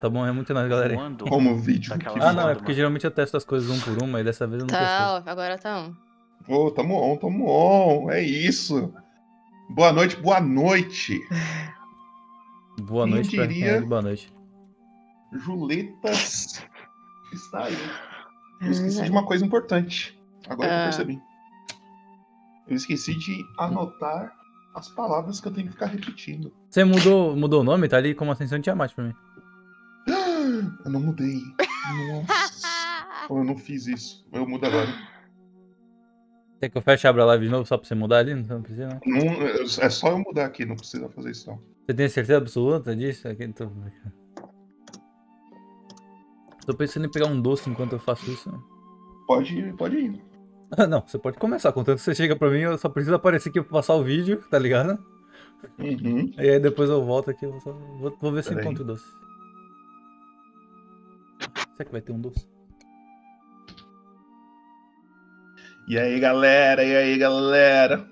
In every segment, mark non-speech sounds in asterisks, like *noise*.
Tá bom, é muito nóis, galera. Voando. Como vídeo. Ah, não, é porque mano. geralmente eu testo as coisas um por uma e dessa vez eu não testei. Tá, ó, agora tá um. Ô, tamo on, tamo on. É isso. Boa noite, boa noite. Boa Quem noite pra quem diria? é de boa noite. Juletas *laughs* está aí. Eu Ah, esqueci de uma coisa importante. Agora que eu Ah. percebi. Eu esqueci de anotar as palavras que eu tenho que ficar repetindo. Você mudou, mudou o nome? Tá ali como Ascensão Tiamat pra mim. *gasps* Eu não mudei. Nossa. *laughs* eu não fiz isso. Eu mudo agora. Quer que eu feche e abra a live de novo só pra você mudar ali? Não precisa, não. Não, é só eu mudar aqui, não precisa fazer isso não. Você tem certeza absoluta disso? Aqui, tô... tô pensando em pegar um doce enquanto eu faço isso. Pode, pode ir. Ah, não, você pode começar. Contanto que você chega pra mim, eu só preciso aparecer aqui pra passar o vídeo, tá ligado? Uhum. E aí depois eu volto aqui, eu só vou, vou ver se Pera aí. encontro doce. Será que vai ter um doce? E aí, galera? E aí, galera?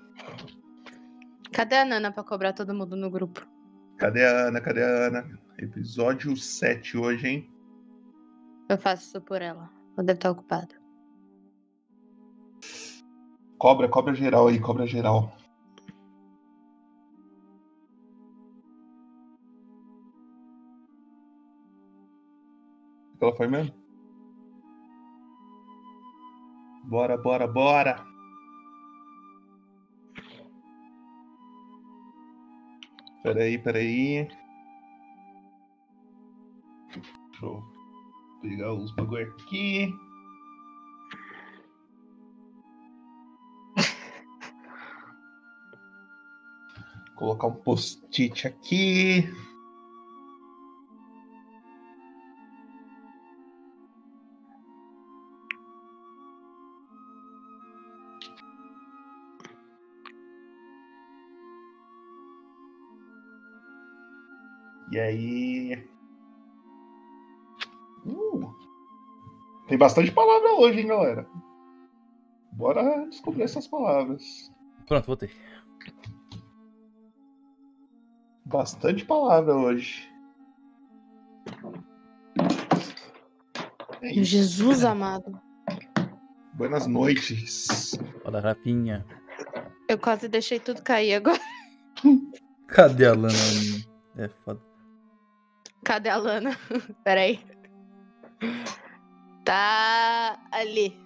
Cadê a Nana pra cobrar todo mundo no grupo? Cadê a Ana? Cadê a Ana? Episódio 7 hoje, hein? Eu faço isso por ela. Ela deve estar ocupada. Cobra, cobra geral aí, cobra geral. Ela foi mesmo? Bora, bora, bora! Peraí, peraí. Deixa eu pegar os bagulho aqui. Colocar um post-it aqui. E aí. Uh, tem bastante palavra hoje, hein, galera? Bora descobrir essas palavras. Pronto, voltei. Bastante palavra hoje. É. Jesus amado. Buenas noites. Roda rapinha. Eu quase deixei tudo cair agora. Cadê a Lana? É foda. Cadê a Lana? *laughs* Peraí. Tá ali.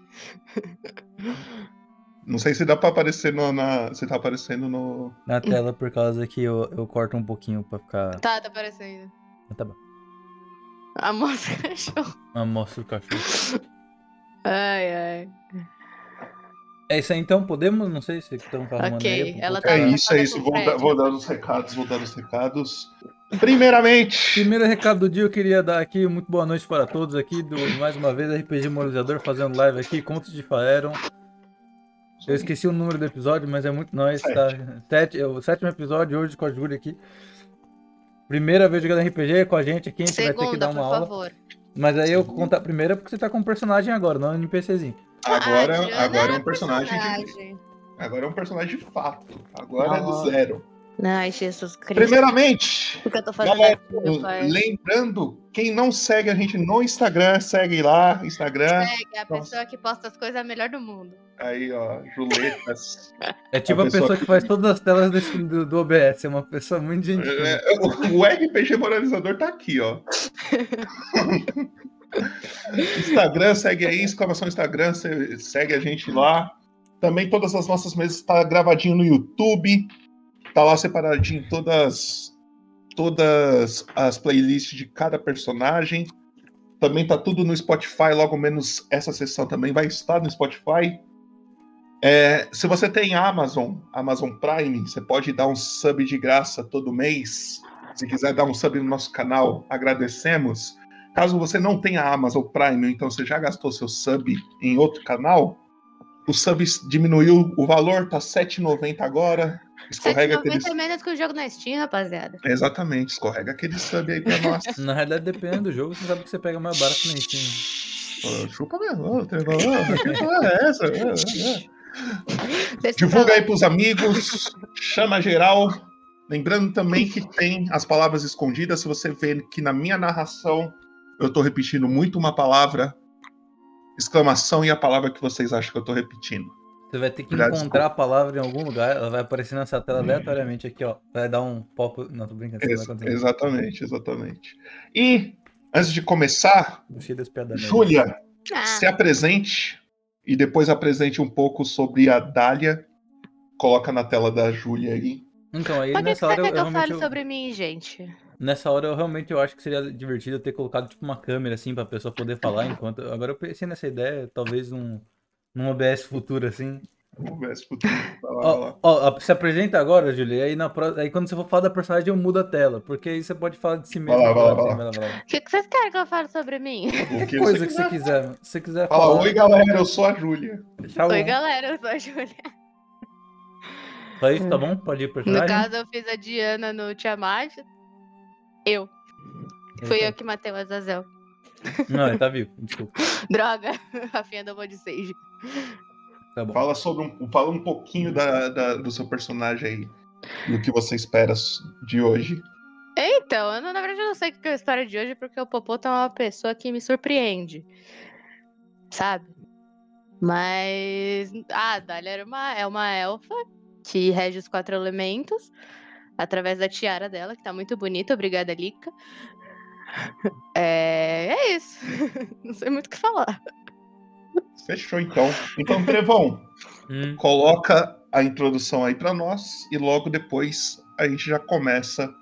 Não sei se dá pra aparecer no, na. Se tá aparecendo no. Na tela por causa que eu, eu corto um pouquinho pra ficar. Tá, tá aparecendo. Ah, Tá bom. A moça cachorro. Ah, mostra o cachorro. Ai, ai. É isso aí então, podemos? Não sei se estão arrumando Ok, aí. ela É tá- isso, é isso. Vou, dar- vou dar os recados, vou dar os recados. Primeiramente, Primeiro recado do dia eu queria dar aqui, muito boa noite para todos aqui, do mais uma vez RPG Moralizador fazendo live aqui, Contos de Faeron. Eu esqueci o número do episódio, mas é muito nóis, tá? Sete, é o sétimo episódio hoje com a Júlia aqui. Primeira vez jogando RPG com a gente aqui, a gente vai ter que Segunda, dar por uma aula. favor. Mas aí eu vou contar a primeira porque você tá com um personagem agora, não um NPCzinho. agora, Ah, agora é um personagem, de, personagem. agora é um personagem de fato. Agora é do zero. Ai, Jesus Cristo. Primeiramente, O que eu tô fazendo galera, lembrando, quem não segue a gente no Instagram, segue lá, Instagram. Segue, a pessoa que posta as coisas é a melhor do mundo. Aí, ó, Juletas. É tipo A a pessoa pessoa que- que faz todas as telas desse- do, do OBS, é uma pessoa muito gentil. É, o, o RPG Moralizador tá aqui, ó. *laughs* Instagram, segue aí, exclamação Instagram, se- segue a gente lá. Também todas as nossas mesas tá gravadinho no YouTube. Tá lá separadinho todas todas as playlists de cada personagem. Também tá tudo no Spotify, logo menos essa sessão também vai estar no Spotify. É, se você tem Amazon, Amazon Prime, você pode dar um sub de graça todo mês. Se quiser dar um sub no nosso canal, agradecemos. Caso você não tenha Amazon Prime, então você já gastou seu sub em outro canal, o sub diminuiu o valor, tá R$ 7,90 agora. Escorrega aquele. 7,90 é menos que o jogo na Steam, rapaziada. Exatamente, escorrega aquele sub aí pra nós. *laughs* Na realidade, dependendo do jogo, você sabe que você pega mais barato na Steam. Ô, chupa mesmo, ô, que *laughs* porra é essa? É, é. Eu Divulga aí pros amigos, chama geral Lembrando também que *laughs* tem as palavras escondidas. Se você vê que na minha narração eu estou repetindo muito uma palavra, exclamação e a palavra que vocês acham que eu estou repetindo. Você vai ter que Já, encontrar desculpa. a palavra em algum lugar, ela vai aparecer nessa tela aleatoriamente aqui, ó. Vai dar um pop. Não, tô brincando. Você Ex- exatamente, exatamente. E antes de começar, Cheio das piadas Júlia, Ah, se apresente e depois apresente um pouco sobre a Dália. Coloca na tela da Júlia aí. Então, aí Por que nessa que hora eu, que eu eu- sobre mim, gente? Nessa hora eu realmente eu acho que seria divertido eu ter colocado tipo uma câmera assim pra pessoa poder falar enquanto. Agora eu pensei nessa ideia, talvez num, num OBS futuro assim. Se futuro. Lá, Ó, lá. ó, a- se apresenta agora, Julia, aí, na pró- aí quando você for falar da personagem eu mudo a tela, porque aí você pode falar de si mesmo. vai lá, agora, vai assim, lá, vai lá. O que, que vocês querem que eu fale sobre mim? O que Coisa que você quiser. quiser. Se você quiser Fala, falar. oi galera, eu sou a Júlia. tchau. Oi, galera, eu sou a Júlia. Só isso, tá bom? Pode ir pro No caso, eu fiz a Diana no Tiamat. Eu. Fui eu que matei o Azazel. Não, ele tá vivo, desculpa. *laughs* Droga, *laughs* Rafinha do de Sage. Tá bom. Fala sobre um, fala um pouquinho da, da- do seu personagem aí. Do que você espera de hoje. Então, eu, não- na verdade eu não sei o que é a história de hoje, porque o Popoto é uma pessoa que me surpreende. Sabe? Mas. Ah, a Dália era uma, é uma elfa que rege os quatro elementos através da tiara dela, que tá muito bonita. Obrigada, Lika. *laughs* É, é isso. *laughs* Não sei muito o que falar. Fechou então. Então, Trevão, Hum, coloca a introdução aí pra nós e logo depois a gente já começa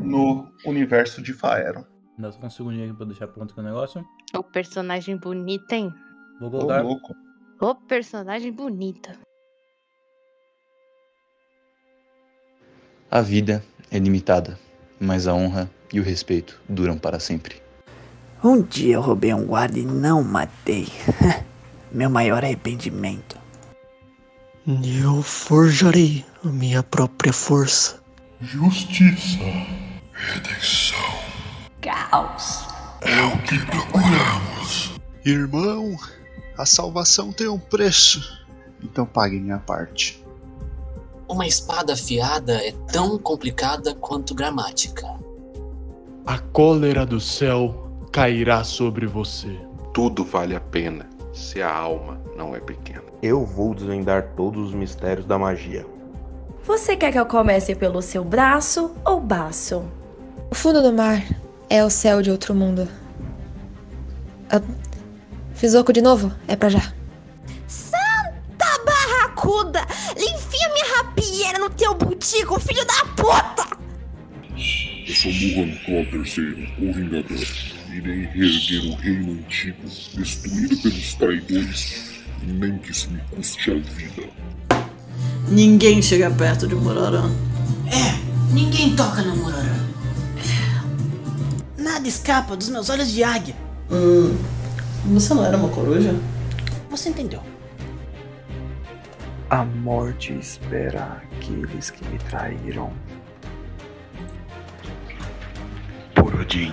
no universo de Faeron. dá só um segundinho aqui pra deixar pronto aqui o negócio. O personagem bonito, hein? Vou Ô, colocar. louco. O personagem bonita. A vida é limitada, mas a honra e o respeito duram para sempre. Um dia eu roubei um guarda e não matei. *laughs* Meu maior arrependimento. Eu forjarei a minha própria força. Justiça, redenção. Caos. É o que procuramos. Irmão, a salvação tem um preço. Então pague minha parte. Uma espada afiada é tão complicada quanto gramática. A cólera do céu cairá sobre você. Tudo vale a pena se a alma não é pequena. Eu vou desvendar todos os mistérios da magia. Você quer que eu comece pelo seu braço ou baço? O fundo do mar é o céu de outro mundo. Ah, Fiz oco de novo? É pra já. Santa barracuda! Enfia minha rapieira no teu butico, filho da puta! Eu sou Muhan Claw III, o Vingador. Irei reerguer o reino antigo, destruído pelos traidores, nem que isso me custe a vida. Ninguém chega perto de Mororã. É, ninguém toca no Mororã. Nada escapa dos meus olhos de águia. Hum, você não era uma coruja? Você entendeu. A morte espera aqueles que me traíram. Por Odin,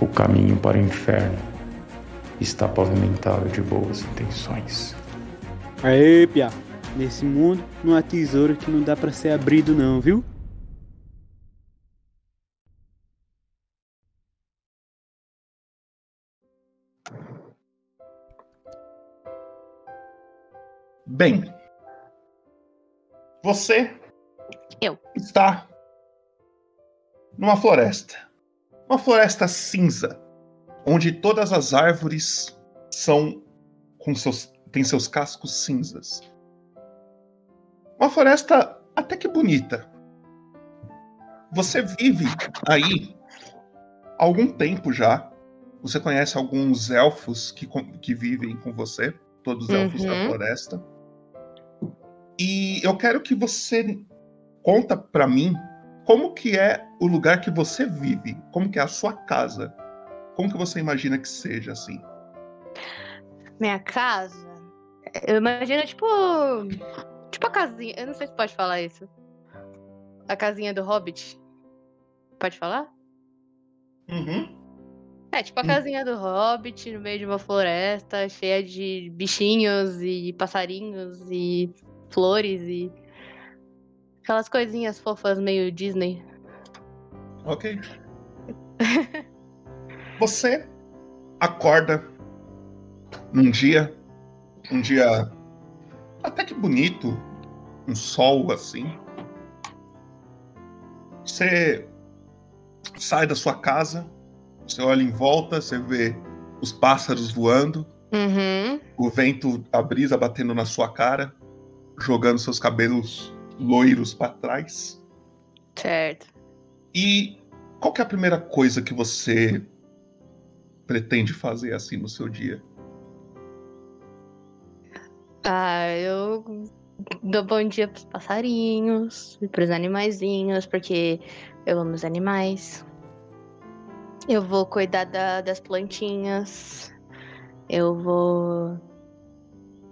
O caminho para o inferno está pavimentado de boas intenções. Aê, Pia. Nesse mundo não há tesouro que não dá para ser abrido não, viu? Bem, você Eu. está numa floresta. Uma floresta cinza, onde todas as árvores são com seus têm seus cascos cinzas. Uma floresta até que bonita. Você vive aí há algum tempo já. Você conhece alguns elfos que, que vivem com você, todos os elfos da Uhum. floresta. E eu quero que você conta pra mim como que é o lugar que você vive, como que é a sua casa. Como que você imagina que seja assim? Minha casa. Eu imagino, tipo. Tipo a casinha. Eu não sei se pode falar isso. A casinha do Hobbit. Pode falar? Uhum. É, tipo a Hum. casinha do Hobbit, no meio de uma floresta, cheia de bichinhos e passarinhos e flores e. Aquelas coisinhas fofas meio Disney. Ok. Você acorda num dia, um dia até que bonito, um sol assim. Você sai da sua casa, você olha em volta, você vê os pássaros voando, Uhum. o vento, a brisa batendo na sua cara, jogando seus cabelos loiros para trás. Certo. E qual é a primeira coisa que você pretende fazer assim no seu dia? Ah, eu dou bom dia pros passarinhos e pros animaizinhos, porque eu amo os animais. Eu vou cuidar da- das plantinhas. Eu vou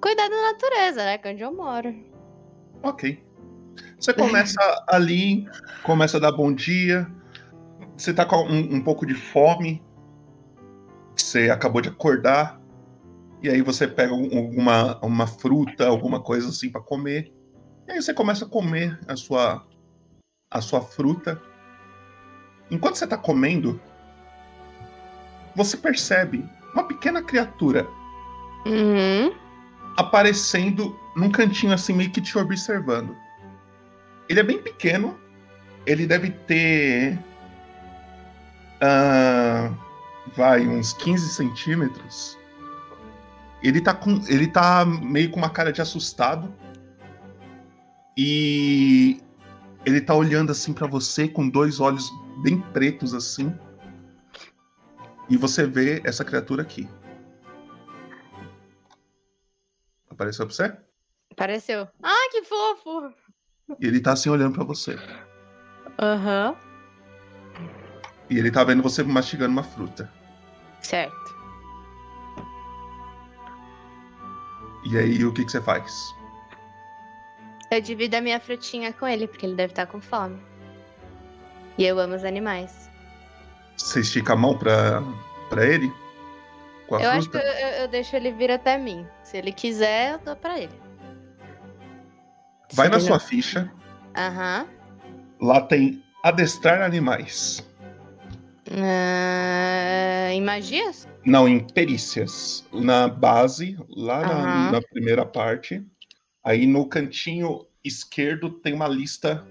cuidar da natureza, né? Que é onde eu moro. Ok. Você começa ali, começa a dar bom dia. Você tá com um, um pouco de fome. Você acabou de acordar. E aí você pega um- alguma uma fruta, alguma coisa assim pra comer. E aí você começa a comer a sua a sua fruta. Enquanto você tá comendo, você percebe uma pequena criatura Uhum. aparecendo num cantinho assim, meio que te observando. Ele é bem pequeno, ele deve ter. ah, vai, uns 15 centímetros. Ele tá, com, ele tá meio com uma cara de assustado. E ele tá olhando assim pra você com dois olhos bem pretos assim. E você vê essa criatura aqui. Apareceu pra você? Apareceu. Ah, que fofo! E ele tá assim olhando pra você. Aham. E ele tá vendo você mastigando uma fruta. Certo. E aí, o que, que você faz? Eu divido a minha frutinha com ele, porque ele deve estar com fome. E eu amo os animais. Você estica a mão pra, pra ele? Eu acho que fruta? eu, eu- eu deixo ele vir até mim. Se ele quiser, eu dou pra ele. Vai na sua não- ficha. Aham. Lá tem adestrar animais. Ah, em magias? Não, em perícias. Na base, lá na, Aham. na primeira parte. Aí no cantinho esquerdo tem uma lista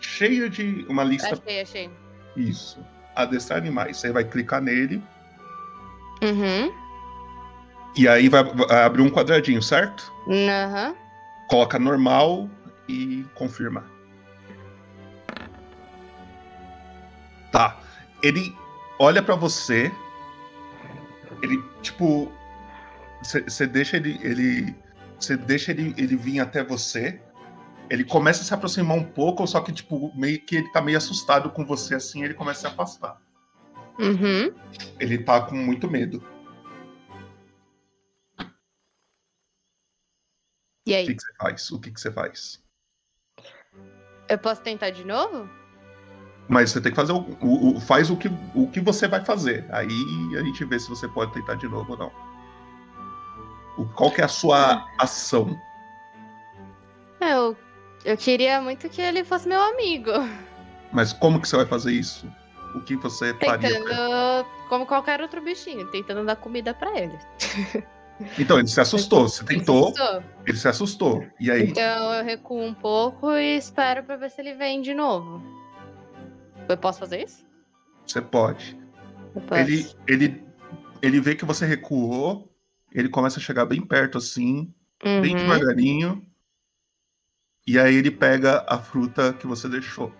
cheia de. Uma lista. Achei, achei. Isso. Adestrar animais. Você vai clicar nele. Uhum. E aí vai, vai abrir um quadradinho, certo? Aham. Coloca normal e confirma. Tá. Ele olha pra você. Ele, tipo. Você deixa ele. ele você deixa ele, ele vir até você. Ele começa a se aproximar um pouco, só que, tipo, meio que ele tá meio assustado com você assim, ele começa a se afastar. Uhum. Ele tá com muito medo. E O aí? que que você faz? O que que você faz? Eu posso tentar de novo? Mas você tem que fazer o, o- o- faz o que, o que você vai fazer. Aí a gente vê se você pode tentar de novo ou não. O- qual que é a sua ação? Eu, eu queria muito que ele fosse meu amigo. Mas como que você vai fazer isso? O que você faria? pra ele? Tentando, como qualquer outro bichinho, tentando dar comida pra ele. *laughs* Então, ele se assustou. Você tentou, assustou. ele se assustou. E aí? Então eu recuo um pouco e espero pra ver se ele vem de novo. Eu posso fazer isso? Você pode. Ele, ele, ele vê que você recuou, ele começa a chegar bem perto assim, bem Uhum. devagarinho. E aí ele pega a fruta que você deixou.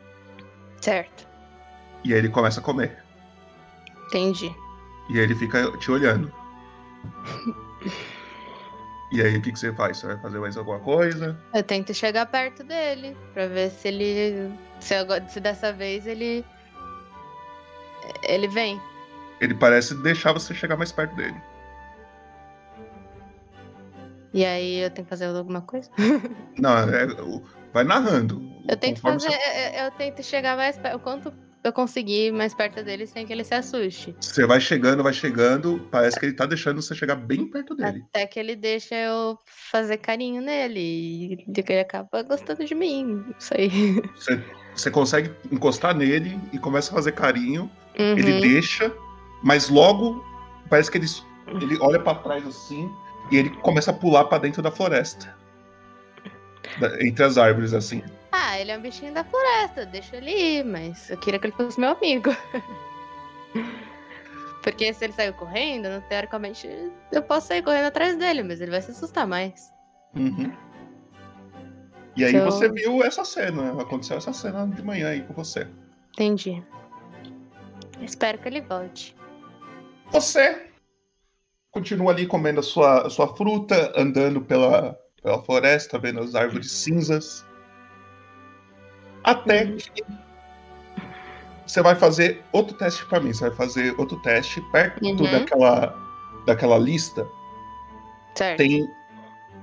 Certo. E aí ele começa a comer. Entendi. E aí ele fica te olhando. *laughs* E aí o que, que você faz? Você vai fazer mais alguma coisa? Eu tento chegar perto dele pra ver se ele. Se, agora- se dessa vez ele. Ele vem. Ele parece deixar você chegar mais perto dele. E aí eu tenho que fazer alguma coisa? Não, é, vai narrando. Eu tento fazer. você- Eu, eu tento chegar mais perto. Quanto eu conseguir mais perto dele sem que ele se assuste. Você vai chegando, vai chegando, parece que ele tá deixando você chegar bem perto dele. Até que ele deixa eu fazer carinho nele. E que ele acaba gostando de mim. Isso aí. *laughs* Você, você consegue encostar nele e começa a fazer carinho. Uhum. Ele deixa, mas logo parece que ele, ele olha pra trás assim e ele começa a pular pra dentro da floresta. Entre as árvores, assim. Ah, ele é um bichinho da floresta, deixa ele ir, mas eu queria que ele fosse meu amigo. *laughs* Porque se ele saiu correndo, não- teoricamente eu posso sair correndo atrás dele, mas ele vai se assustar mais. Uhum. E aí Então- você viu essa cena, aconteceu essa cena de manhã aí com você. Entendi. Espero que ele volte. Você continua ali comendo a sua, a sua fruta, andando pela, pela floresta, vendo as árvores cinzas. Até que você vai fazer outro teste pra mim. Você vai fazer outro teste perto Uhum. daquela, daquela lista. Certo. Tem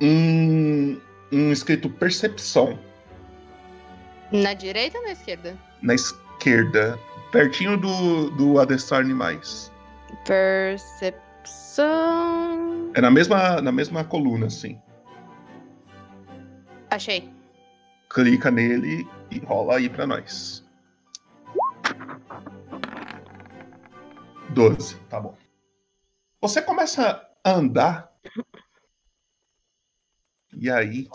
um, um escrito percepção Na direita ou na esquerda? na esquerda, pertinho do, do adestrar animais. Percepção. É na mesma, na mesma coluna, assim. Achei. Clica nele e rola aí pra nós. 12, tá bom. Você começa a andar. E aí.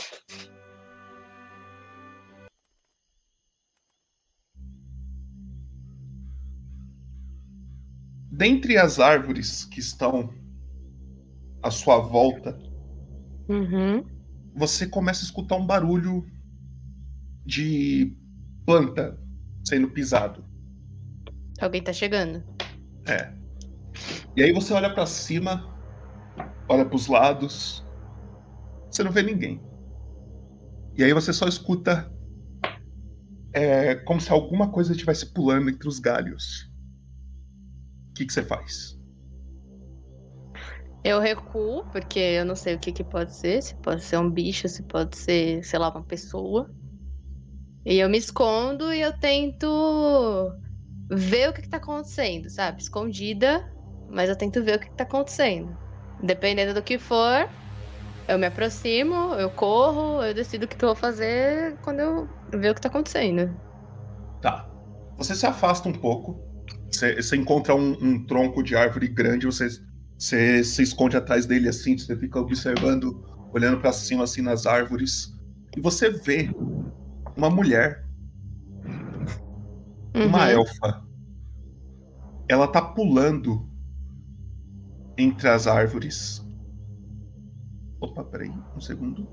Dentre as árvores que estão à sua volta, Uhum. você começa a escutar um barulho de planta sendo pisado. Alguém tá chegando. É. E aí você olha pra cima, olha pros lados, você não vê ninguém. E aí você só escuta é, como se alguma coisa estivesse pulando entre os galhos. O que, que você faz? Eu recuo, porque eu não sei o que, que pode ser. Se pode ser um bicho, se pode ser, sei lá, uma pessoa. E eu me escondo e eu tento ver o que, que tá acontecendo, sabe? Escondida, mas eu tento ver o que, que tá acontecendo. Dependendo do que for, eu me aproximo, eu corro, eu decido o que, que eu vou fazer quando eu ver o que tá acontecendo. Tá. Você se afasta um pouco. Você, você encontra um, um tronco de árvore grande, você, você se esconde atrás dele assim, você fica observando, olhando pra cima assim nas árvores. E você vê uma mulher, uma Uhum. elfa. Ela tá pulando entre as árvores. Opa, peraí, um segundo.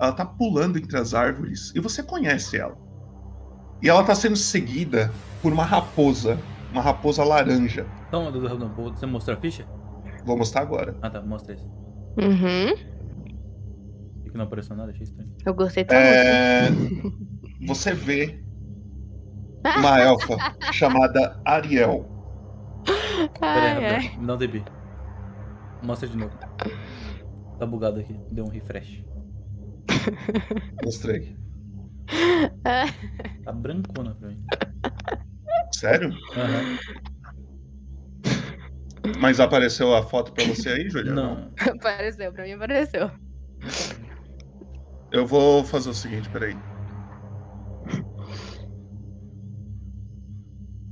Ela tá pulando entre as árvores e você conhece ela. E ela tá sendo seguida por uma raposa, uma raposa laranja. Então, Dudu, não, vou- você mostrou a ficha? Vou mostrar agora. Ah tá, mostra isso. Uhum. Que não apareceu nada, achei estranho. Eu gostei tanto. É, *laughs* Você vê uma elfa chamada Ariel. Pera Ai, aí, ai. rapidão, me dá um DB. Mostra de novo. Tá bugado aqui, deu um refresh. Mostrei. Tá brancona pra mim. Sério? Aham. Mas apareceu a foto pra você aí, Julia? Não. Apareceu, pra mim apareceu. Eu vou fazer o seguinte, peraí.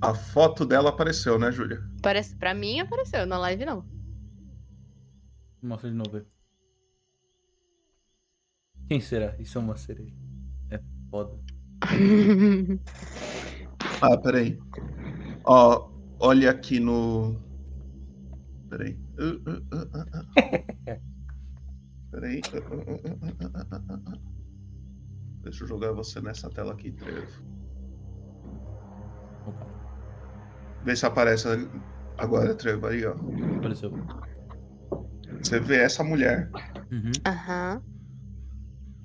A foto dela apareceu, né, Júlia? Parece, pra mim apareceu, na live não. Mostra de novo aí. Quem será? Isso é uma sereia. É foda. *laughs* Ah, peraí. Ó, olha aqui no. Peraí. Uh, uh, uh, uh, uh. Peraí. Deixa eu jogar você nessa tela aqui, Trevo. Vê se aparece agora, Trevo, aí, ó. Apareceu. Você vê essa mulher. Aham.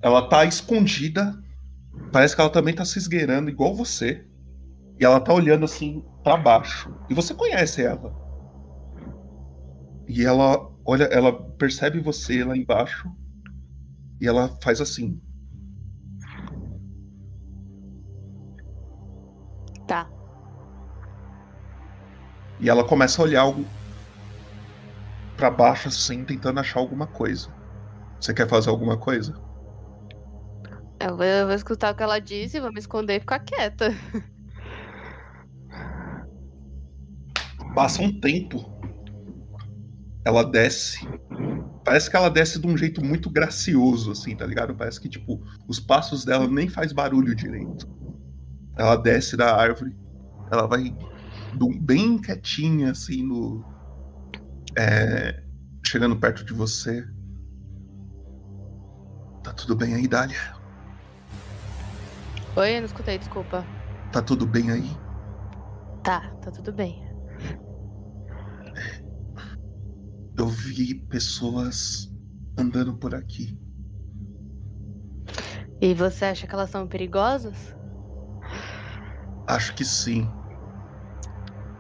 Ela tá escondida. Parece que ela também tá se esgueirando, igual você. E ela tá olhando assim pra baixo. E você conhece ela. E ela olha, ela percebe você lá embaixo. E ela faz assim. Tá. E ela começa a olhar algo pra baixo assim, tentando achar alguma coisa. Você quer fazer alguma coisa? Eu vou, eu vou escutar o que ela disse, vou me esconder e ficar quieta. Passa um tempo. Ela desce. Parece que ela desce de um jeito muito gracioso, assim, tá ligado? Parece que, tipo, os passos dela nem faz barulho direito. Ela desce da árvore. Ela vai bem quietinha, assim, no. é, chegando perto de você. Tá tudo bem aí, Dália? Oi, eu não escutei, desculpa. Tá tudo bem aí? Tá, tá tudo bem. Eu vi pessoas andando por aqui. E você acha que elas são perigosas? Acho que sim.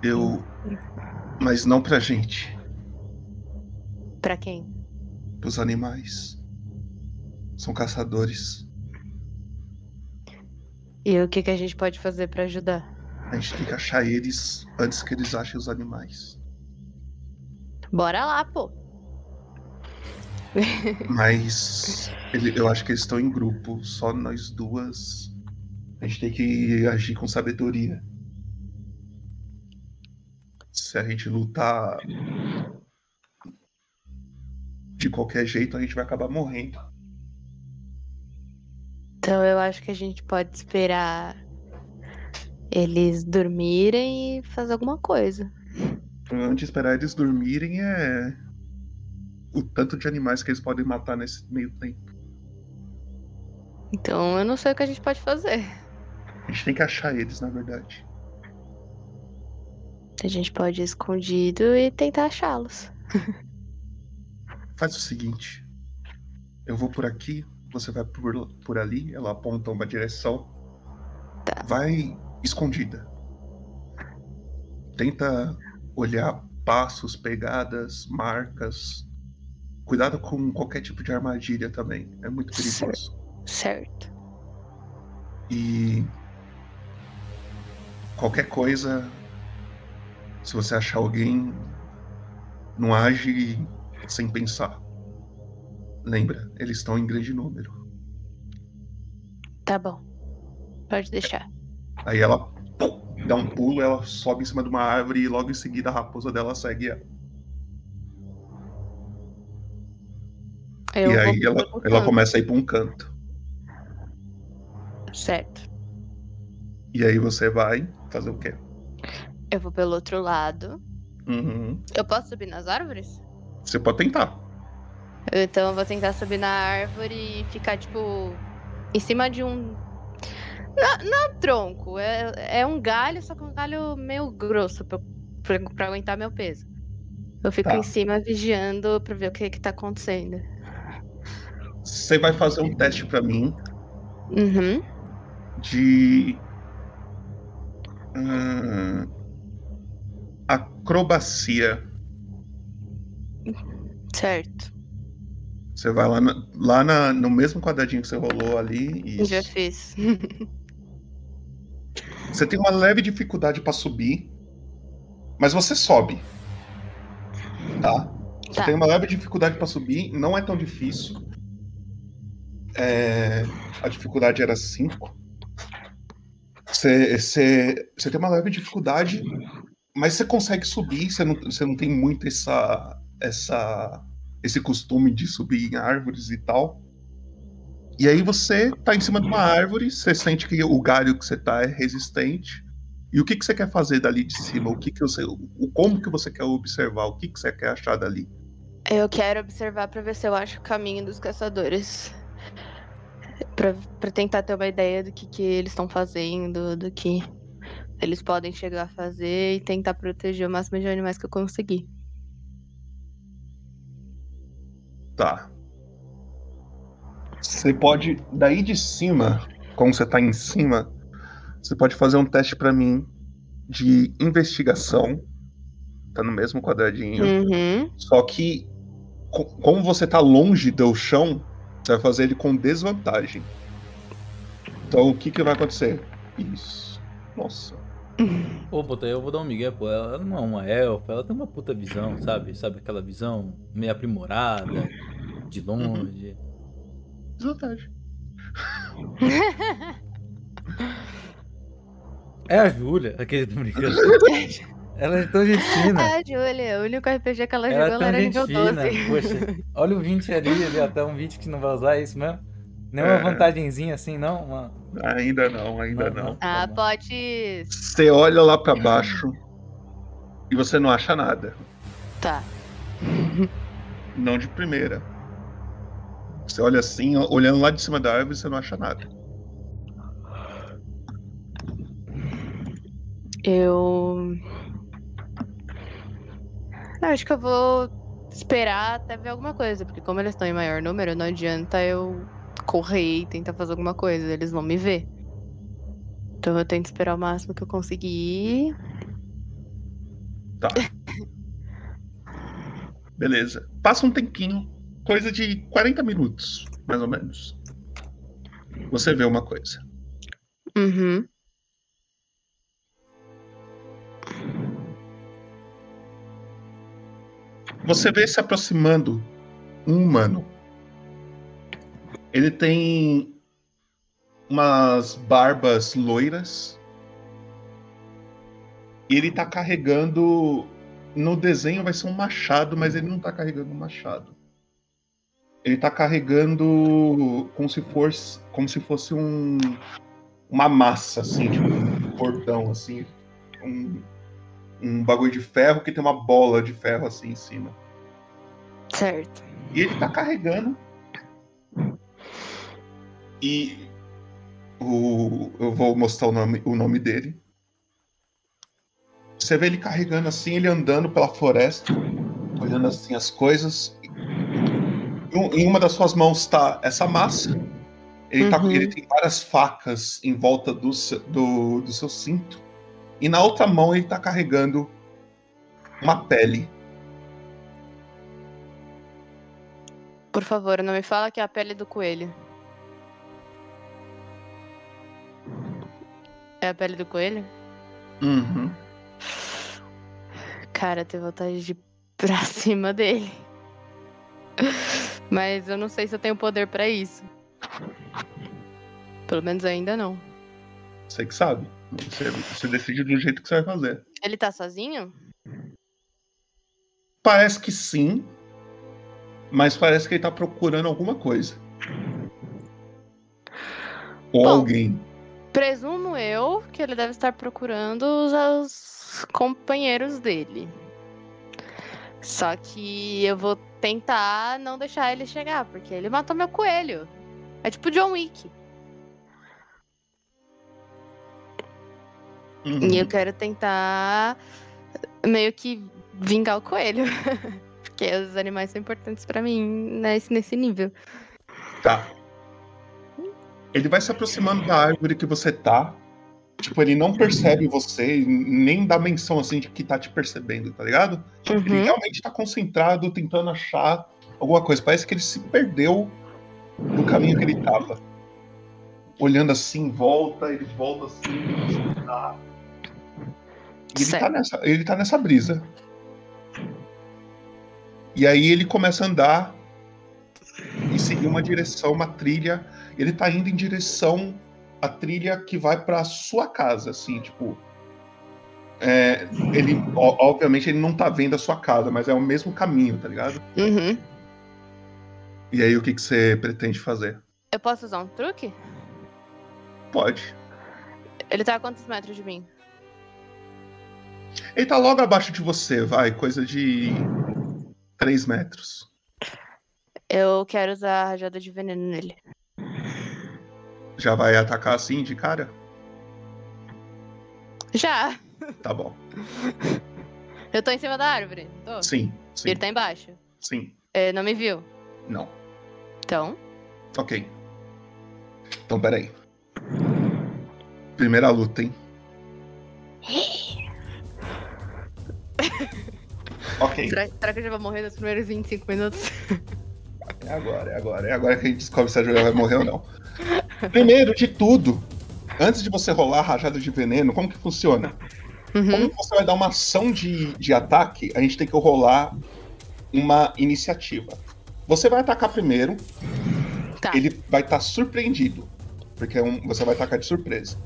Eu. Mas não pra gente. Pra quem? Os animais. São caçadores. E o que, que a gente pode fazer pra ajudar? A gente tem que achar eles antes que eles achem os animais. Bora lá, pô. Mas ele- eu acho que eles estão em grupo, só nós duas. A gente tem que agir com sabedoria. Se a gente lutar de qualquer jeito, a gente vai acabar morrendo. Então eu acho que a gente pode esperar eles dormirem e fazer alguma coisa. Antes de esperar eles dormirem é o tanto de animais que eles podem matar nesse meio tempo. Então eu não sei o que a gente pode fazer. A gente tem que achar eles, na verdade. A gente pode ir escondido e tentar achá-los. Faz o seguinte. Eu vou por aqui, você vai por, por ali, ela aponta uma direção. Vai escondida. Tenta olhar passos, pegadas, marcas. Cuidado com qualquer tipo de armadilha também. É muito perigoso. Certo. E qualquer coisa, se você achar alguém, não age sem pensar. Lembra, eles estão em grande número. Tá bom. Pode deixar. Aí ela dá um pulo, ela sobe em cima de uma árvore e logo em seguida a raposa dela segue ela. Eu e aí ela, ela começa a ir pra um canto. Certo. E aí você vai fazer o quê? Eu vou pelo outro lado. Uhum. Eu posso subir nas árvores? Você pode tentar. Então eu vou tentar subir na árvore e ficar, tipo, em cima de um. Não, não tronco, é, é um galho, só que um galho meio grosso pra, pra, pra aguentar meu peso. Eu fico Tá. em cima vigiando pra ver o que que tá acontecendo. Você vai fazer um teste pra mim Uhum. de hum, acrobacia. Certo. Você vai lá, na- lá na- no mesmo quadradinho que você rolou ali e Já fiz. *laughs* você tem uma leve dificuldade pra subir, mas você sobe. Tá? Você Tá. tem uma leve dificuldade pra subir, não é tão difícil. É, a dificuldade era 5. Você, você, você tem uma leve dificuldade, mas você consegue subir, você não, você não tem muito essa, essa, esse costume de subir em árvores e tal. E aí você tá em cima de uma árvore, você sente que o galho que você tá é resistente, E o que, que você quer fazer dali de cima? O que que você, o como que você quer observar? O que que você quer achar dali? Eu quero observar pra ver se eu acho o caminho dos caçadores. Pra, pra tentar ter uma ideia do que, que eles estão fazendo, do que eles podem chegar a fazer e tentar proteger o máximo de animais que eu conseguir. Tá. Você pode, daí de cima, como você tá em cima, você pode fazer um teste pra mim de investigação. Tá no mesmo quadradinho. Uhum. Só que, co- como você tá longe do chão, você vai fazer ele com desvantagem. Então, o que que vai acontecer? Isso. Nossa. Pô, puta, eu vou dar um migué, pô. Ela não é uma elfa, ela tem uma puta visão, sabe? Sabe aquela visão meio aprimorada, de longe. Desvantagem. *laughs* É a Júlia, aquele tô brincando. *laughs* Ela é tão gente fina. Ah, Júlia, o único RPG que ela Ela jogou, é ela tão era nível fina. 12. Poxa, olha o 20 ali, ali, até um 20 que não vai usar, é isso mesmo? Nenhuma É. vantagenzinha assim, não? Uma... Ainda não, ainda não. Ah, pode. Você olha lá pra baixo e você não acha nada. Tá. Não de primeira. Você olha assim, olhando lá de cima da árvore, você não acha nada. Eu. Eu Acho que eu vou esperar até ver alguma coisa, porque como eles estão em maior número, não adianta eu correr e tentar fazer alguma coisa, eles vão me ver. Então eu tento esperar o máximo que eu conseguir. Tá. *laughs* Beleza. Passa um tempinho, coisa de 40 minutos, mais ou menos. Você vê uma coisa. Uhum. Você vê se aproximando um humano. Ele tem umas barbas loiras. E ele tá carregando. No desenho vai ser um machado, mas ele não tá carregando um machado. Ele tá carregando como se fosse, como se fosse um, uma massa, assim, tipo um cordão, assim. Um, um bagulho de ferro que tem uma bola de ferro assim em cima. Certo. E ele tá carregando. E o, eu vou mostrar o nome, o nome dele. Você vê ele carregando assim, ele andando pela floresta, olhando assim as coisas. Em um- uma das suas mãos tá essa massa. Ele, tá, Uhum. ele tem várias facas em volta do, do, do seu cinto. E na outra mão ele tá carregando uma pele. Por favor, não me fala que é a pele do coelho. É a pele do coelho? Uhum. Cara, tenho vontade de ir pra *laughs* cima dele. Mas eu não sei se eu tenho poder pra isso. Pelo menos ainda não. Você que sabe. Você, você decide do jeito que você vai fazer. Ele tá sozinho? Parece que sim, mas parece que ele tá procurando alguma coisa. Ou Bom. alguém. Presumo eu que ele deve estar procurando os, os companheiros dele. Só que eu vou tentar não deixar ele chegar, porque ele matou meu coelho. É tipo John Wick. Uhum. E eu quero tentar meio que vingar o coelho. *laughs* porque os animais são importantes pra mim nesse, nesse nível. Tá. Ele vai se aproximando da árvore que você tá. Tipo, ele não percebe você, nem dá menção assim de que tá te percebendo, tá ligado? Ele realmente tá concentrado, tentando achar alguma coisa. Parece que ele se perdeu no caminho que ele tava. Olhando assim em volta, ele volta assim, tá. E ele tá, nessa, ele tá nessa brisa. E aí ele começa a andar e seguir uma direção, uma trilha. Ele tá indo em direção à trilha que vai pra sua casa, assim, tipo. é, ele, obviamente, ele não tá vendo a sua casa, mas é o mesmo caminho, tá ligado? Uhum. E aí, o que, que você pretende fazer? Eu posso usar um truque? Pode. Ele tá a quantos metros de mim? Ele tá logo abaixo de você, vai, coisa de 3 metros. Eu quero usar a rajada de veneno nele. Já vai atacar assim de cara? Já! Tá bom. Eu tô em cima da árvore. Tô. Sim, sim. Ele tá embaixo. Sim. É, não me viu. Não. Então. Ok. Então, peraí. Primeira luta, hein? *gasps* ok. Será, será que eu já vou morrer nos primeiros 25 minutos? É agora, é agora. É agora que a gente descobre se a Julia vai morrer ou não. *laughs* Primeiro de tudo, antes de você rolar a rajada de veneno, como que funciona? Como que você vai dar uma ação de, de ataque, a gente tem que rolar uma iniciativa. Você vai atacar primeiro, ele vai estar surpreendido, porque é um- você vai atacar de surpresa.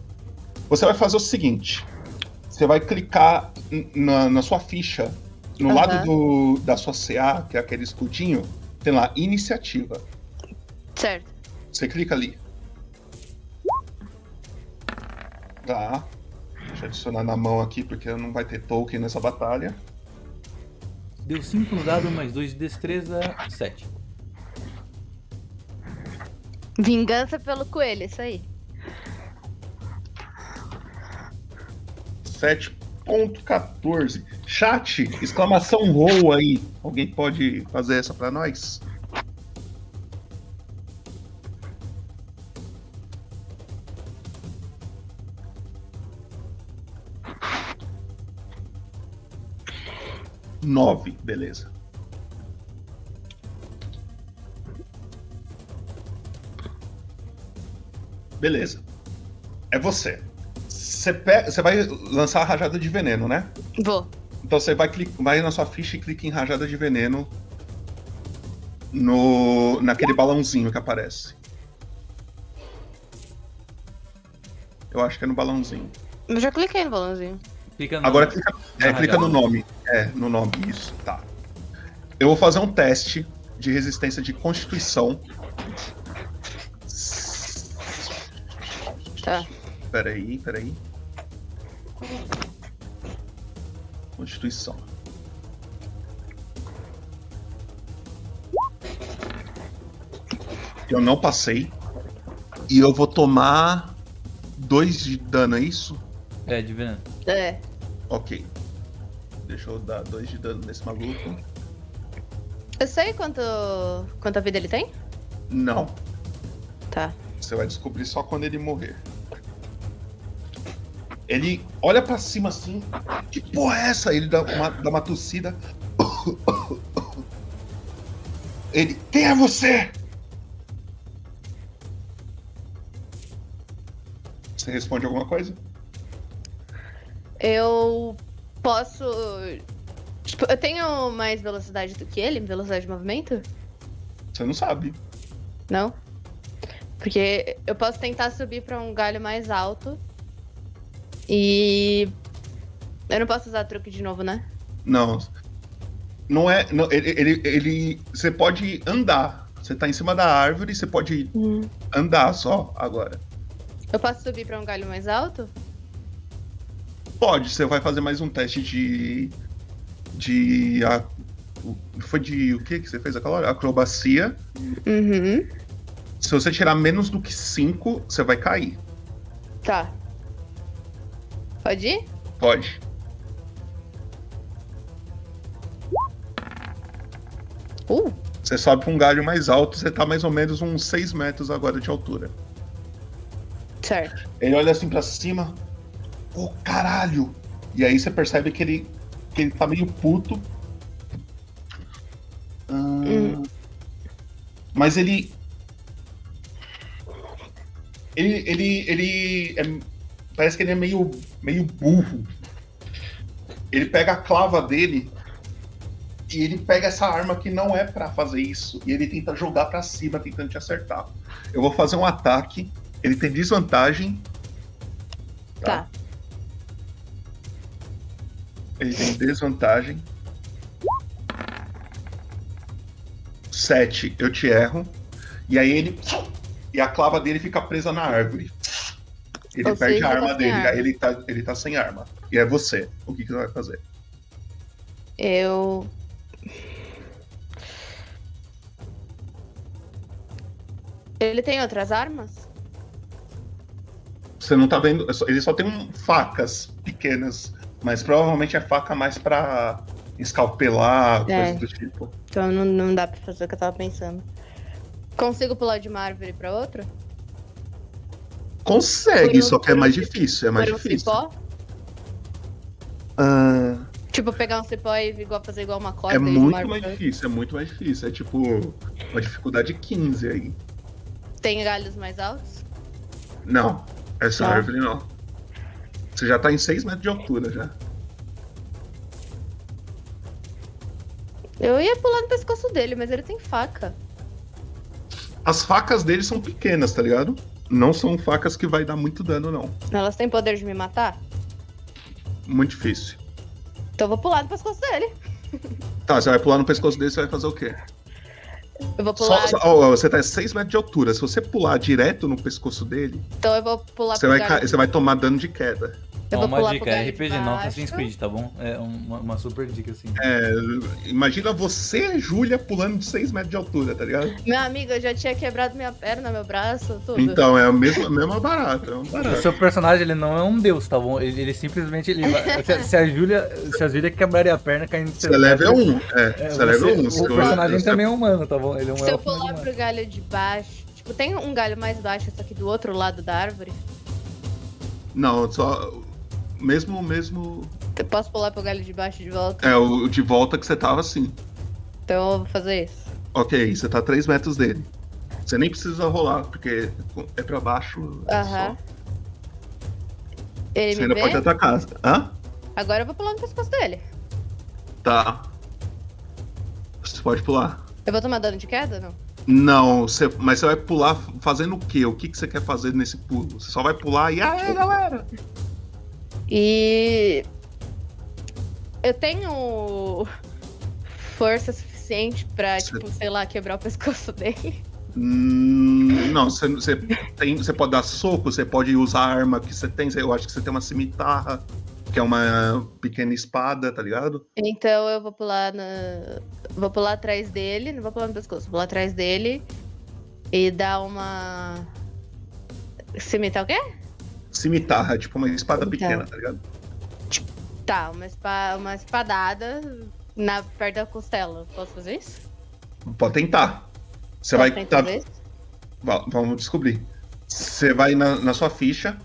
Você vai fazer o seguinte: você vai clicar na, na sua ficha, no Aham. lado do, da sua CA, que é aquele escudinho, tem lá iniciativa. Certo. Você clica ali. Tá. Deixa eu adicionar na mão aqui, porque não vai ter token nessa batalha. Deu 5 no dado, mais 2 de destreza, 7. Vingança pelo coelho, isso aí. 7.14. Chat, exclamação roll aí. Alguém pode fazer essa pra nós? Nove, beleza. Beleza. É você. Você, pega, você vai lançar a rajada de veneno, né? Vou. Então você vai, cli- vai na sua ficha e clica em rajada de veneno no naquele balãozinho que aparece. Eu acho que é no balãozinho. Eu já cliquei no balãozinho. Clica no Agora clica, é, na clica no nome. É, no nome, isso, tá. Eu vou fazer um teste de resistência de constituição. Tá. Peraí, peraí. Constituição. Eu não passei. E eu vou tomar dois de dano, é isso? É, de veneno. É. Ok. Deixa eu dar dois de dano nesse maluco. Eu sei quanto, quanta vida ele tem? Não. Tá. Você vai descobrir só quando ele morrer. Ele olha pra cima assim. Que porra é essa? Ele dá uma, dá uma tossida. Ele. Quem é você? Você responde alguma coisa? Eu posso. Tipo, eu tenho mais velocidade do que ele? Velocidade de movimento? Você não sabe. Não? Porque eu posso tentar subir pra um galho mais alto. E. Eu não posso usar truque de novo, né? Não. Não é. Não, ele, ele, ele- Você pode andar. Você tá em cima da árvore, você pode andar só agora. Eu posso subir pra um galho mais alto? Pode, você vai fazer mais um teste de. De. a- foi de o que que você fez aquela hora? Acrobacia. Uhum. Se você tirar menos do que 5, você vai cair. Tá. Pode ir? Pode. Uh! Você sobe pra um galho mais alto, você tá mais ou menos uns 6 metros agora de altura. Certo. Ele olha assim pra cima. Ô caralho! E aí você percebe que ele, que ele tá meio puto. Ah, Mas ele. Ele. Ele. ele é- parece que ele é meio, meio burro. Ele pega a clava dele e ele pega essa arma que não é pra fazer isso. E ele tenta jogar pra cima, tentando te acertar. Eu vou fazer um ataque. Ele tem desvantagem. Tá. Ele tem desvantagem. 7, eu te erro. E aí ele. E a clava dele fica presa na árvore. Ele Ou perde a tá arma sem dele, arma. aí ele tá, ele tá sem arma. E é você. O que, que você vai fazer? Eu. Ele tem outras armas? Você não tá vendo. é Ele só tem um- facas pequenas. Mas provavelmente é faca mais pra escalpelar, É. coisa do tipo. Então não, não dá pra fazer o que eu tava pensando. Consigo pular de uma árvore pra outra? Consegue, um- só que é mais difícil. É mais Por um difícil. cipó? Ah, Tipo, pegar um cipó e igual, fazer igual uma corda é muito mais outra? difícil, é muito mais difícil. É tipo uma dificuldade 15 aí. Tem galhos mais altos? Não, essa Tá. árvore não. Você já tá em 6 metros de altura já. Eu ia pular no pescoço dele, mas ele tem faca. As facas dele são pequenas, tá ligado? Não são facas que vai dar muito dano, não. Elas têm poder de me matar? Muito difícil. Então eu vou pular no pescoço dele. *laughs* Tá, você vai pular no pescoço dele, você vai fazer o quê? Eu vou Só- pular. só- ó, você tá a 6 metros de altura. Se você pular direto no pescoço dele, Então eu vou pular você vai, ca- você vai tomar dano de queda. Vou uma dica, é RPG não baixo. Assassin's Creed, tá bom? É uma, uma super dica, assim. É, imagina você, Júlia, pulando de 6 metros de altura, tá ligado? Meu amigo, eu já tinha quebrado minha perna, meu braço, tudo. Então, é a mesma, a mesma barata. É um O barato. seu personagem, ele não é um deus, tá bom? Ele, ele simplesmente, ele vai- se, se a Júlia, se a Júlia quebraria a perna caindo de Você é level 1. É, É, você é level 1. o personagem também é humano, tá bom? Ele é um Se eu pular humano. pro galho de baixo. Tipo, tem um galho mais baixo, só que do outro lado da árvore. Não, só. Mesmo, mesmo. Eu posso pular pro galho de baixo de volta? É, o de volta que você tava assim. Então eu vou fazer isso. Ok, você tá a 3 metros dele. Você nem precisa rolar, porque é pra baixo. é Aham. Ele Você ainda vê? pode atacar. Hã? Agora eu vou pular no pescoço dele. Tá. Você pode pular. Eu vou tomar dano de queda, não? Não, você- mas você vai pular fazendo o quê? O que, que você quer fazer nesse pulo? Você só vai pular e. Aí, galera! E. Eu tenho força suficiente pra, tipo, sei lá, quebrar o pescoço dele. Hum, não, você, você, tem, você pode dar soco, você pode usar a arma que você tem. Eu acho que você tem uma cimitarra, que é uma pequena espada, tá ligado? Então eu vou pular na. Vou pular atrás dele, não vou pular no pescoço, vou pular atrás dele e dar uma. Cimitar o quê? Cimitarra, tipo uma espada Então. pequena, tá ligado? Tá, uma, espa... uma espadada na... perto da costela. Posso fazer isso? Pode tentar. Você Posso vai. tentar Tá, vamos descobrir. Você vai na, na sua ficha.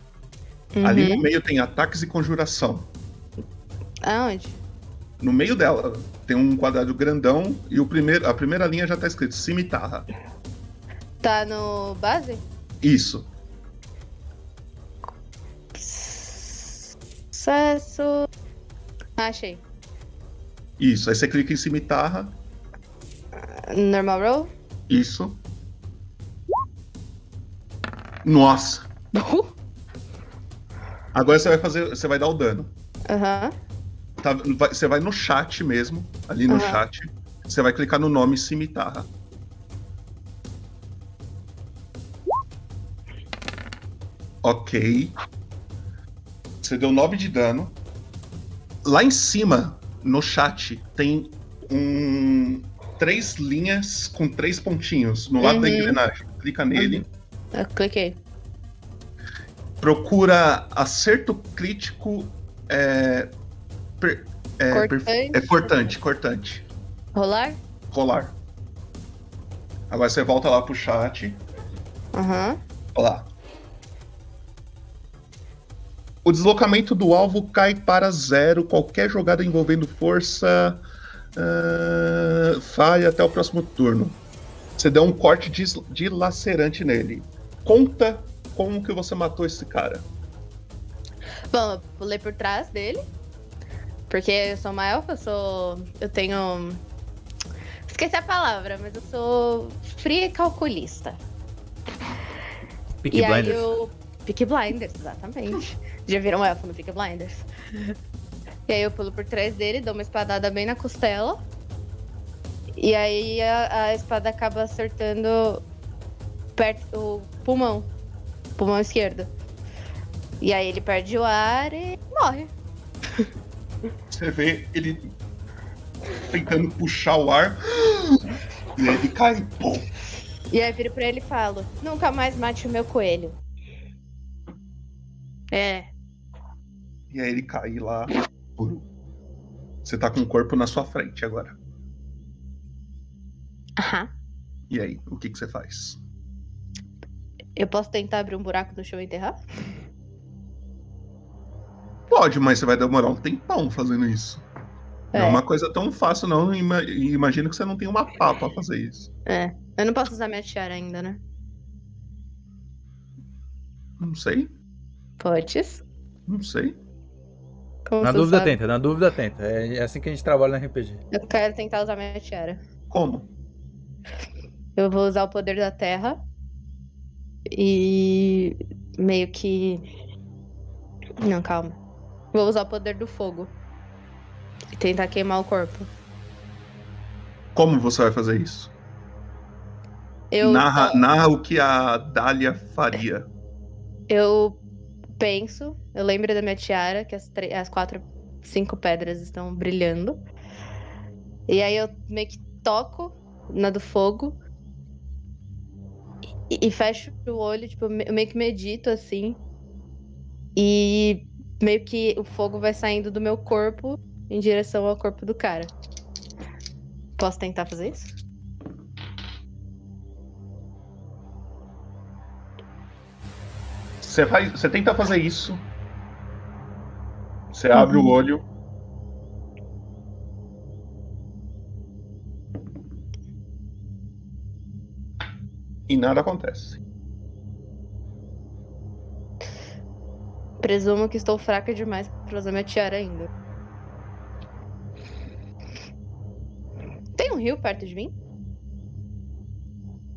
Ali Uhum. no meio tem ataques e conjuração. Aonde? No meio dela tem um quadrado grandão e o primeiro, a primeira linha já tá escrito cimitarra. Tá no base? Isso. Sucesso. Ah, achei. Isso. Aí você clica em cimitarra. Normal roll? Isso. Nossa. Agora você vai fazer. Você vai dar o dano. Aham. Tá, vai- você vai no chat mesmo. Ali no chat. Você vai clicar no nome cimitarra. Ok. Você deu 9 de dano. Lá em cima, no chat, tem um. Três linhas com três pontinhos no lado da Uhum. engrenagem. Clica nele. Eu cliquei. Procura acerto crítico. É, per- é, Cortante. é cortante, cortante. Rolar? Rolar. Agora você volta lá pro chat. Aham. Olha lá. O deslocamento do alvo cai para zero. Qualquer jogada envolvendo força ah, falha até o próximo turno. Você deu um corte dilacerante nele. Conta como que você matou esse cara. Bom, eu pulei por trás dele. Porque eu sou uma elfa, eu sou. Eu tenho. Esqueci a palavra, mas eu sou fria e calculista. Peaky e aí Blinders. eu. Peaky Blinders, exatamente. Já viram elfo no Peaky Blinders. E aí eu pulo por trás dele, dou uma espadada bem na costela. E aí a, a espada acaba acertando perto o pulmão. Pulmão esquerdo. E aí ele perde o ar e morre. Você vê ele tentando puxar o ar. E aí ele cai. Pum. E aí eu viro pra ele e falo: Nunca mais mate o meu coelho. É. E aí ele cai lá. Você tá com o corpo na sua frente agora. Aham. E aí, o que, que você faz? Eu posso tentar abrir um buraco no chão e enterrar? Pode, mas você vai demorar um tempão fazendo isso. Não é É. uma coisa tão fácil, não. Ima- Imagino que você não tem uma pá pra fazer isso. É. Eu não posso usar minha tiara ainda, né? Não sei, Podes? não sei. Como Na dúvida sabe? tenta, na dúvida tenta. É é assim que a gente trabalha no RPG. Eu quero tentar usar minha tiara. Como? Eu vou usar o poder da terra. E meio que. Não, calma. Vou usar o poder do fogo. E tentar queimar o corpo. Como você vai fazer isso? Eu, Narra, narra o que a Dália faria. eu penso, eu lembro da minha tiara, que as, as quatro, cinco pedras estão brilhando. E aí eu meio que toco na do fogo. E, e fecho o olho, tipo, eu meio que medito assim. E meio que o fogo vai saindo do meu corpo em direção ao corpo do cara. Posso tentar fazer isso? Você, faz, você tenta fazer isso. Você abre o olho. E nada acontece. Presumo que estou fraca demais pra usar minha tiara ainda. Tem um rio perto de mim?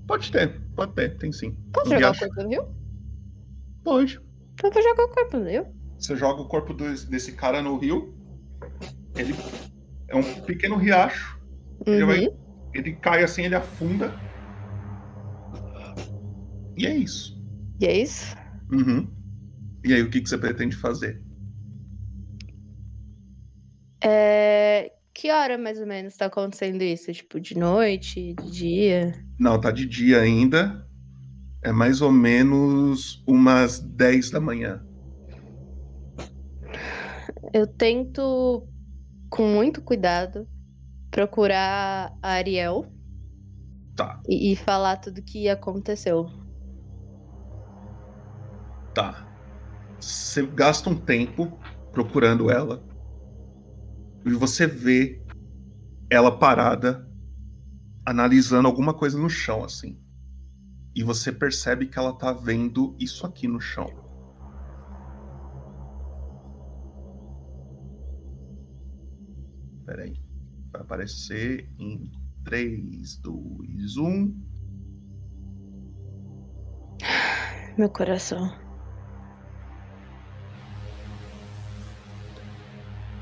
Pode ter, pode ter, tem sim. Posso jogar o corpo no rio? Pode. Então eu vou jogar o corpo. Você joga o corpo desse, desse cara no rio. Ele é um pequeno riacho. Ele, vai, Uhum. ele cai assim, ele afunda. E é isso. E é isso? Uhum. E aí, o que, que você pretende fazer? É... Que hora mais ou menos tá acontecendo isso? Tipo, de noite, de dia? Não, tá de dia ainda. É mais ou menos umas 10 da manhã. Eu tento, com muito cuidado, procurar a Ariel. Tá. E, e falar tudo que aconteceu. Tá. Você gasta um tempo procurando ela. E você vê ela parada, analisando alguma coisa no chão, assim. E você percebe que ela tá vendo isso aqui no chão. Pera aí. Vai aparecer em 3, 2, 1. Meu coração.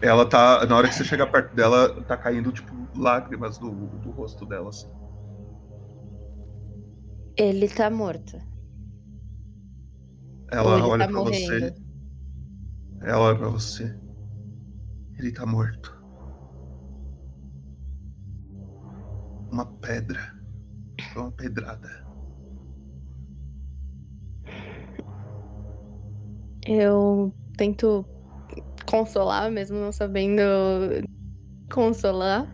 Ela tá. Na hora que você chega perto dela, tá caindo, tipo, lágrimas do, do rosto dela, assim. Ele tá morto. Ela ele olha tá pra você. Ela olha pra você. Ele tá morto. Uma pedra. Foi uma pedrada. Eu tento consolar, mesmo não sabendo consolar.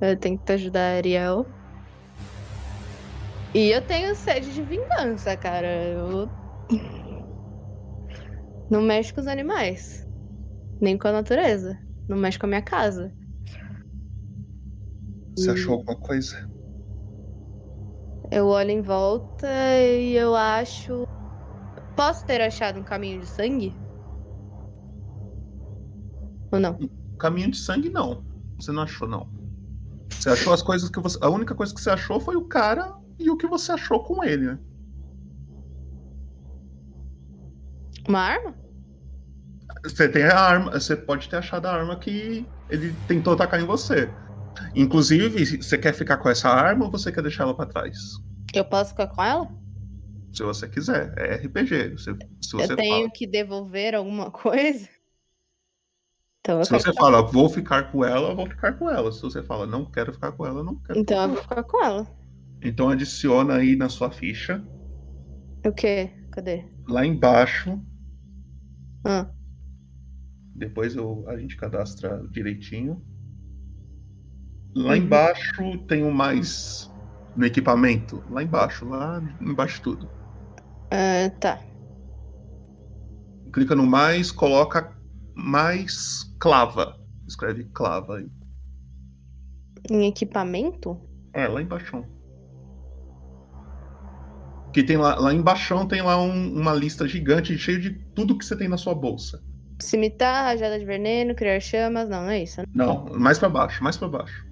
Eu tento ajudar a Ariel. E eu tenho sede de vingança, cara. Eu. Não mexo com os animais. Nem com a natureza. Não mexo com a minha casa. Você Hum. achou alguma coisa? Eu olho em volta e eu acho. Posso ter achado um caminho de sangue? Ou não? Caminho de sangue, não. Você não achou, não. Você achou as coisas que você. A única coisa que você achou foi o cara e o que você achou com ele, né? Uma arma? Você tem a arma. Você pode ter achado a arma que ele tentou atacar em você. Inclusive, você quer ficar com essa arma ou você quer deixar ela pra trás? Eu posso ficar com ela? Se você quiser. É RPG. Se, se você eu tenho fala, que devolver alguma coisa? Então se você fala, vou ficar com ela, eu vou ficar com ela. Se você fala, não quero ficar com ela, eu não quero. Então eu vou ficar com ela. Então adiciona aí na sua ficha, O quê? Cadê? lá embaixo. Ah. Depois eu, a gente cadastra direitinho. Lá Uhum. embaixo tem o mais no equipamento. Lá embaixo, lá embaixo tudo. Ah, tá. Clica no mais, coloca mais clava. Escreve clava aí. Em equipamento? É, lá embaixo. Que tem lá, lá embaixo tem lá um- uma lista gigante cheia de tudo que você tem na sua bolsa. Cimitarra, rajada de veneno, criar chamas. Não, não é isso. né? Não, mais pra baixo, mais pra baixo.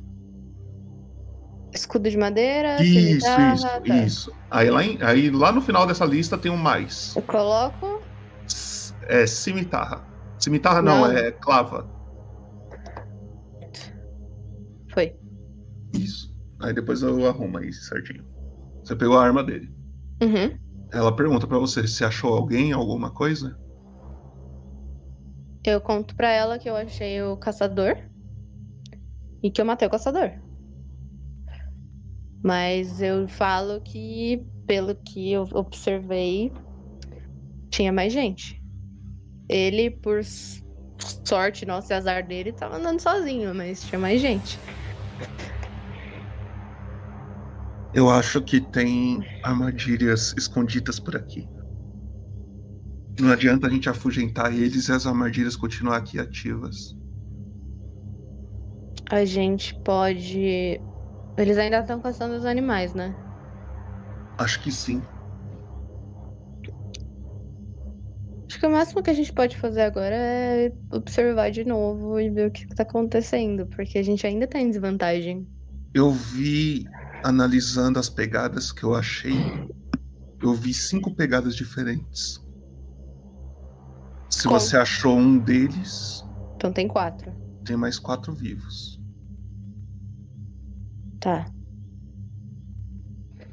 Escudo de madeira, Isso, cimitarra. isso, tá. isso. Aí lá, em- aí lá no final dessa lista tem um mais. Eu coloco. É cimitarra. Cimitarra não, Não. é clava. Foi. Isso. Aí depois eu arrumo aí certinho. Você pegou a arma dele. Uhum. Ela pergunta pra você se achou alguém, alguma coisa? Eu conto pra ela que eu achei o caçador. E que eu matei o caçador. Mas eu falo que, pelo que eu observei, tinha mais gente. Ele, por sorte nossa e azar dele, tava andando sozinho, mas tinha mais gente. Eu acho que tem armadilhas escondidas por aqui. Não adianta a gente afugentar eles e as armadilhas continuar aqui ativas. A gente pode. Eles ainda estão caçando os animais, né? Acho que sim. Acho que o máximo que a gente pode fazer agora é observar de novo e ver o que tá acontecendo, porque a gente ainda tá em desvantagem. Eu vi, analisando as pegadas que eu achei, eu vi cinco pegadas diferentes. Se você achou um deles, Então tem quatro. tem mais quatro vivos. Tá.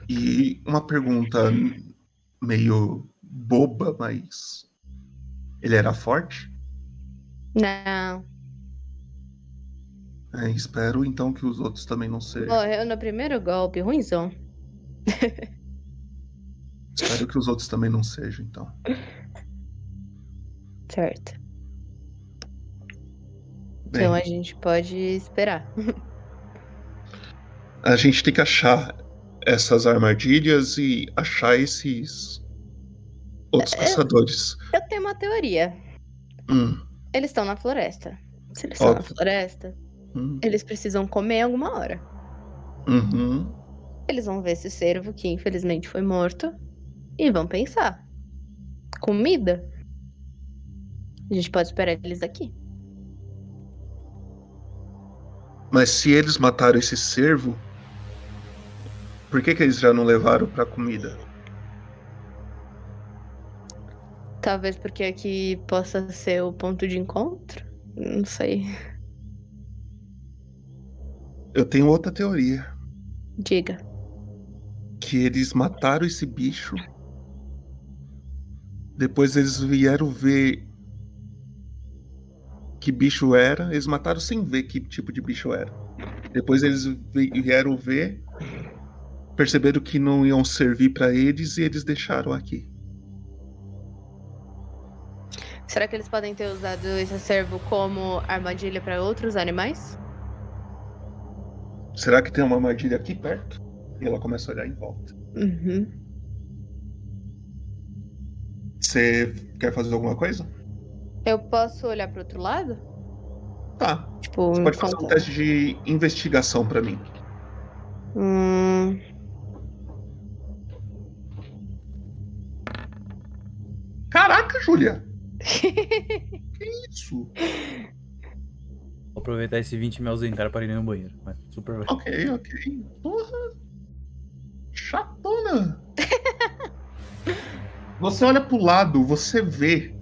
E uma pergunta meio boba, mas. Ele era forte? Não. É, espero então que os outros também não sejam. Morreu no primeiro golpe, ruimzão. *laughs* Espero que os outros também não sejam, então. Certo. Bem, Então a gente pode esperar. *laughs* a gente tem que achar essas armadilhas e achar esses outros caçadores. Eu tenho uma teoria. Hum, Eles estão na floresta. Se eles estão na floresta, hum, eles precisam comer alguma hora. uhum. Eles vão ver esse cervo que infelizmente foi morto e vão pensar: comida? A gente pode esperar eles aqui. Mas se eles mataram esse cervo, por que, que eles já não levaram pra comida? Talvez porque aqui possa ser o ponto de encontro? Não sei. Eu tenho outra teoria. Diga. Que eles mataram esse bicho. Depois eles vieram ver que bicho era. Eles mataram sem ver que tipo de bicho era. Depois eles vi- vieram ver, perceberam que não iam servir pra eles e eles deixaram aqui. Será que eles podem ter usado esse cervo como armadilha para outros animais? Será que tem uma armadilha aqui perto? E ela começa a olhar em volta. Uhum. Você quer fazer alguma coisa? Eu posso olhar pro outro lado? Tá. Tipo, Você pode fazer um teste de investigação pra mim. Hum... Caraca, Júlia! *laughs* que isso? Vou aproveitar esse 20 e me ausentar para ir no banheiro. Mas super Ok, ok. Porra! Chatona! *laughs* você olha pro lado, você vê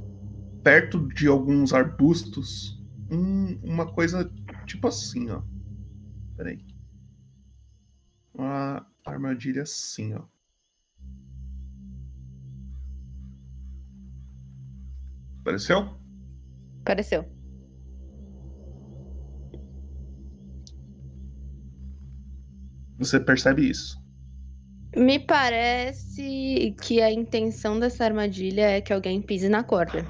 perto de alguns arbustos um, uma coisa tipo assim, ó. Peraí. Uma armadilha assim, ó. Apareceu? Apareceu. Você percebe isso. Me parece que a intenção dessa armadilha é que alguém pise na corda.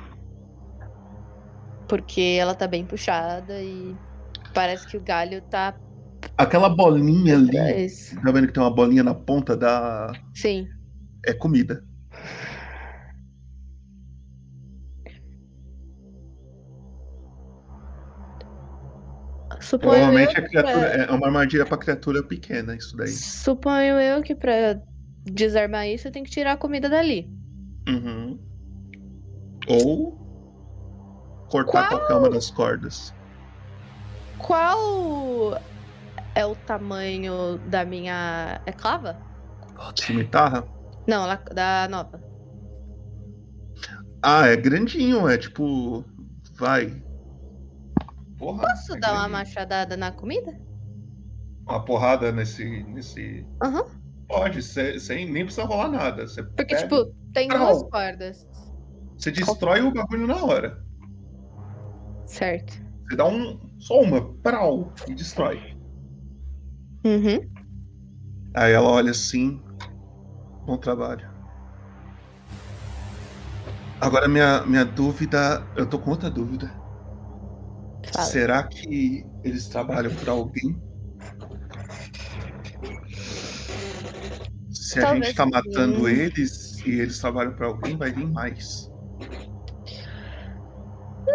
Porque ela tá bem puxada e parece que o galho tá. Aquela bolinha ali. Atrás. Tá vendo que tem uma bolinha na ponta da. Sim. É comida. Suponho Provavelmente a que criatura pra- é uma armadilha pra criatura pequena, isso daí. Suponho eu que pra desarmar isso eu tenho que tirar a comida dali. Uhum. Ou cortar Qual? qualquer uma das cordas. Qual é o tamanho da minha. É clava? Cimitarra? Não, da nova. Ah, é grandinho, é tipo. Vai. Porra, Posso é dar uma machadada na comida? Uma porrada nesse. nesse... Aham. Pode, cê- sem nem precisa rolar nada. Você Porque, pega, tipo, tem Não. duas cordas. Você destrói o bagulho na hora. Certo. Você dá um. Só uma, prau, e destrói. Uhum. Aí ela olha assim. Bom trabalho. Agora minha, minha dúvida. Eu tô com outra dúvida. Fala. Será que eles trabalham por alguém? Se a Talvez gente tá matando sim. eles e eles trabalham por alguém, vai vir mais.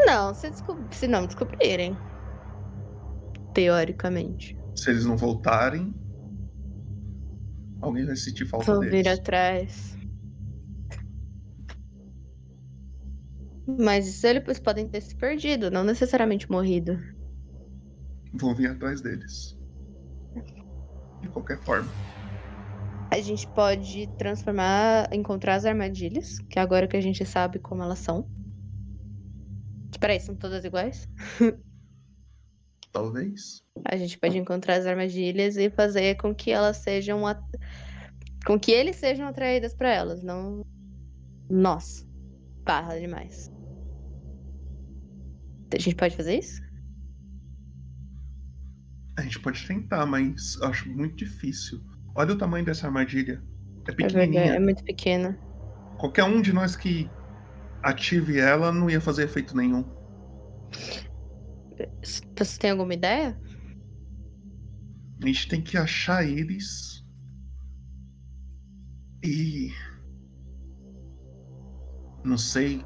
Não, se, se não descobrirem. Teoricamente. Se eles não voltarem, alguém vai sentir falta Vão vir deles. atrás. Mas eles podem ter se perdido, não necessariamente morrido. Vão vir atrás deles. De qualquer forma. A gente pode transformar, encontrar as armadilhas, que é agora que a gente sabe como elas são. Espera aí, são todas iguais? Talvez. A gente pode encontrar as armadilhas e fazer com que elas sejam. at- Com que eles sejam atraídas pra elas, não nós. Barra demais. A gente pode fazer isso? A gente pode tentar, mas acho muito difícil. Olha o tamanho dessa armadilha. É É pequenininha. é muito pequena. Qualquer um de nós que ative ela não ia fazer efeito nenhum. Você tem alguma ideia? A gente tem que achar eles. E. Não sei.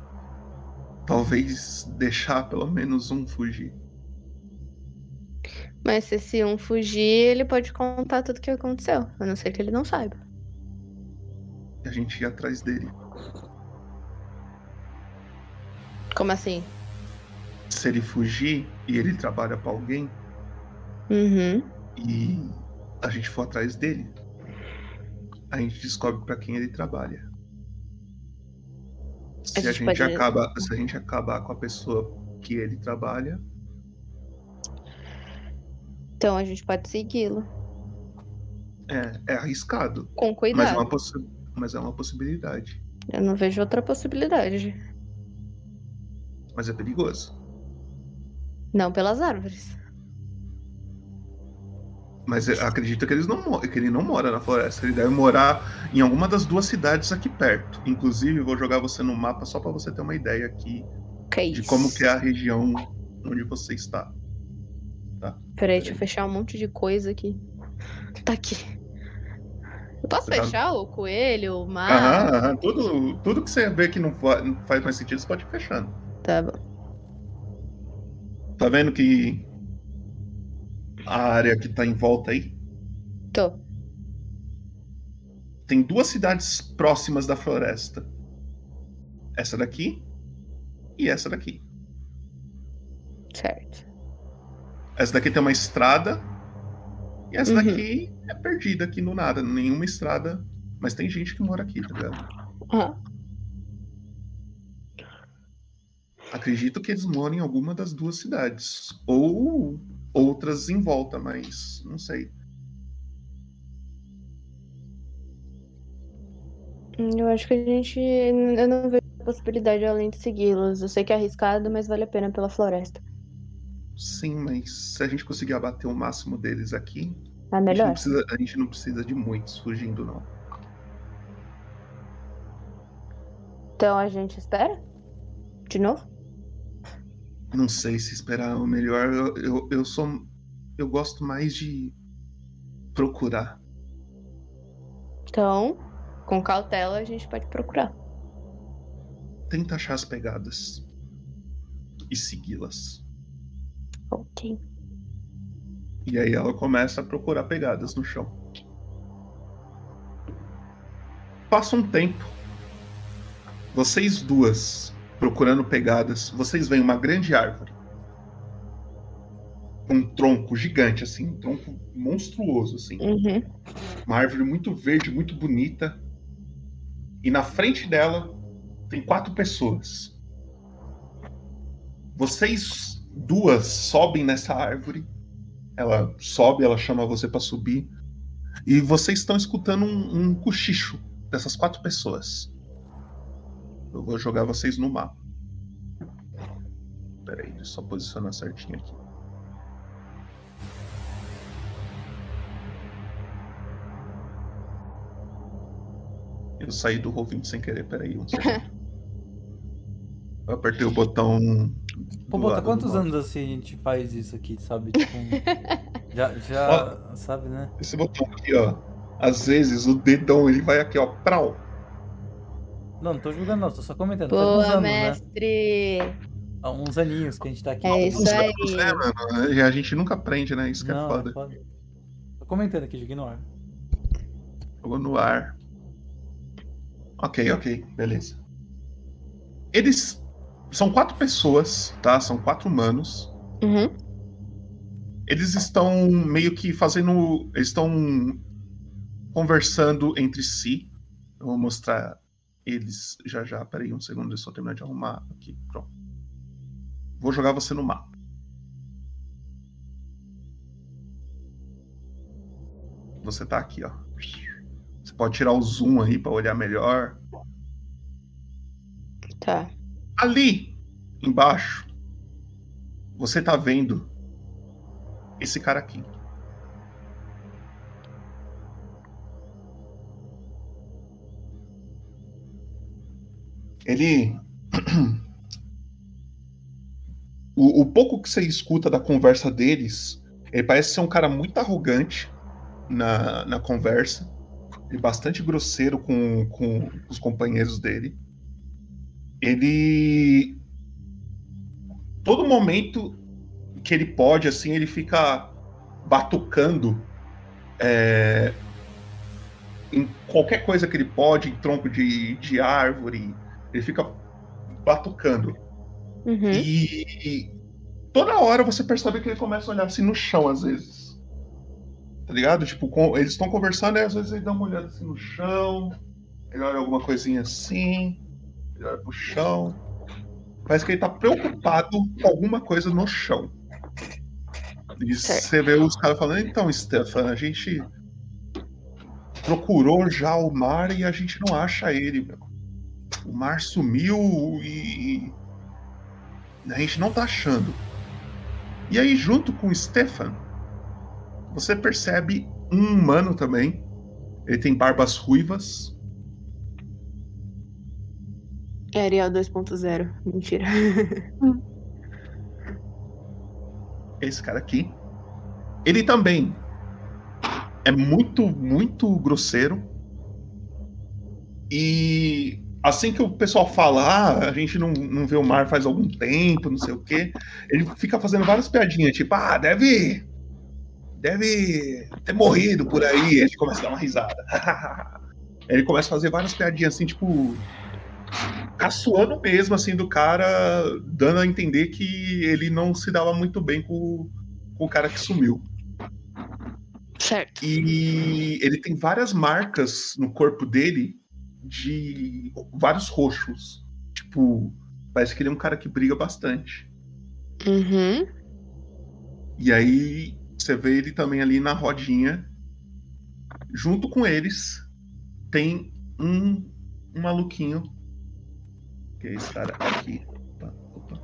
Talvez deixar pelo menos um fugir. Mas se esse um fugir, ele pode contar tudo o que aconteceu. A não ser que ele não saiba. E a gente ir atrás dele. Como assim? Se ele fugir e ele trabalha pra alguém Uhum. e a gente for atrás dele, a gente descobre pra quem ele trabalha. Se a gente gente, pode- acaba, se a gente acabar com a pessoa que ele trabalha, Então a gente pode segui-lo. é, é arriscado. Com Mas é, cuidado. uma possi- mas é uma possibilidade. Eu não vejo outra possibilidade. Mas é perigoso. Não pelas árvores. Mas acredito que, eles não, que ele não mora na floresta. Ele deve morar em alguma das duas cidades aqui perto. Inclusive, eu vou jogar você no mapa só pra você ter uma ideia aqui de como que é a região onde você está. Tá? Peraí, deixa eu fechar um monte de coisa aqui. Tá aqui. Eu posso Tá. fechar o coelho, o mar? Aham, aham. Tudo, tudo que você vê que não faz mais sentido, você pode ir fechando. Tá bom. Tá vendo que a área que tá em volta aí Tô. tem duas cidades próximas da floresta. Essa daqui e essa daqui. Certo. Essa daqui tem uma estrada e essa Uhum. daqui é perdida aqui no nada, nenhuma estrada. Mas tem gente que mora aqui, tá ligado? Aham. Acredito que eles moram em alguma das duas cidades. Ou outras em volta, mas não sei. Eu acho que a gente. Eu não vejo possibilidade além de segui-los. Eu sei que é arriscado, mas vale a pena pela floresta. Sim, mas se a gente conseguir abater o máximo deles aqui, É a gente, melhor. não precisa, a gente não precisa de muitos fugindo, não. Então a gente espera? De novo? Não sei se esperar o melhor. Eu, eu, eu sou. Eu gosto mais de procurar. Então, com cautela, a gente pode procurar. Tenta achar as pegadas. E segui-las. Ok. E aí ela começa a procurar pegadas no chão. Passa um tempo. Vocês duas procurando pegadas, vocês veem uma grande árvore. Um tronco gigante, assim, um tronco monstruoso, assim. Uhum. Uma árvore muito verde, muito bonita. E na frente dela tem quatro pessoas. Vocês duas sobem nessa árvore. Ela sobe, ela chama você pra subir. E vocês estão escutando um, um cochicho dessas quatro pessoas. Eu vou jogar vocês no mapa. Peraí, deixa eu só posicionar certinho aqui. Eu saí do Roll20 sem querer, peraí. Um segundo. *laughs* Eu apertei o botão. Pô, Bota, quantos anos assim a gente faz isso aqui, sabe? Tipo, já, já sabe, né? Esse botão aqui, ó. Às vezes o dedão ele vai aqui, ó. Prau. Não, não tô julgando não, tô só comentando. Boa, anos, né? mestre! Há uns aninhos que a gente tá aqui. É isso Uns aí. anos, né, mano? E A gente nunca aprende, né? Isso que Não, é foda. é foda. Tô comentando aqui, joguei no ar. Jogou no ar. Ok, ok, beleza. Eles são quatro pessoas, tá? São quatro humanos. Uhum. Eles estão meio que fazendo. Eles estão conversando entre si. Eu vou mostrar eles já já. Peraí um segundo, deixa eu só terminar de arrumar aqui. Pronto. Vou jogar você no mapa. Você tá aqui, ó. Você pode tirar o zoom aí pra olhar melhor. Tá. Ali embaixo, você tá vendo esse cara aqui. Ele. *clears throat* O, o pouco que você escuta da conversa deles, ele parece ser um cara muito arrogante na, na conversa. E bastante grosseiro com, com os companheiros dele. Ele. Todo momento que ele pode, assim, ele fica batucando é, em qualquer coisa que ele pode, em tronco de, de árvore. Ele fica batucando. Uhum. E toda hora você percebe que ele começa a olhar assim no chão, às vezes. Tá ligado? Tipo, com- eles estão conversando e às vezes ele dá uma olhada assim no chão. Ele olha alguma coisinha assim. Ele olha pro chão. Parece que ele tá preocupado com alguma coisa no chão. E você vê os caras falando, então, Stefan, a gente procurou já o mar e a gente não acha ele, meu. O mar sumiu e. A gente não tá achando. E aí, junto com o Stefan, você percebe um humano também. Ele tem barbas ruivas. É Ariel 2.0. Mentira. *laughs* Esse cara aqui. Ele também é muito, muito grosseiro. E assim que o pessoal fala, ah, a gente não, não vê o mar faz algum tempo, não sei o quê, ele fica fazendo várias piadinhas, tipo, ah, deve. Deve ter morrido por aí. Ele começa a dar uma risada. *laughs* ele começa a fazer várias piadinhas assim, tipo. Caçoando mesmo, assim, do cara, dando a entender que ele não se dava muito bem com, com o cara que sumiu. Certo. E ele tem várias marcas no corpo dele de vários roxos. Tipo, parece que ele é um cara que briga bastante. Uhum. E aí você vê ele também ali na rodinha. Junto com eles tem um, um maluquinho Que é esse cara aqui. Opa, opa.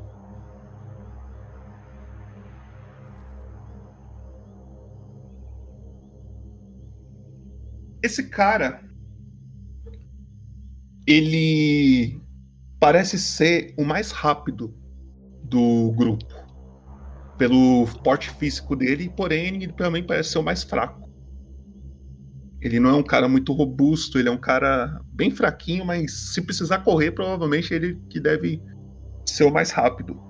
Esse cara. Ele parece ser o mais rápido do grupo. Pelo porte físico dele, porém, ele também parece ser o mais fraco. Ele não é um cara muito robusto, ele é um cara bem fraquinho, mas se precisar correr, provavelmente ele que deve ser o mais rápido.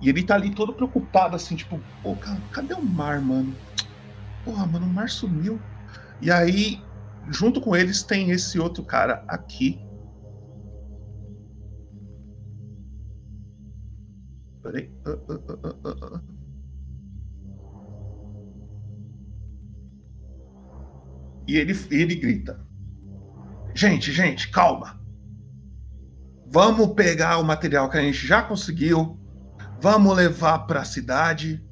E ele tá ali todo preocupado, assim, tipo, pô, cara, cadê o mar, mano? Porra, mano, o mar sumiu. E aí, junto com eles, tem esse outro cara aqui. Peraí. Ah, ah, ah. E ele, ele grita: Gente, gente, calma. Vamos pegar o material que a gente já conseguiu. Vamos levar para a cidade.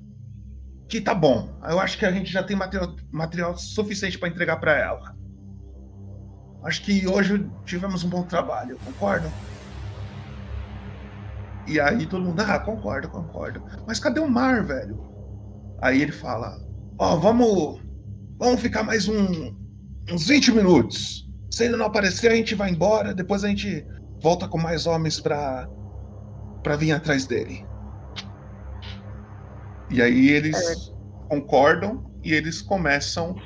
Que tá bom. Eu acho que a gente já tem material, material suficiente para entregar para ela. Acho que hoje tivemos um bom trabalho, concordam? E aí todo mundo, ah, concordo, concordo. Mas cadê o mar, velho? Aí ele fala, ó, oh, vamos, vamos ficar mais um, uns 20 minutos. Se ele não aparecer, a gente vai embora. Depois a gente volta com mais homens pra, pra vir atrás dele. E aí eles concordam e eles começam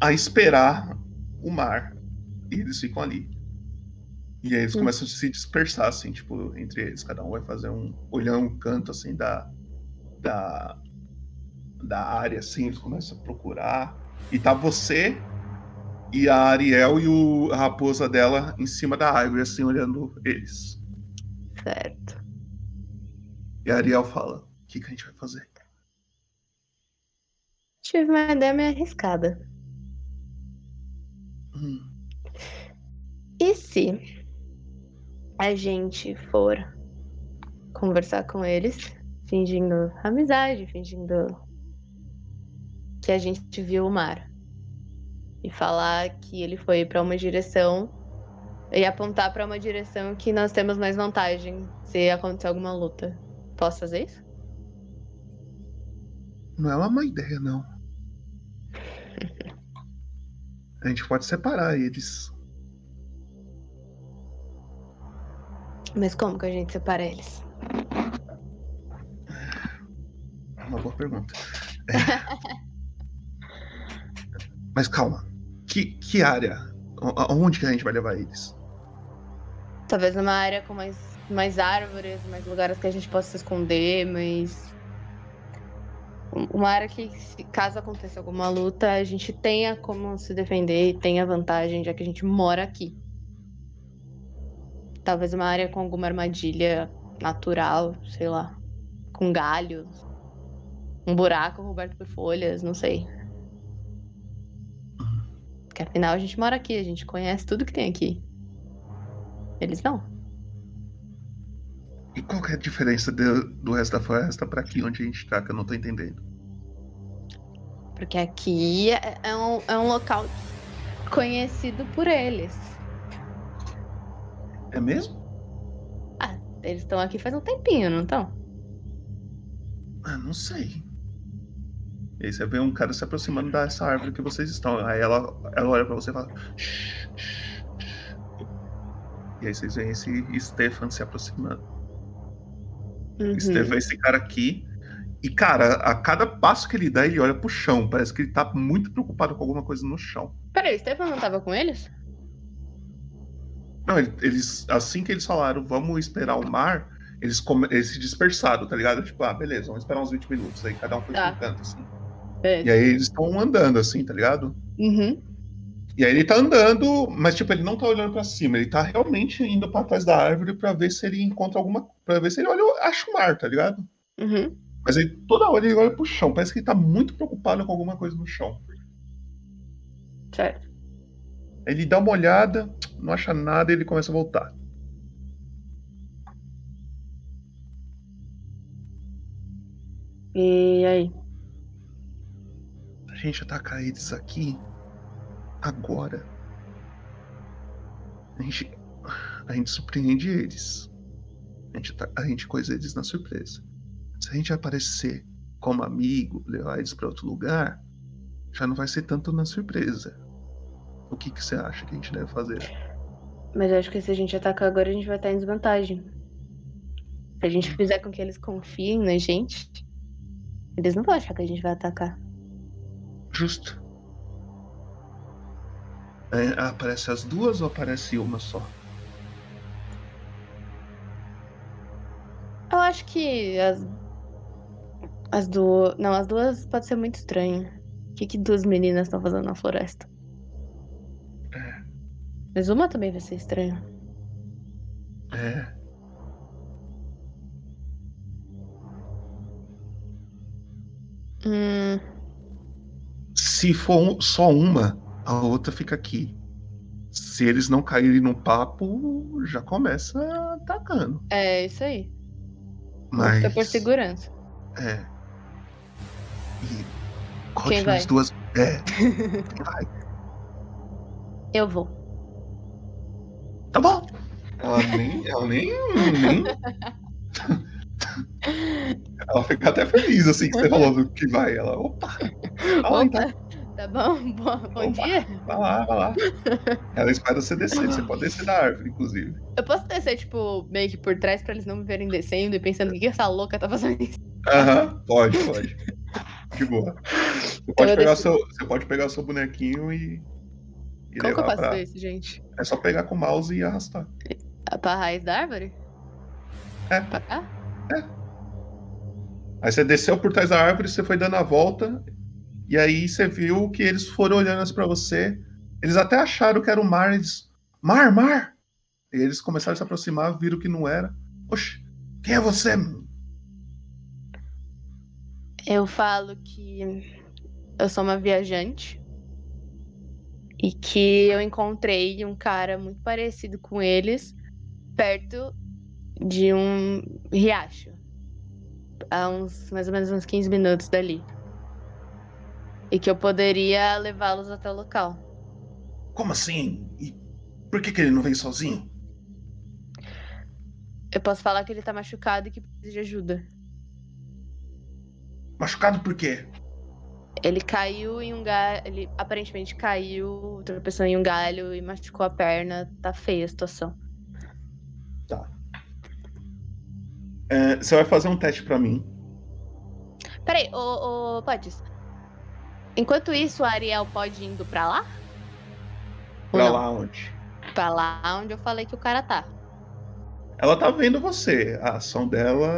a esperar o mar. E eles ficam ali. E aí eles começam a se dispersar, assim, tipo, entre eles. Cada um vai fazer um. olhando um canto, assim, da. da. da área, assim. Eles começam a procurar. E tá você e a Ariel e o, a raposa dela em cima da árvore, assim, olhando eles. Certo. E a Ariel fala: O que, que a gente vai fazer? Tive uma ideia meio arriscada. Hum. E se a gente for conversar com eles, fingindo amizade, fingindo que a gente viu o mar? E falar que ele foi para uma direção e apontar para uma direção que nós temos mais vantagem se acontecer alguma luta. Posso fazer isso? Não é uma má ideia, não. *laughs* A gente pode separar eles. Mas como que a gente separa eles? Uma boa pergunta. É. *laughs* Mas calma. Que, que área? Aonde que a gente vai levar eles? Talvez numa área com mais, mais árvores, mais lugares que a gente possa se esconder, mas. Uma área que, caso aconteça alguma luta, a gente tenha como se defender e tenha vantagem, já que a gente mora aqui. Talvez uma área com alguma armadilha natural, sei lá. Com galhos. Um buraco coberto por folhas, não sei. Porque afinal a gente mora aqui, a gente conhece tudo que tem aqui. Eles não. E qual que é a diferença de, do resto da floresta para aqui onde a gente tá, que eu não tô entendendo? Porque aqui é, é um, é um local conhecido por eles. É mesmo? Ah, eles estão aqui faz um tempinho, não estão? Ah, não sei. E aí você vê um cara se aproximando dessa árvore que vocês estão. Aí ela, ela olha pra você e fala. "Shh, shh, shh." E aí vocês veem esse Stefan se aproximando. Uhum. Stefan é esse cara aqui. E, cara, a cada passo que ele dá, ele olha pro chão. Parece que ele tá muito preocupado com alguma coisa no chão. Peraí, o Stefan não tava com eles? Não, ele- eles, assim que eles falaram, vamos esperar o mar, eles, come- eles se dispersaram, tá ligado? Tipo, ah, beleza, vamos esperar uns 20 minutos. Aí cada um foi Tá. pro canto, assim. Beleza. E aí eles estão andando, assim, tá ligado? Uhum. E aí ele tá andando, mas tipo, ele não tá olhando pra cima, ele tá realmente indo pra trás da árvore pra ver se ele encontra alguma. pra ver se ele olha, acha o mar, tá ligado? Uhum. Mas aí toda hora ele olha pro chão, parece que ele tá muito preocupado com alguma coisa no chão. Certo. Ele dá uma olhada, não acha nada e ele começa a voltar. E aí? A gente atacar eles aqui agora. A gente. a gente surpreende eles. A gente, tá- a gente coisa eles na surpresa. Se a gente aparecer como amigo, levar eles pra outro lugar, já não vai ser tanto na surpresa. O que, que você acha que a gente deve fazer? Mas eu acho que se a gente atacar agora, a gente vai estar em desvantagem. Se a gente fizer com que eles confiem na gente, eles não vão achar que a gente vai atacar. Justo. É, aparece as duas ou aparece uma só? Eu acho que as. As duas. Não, as duas pode ser muito estranho. O que, que duas meninas estão fazendo na floresta? Mas uma também vai ser estranha. É. Hum. Se for um- só uma, a outra fica aqui. Se eles não caírem no papo, já começa atacando. É isso aí. Mas. Fica por segurança. É. E. Quem vai? nós duas. É. Quem *laughs* vai? Eu vou. Tá bom. Ela nem. Ela nem. nem... *laughs* ela fica até feliz assim que você falou do que vai. Ela, opa! Aí, Opa, tá bom? *laughs* Bom, bom dia. Vai lá, vai lá. Ela espera você descer. Você pode descer da árvore, inclusive. Eu posso descer, tipo, meio que por trás pra eles não me verem descendo e pensando o que que essa louca tá fazendo isso. Aham, pode, pode. De boa. Você pode, Eu pegar seu, você pode pegar seu bonequinho e. e Como que eu faço pra- isso, gente? É só pegar com o mouse e arrastar. Pra raiz da árvore? É. Pra cá? Aí você desceu por trás da árvore, você foi dando a volta, e aí você viu que eles foram olhando assim pra você. Eles até acharam que era o mar, eles. Mar, mar! E eles começaram a se aproximar, viram que não era. Oxe, quem é você? Eu falo que eu sou uma viajante e que eu encontrei um cara muito parecido com eles perto de um riacho. A uns mais ou menos uns 15 minutos dali. E que eu poderia levá-los até o local. Como assim? E por que, que ele não vem sozinho? Eu posso falar que ele tá machucado e que precisa de ajuda. Machucado por quê? Ele caiu em um galho. Ele aparentemente caiu, tropeçou em um galho e machucou a perna. Tá feia a situação. É, você vai fazer um teste pra mim. Peraí, ô, ô Podes. Enquanto isso, a Ariel pode ir indo pra lá? Pra lá onde? Pra lá onde eu falei que o cara tá. Ela tá vendo você. A ação dela,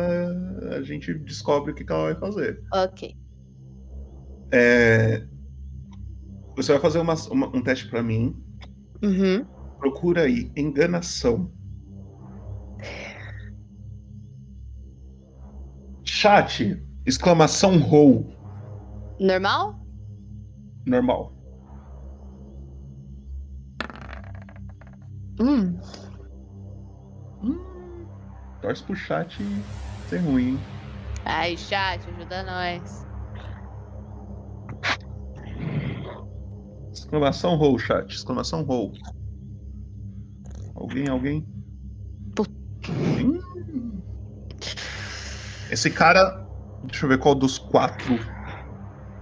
a gente descobre o que, que ela vai fazer. Ok. É, Você vai fazer uma- uma- um teste pra mim. Uhum. Procura aí, enganação. Chat, exclamação roll. Normal? Normal. Hum. Torce pro chat ser ruim, hein? Ai, chat, ajuda nós. Exclamação roll, chat. Exclamação roll. Alguém, alguém? Hum. Esse cara. Deixa eu ver qual dos quatro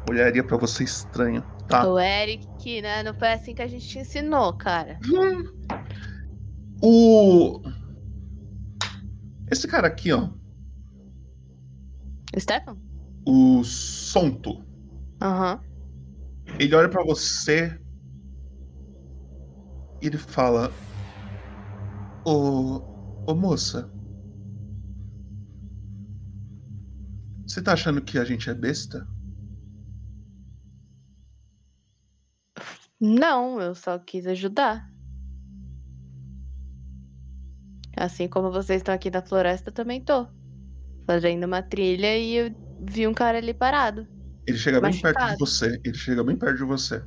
olharia pra você estranho, tá? O Eric, né? Não foi assim que a gente te ensinou, cara. *laughs* O. Esse cara aqui, ó. Stefan? O Sonto. Aham. Ele olha pra você. E ele fala: Ô. Ô moça. Você tá achando que a gente é besta? Não, eu só quis ajudar. Assim como vocês estão aqui na floresta, eu também tô. Fazendo uma trilha e eu vi um cara ali parado. Ele chega bem perto de Machucado. você. Ele chega bem perto de você.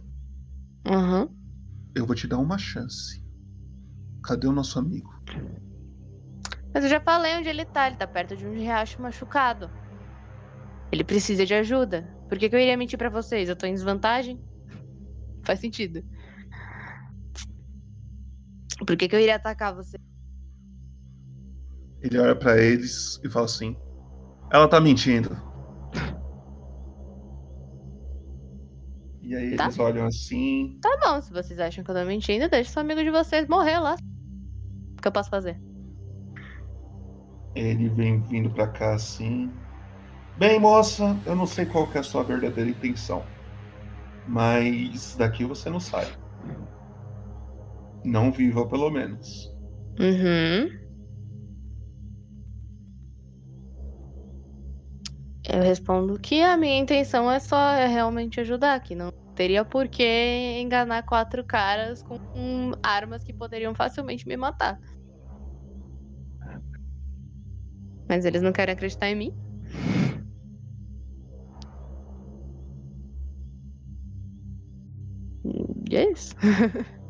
Uhum. Eu vou te dar uma chance. Cadê o nosso amigo? Mas eu já falei onde ele tá. Ele tá perto de um riacho machucado. Ele precisa de ajuda. Por que, que eu iria mentir pra vocês? Eu tô em desvantagem? Faz sentido. Por que, que eu iria atacar você? Ele olha pra eles e fala assim: Ela tá mentindo. E aí Tá. eles olham assim. Tá bom, se vocês acham que eu tô mentindo, deixa o amigo de vocês morrer lá. O que eu posso fazer? Ele vem vindo pra cá assim. Bem, moça, eu não sei qual que é a sua verdadeira intenção. Mas daqui você não sai. Não viva, pelo menos. Uhum. Eu respondo que a minha intenção é só realmente ajudar, que não teria por que enganar quatro caras com armas que poderiam facilmente me matar. Mas eles não querem acreditar em mim. E é isso. *laughs*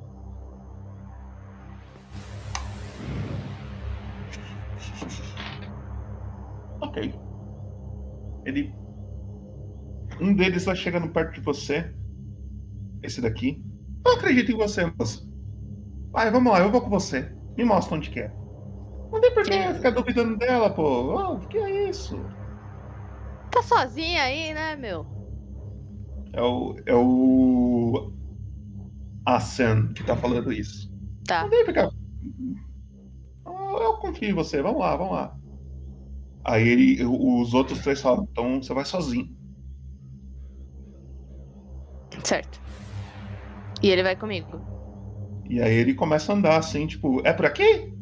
Ok. Ele. Um deles vai chegando perto de você. Esse daqui. Eu acredito em você, moça. Vai, vamos lá, eu vou com você. Me mostra onde que é. Não tem por que ficar duvidando dela, pô. Oh, que é isso? Tá sozinha aí, né, meu? É o. É o. Asan que tá falando isso. Tá. Não que. Oh, eu confio em você, vamos lá, vamos lá. Aí ele, os outros três falam, então você vai sozinho. Certo. E ele vai comigo. E aí ele começa a andar assim, tipo, é por aqui?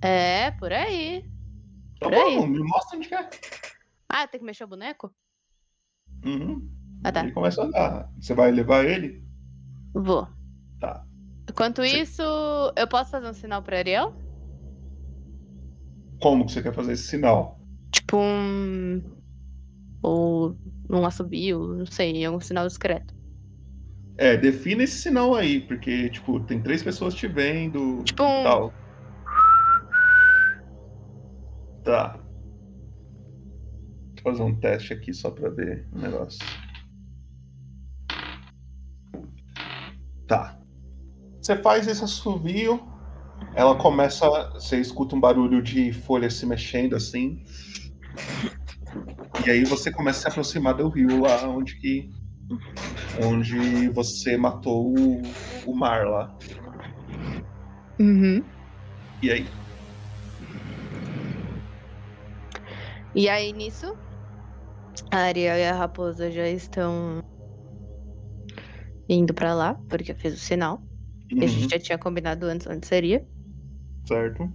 É, por aí. Então Por aí. vamos, me mostra onde é. Ah, tem que mexer o boneco? Uhum. Ah, tá. Ele começa a andar. Você vai levar ele? Vou. Tá. Enquanto isso, eu posso fazer um sinal pra Ariel? Como que você quer fazer esse sinal? Tipo um. Ou um assobio, não sei, algum sinal discreto. É, defina esse sinal aí, porque, tipo, tem três pessoas te vendo. Tipo um- Tal. Tá. Deixa eu fazer um teste aqui só pra ver o negócio. Tá. Você faz esse assovio, ela começa. Você escuta um barulho de folha se mexendo assim. E aí você começa a se aproximar do rio lá onde que. Onde você matou o, o mar lá. Uhum. E aí? E aí, nisso, a Ariel e a raposa já estão indo pra lá, porque eu fiz o sinal. E a Uhum. gente já tinha combinado antes onde seria. Certo?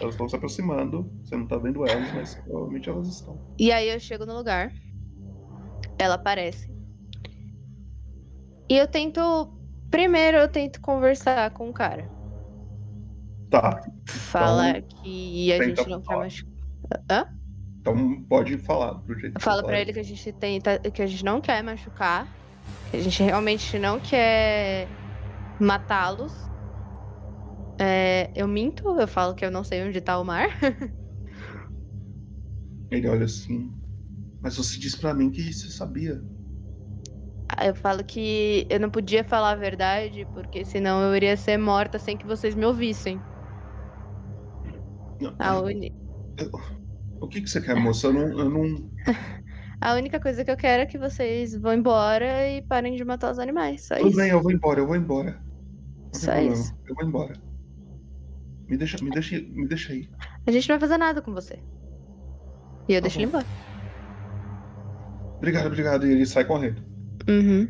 Elas estão se aproximando. Você não tá vendo elas, mas provavelmente elas estão. E aí eu chego no lugar. Ela aparece. E eu tento. Primeiro eu tento conversar com o cara. Tá. Fala Então, que a gente não quer machucar. Hã? Então pode falar do jeito que Fala pra ele que a gente tenta. que a gente não quer machucar. A gente realmente não quer matá-los. É, eu minto, eu falo que eu não sei onde tá o mar. *laughs* Ele olha assim. Mas você disse pra mim que você sabia. Eu falo que eu não podia falar a verdade, porque senão eu iria ser morta sem que vocês me ouvissem. A, uni- O que, que você quer, moça? Eu não. Eu não... *laughs* a única coisa que eu quero é que vocês vão embora e parem de matar os animais. Só Tudo isso. bem, eu vou embora, eu vou embora. Não Só problema, isso. Eu vou embora. Me deixa, me deixa, me deixa aí. A gente não vai fazer nada com você. E eu Tá deixo ele embora. Obrigado, obrigado. E ele sai correndo. Uhum.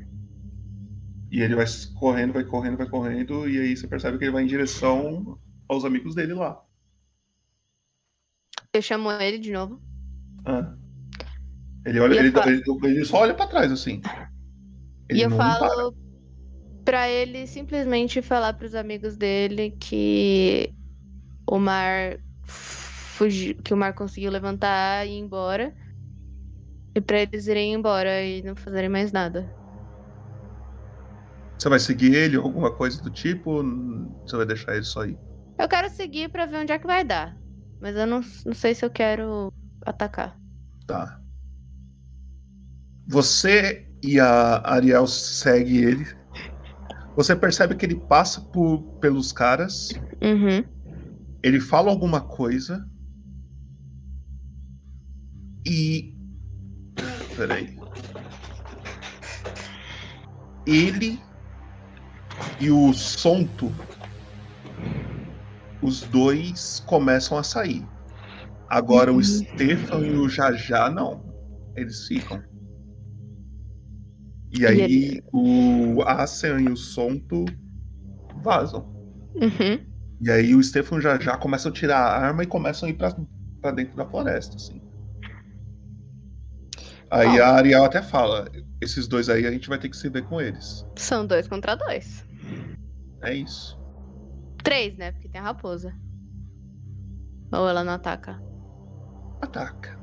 E ele vai correndo, vai correndo, vai correndo. E aí você percebe que ele vai em direção aos amigos dele lá. Eu chamo ele de novo. Ah. Ele olha, ele, falo- ele, ele só olha pra trás, assim. Ele e eu falo pra ele simplesmente falar pros amigos dele que o mar fugiu, que o mar conseguiu levantar e ir embora. E pra eles irem embora e não fazerem mais nada. Você vai seguir ele ou alguma coisa do tipo? Você vai deixar ele só ir? Eu quero seguir pra ver onde é que vai dar. Mas eu não, não sei se eu quero atacar. Tá. Você e a Ariel segue ele. Você percebe que ele passa por, pelos caras Uhum. Ele fala alguma coisa. E. Peraí. Ele e o Sonto. Os dois começam a sair. Agora o Stefan e o Jajá não. Eles ficam. E aí ele- o Asean e o Sonto vazam. Uhum. E aí o Stefan já já começam a tirar a arma e começam a ir pra, pra dentro da floresta, assim. Aí a Ariel até fala, esses dois aí a gente vai ter que se ver com eles. São dois contra dois. É isso. Três, né? Porque tem a raposa. Ou ela não ataca? Ataca.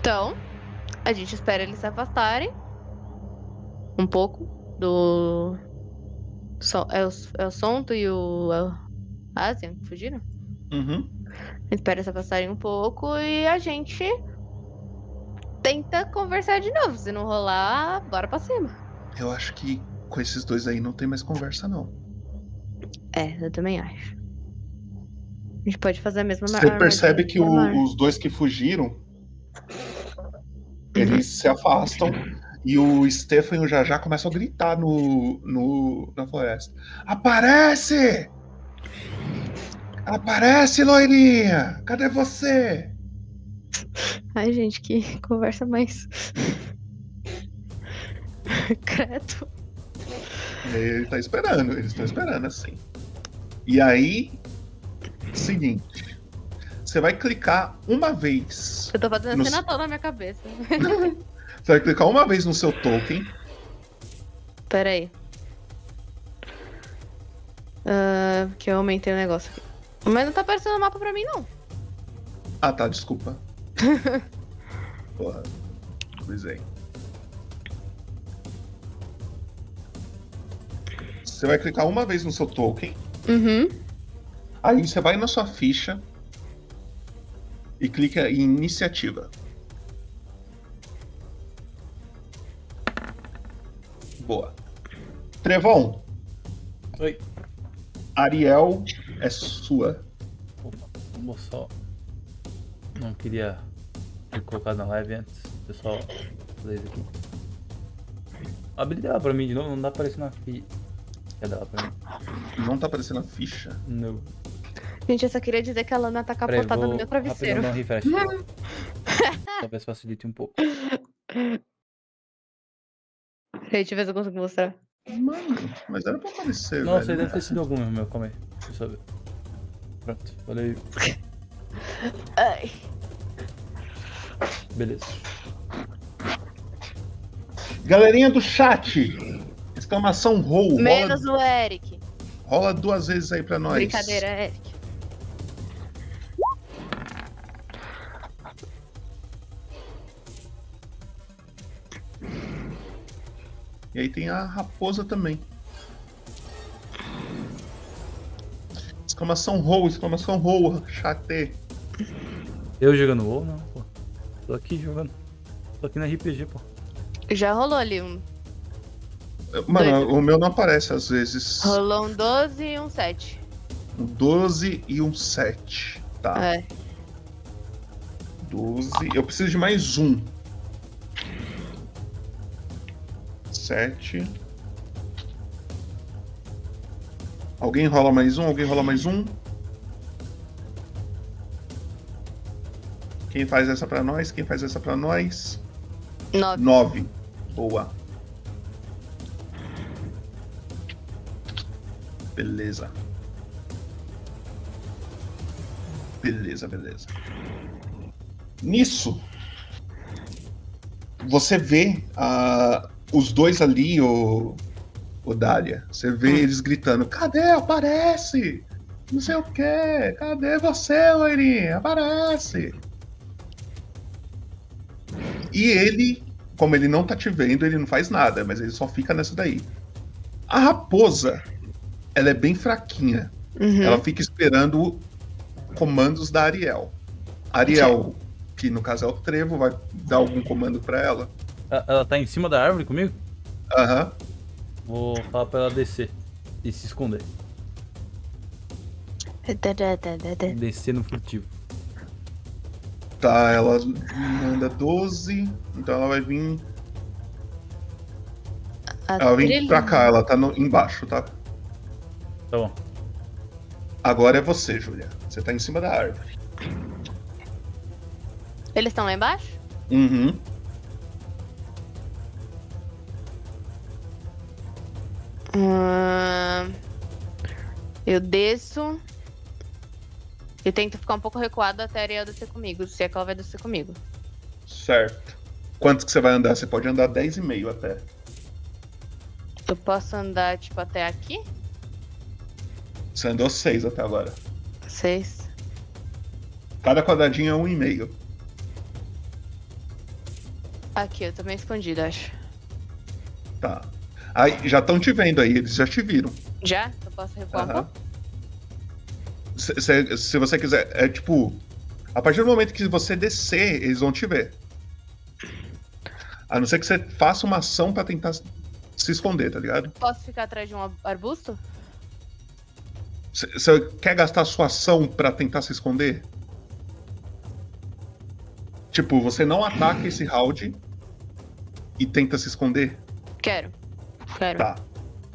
Então, a gente espera eles se afastarem. Um pouco do. So- É o, é o Sonto e o. É o Asian que fugiram? Uhum. A gente espera se afastarem um pouco e a gente tenta conversar de novo. Se não rolar, bora pra cima. Eu acho que com esses dois aí não tem mais conversa, não. É, eu também acho. A gente pode fazer a mesma Você percebe que o- os dois que fugiram, eles se afastam e o Stefan e o Jajá começam a gritar no, no, na floresta. Aparece! Aparece, loirinha! Cadê você? Ai, gente, que conversa mais. *laughs* Credo. Ele tá esperando, eles estão esperando assim. E aí, seguinte, você vai clicar uma vez. Eu tô fazendo no- assim na na minha cabeça. *laughs* Você vai clicar uma vez no seu token. Pera aí. Ah, que eu aumentei o negócio aqui. Mas não tá aparecendo o mapa pra mim, não. Ah, tá, desculpa. *laughs* Porra, cruzei. Você vai clicar uma vez no seu token. Uhum. Aí você vai na sua ficha e clica em iniciativa. Boa. Trevon. Oi. Ariel é sua. Vou só. Não queria ter colocado na live antes. Pessoal, fazer isso aqui. Abre dela pra mim de novo, não dá aparecendo na fi. Quer dela pra mim? Não tá aparecendo a ficha? Não. Gente, eu só queria dizer que a Lana tá capotada no meu travesseiro. rapidão dar um refresh. *laughs* Talvez facilite um pouco. Peraí, deixa eu ver se eu consigo mostrar. Mano, mas era pra aparecer, Nossa, velho. deve ter sido algum meu, calma aí. Deixa eu só ver. Pronto, falei. Ai. Beleza. Galerinha do chat, exclamação roll. Rola, Menos o Eric. rola duas vezes aí pra nós. Brincadeira, Eric. E aí tem a raposa também. Exclamação roll, exclamação roll, chat. Eu jogando WoW? Não, pô. Tô aqui jogando. Tô aqui na RPG, pô. Já rolou ali um. Mano, o meu não aparece às vezes. Rolou um 12 e um 7. Um 12 e um 7. Tá. É. 12. Eu preciso de mais um. 7. Alguém rola mais um? Alguém rola mais um? Quem faz essa pra nós? Quem faz essa pra nós? 9. 9. Boa. Beleza. Beleza, beleza. Nisso, você vê ah, os dois ali, o, o Dália. Você vê eles gritando: Cadê? Aparece! Não sei o que. Cadê você, loirinha? Aparece! E ele, como ele não tá te vendo, ele não faz nada, mas ele só fica nessa daí. A raposa, ela é bem fraquinha. Uhum. Ela fica esperando comandos da Ariel. Ariel, que no caso é o Trevo, vai dar algum comando pra ela. Ela, tá em cima da árvore comigo? Aham. Vou falar pra ela descer e se esconder. Descendo furtivo. Tá, ela manda 12, então ela vai vir. Ela vem pra cá, ela tá no- embaixo, tá? Tá bom. Agora é você, Julia. Você tá em cima da árvore. Eles estão lá embaixo? Uhum. Hum, eu desço. E tento ficar um pouco recuado até a Ariel descer comigo, se é que ela vai descer comigo. Certo. Quanto que você vai andar? Você pode andar 10,5 até. Eu posso andar, tipo, até aqui? Você andou 6 até agora. Seis. Cada quadradinho é 1,5. Aqui, eu tô meio escondido, acho. Tá. Aí, já estão te vendo aí, eles já te viram. Já? Eu posso recuar um pouco? Se, se- se você quiser, é tipo. A partir do momento que você descer, eles vão te ver. A não ser que você faça uma ação pra tentar se esconder, tá ligado? Posso ficar atrás de um arbusto? Você você quer gastar sua ação pra tentar se esconder? Tipo, você não ataca esse round e tenta se esconder? Quero. Quero. Tá.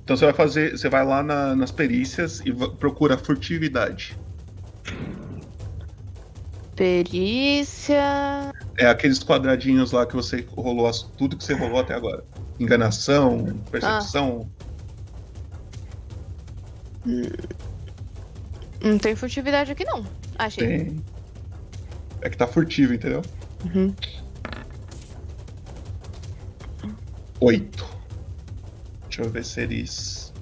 Então você vai fazer. Você vai lá na- nas perícias e procura furtividade. Perícia. É aqueles quadradinhos lá que você rolou tudo que você rolou até agora. Enganação, percepção. Não tem furtividade aqui, não. Achei. Tem. É que tá furtivo, entendeu? Uhum. Oito. Deixa eu ver se eles.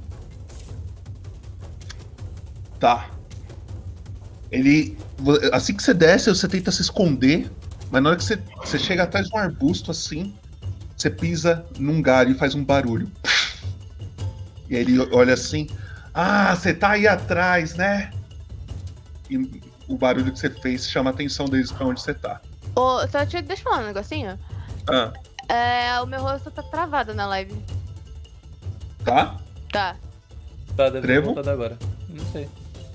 Tá. Ele. Assim que você desce, você tenta se esconder. Mas na hora que você, você chega atrás de um arbusto assim, você pisa num galho e faz um barulho. E aí ele olha assim. Ah, você tá aí atrás, né? E o barulho que você fez chama a atenção deles pra onde você tá. Ô, só te, deixa eu falar um negocinho. Ah, É, o meu rosto tá travado na live. Tá? Tá. Tá, deve ter Trevo? voltado agora. Não sei.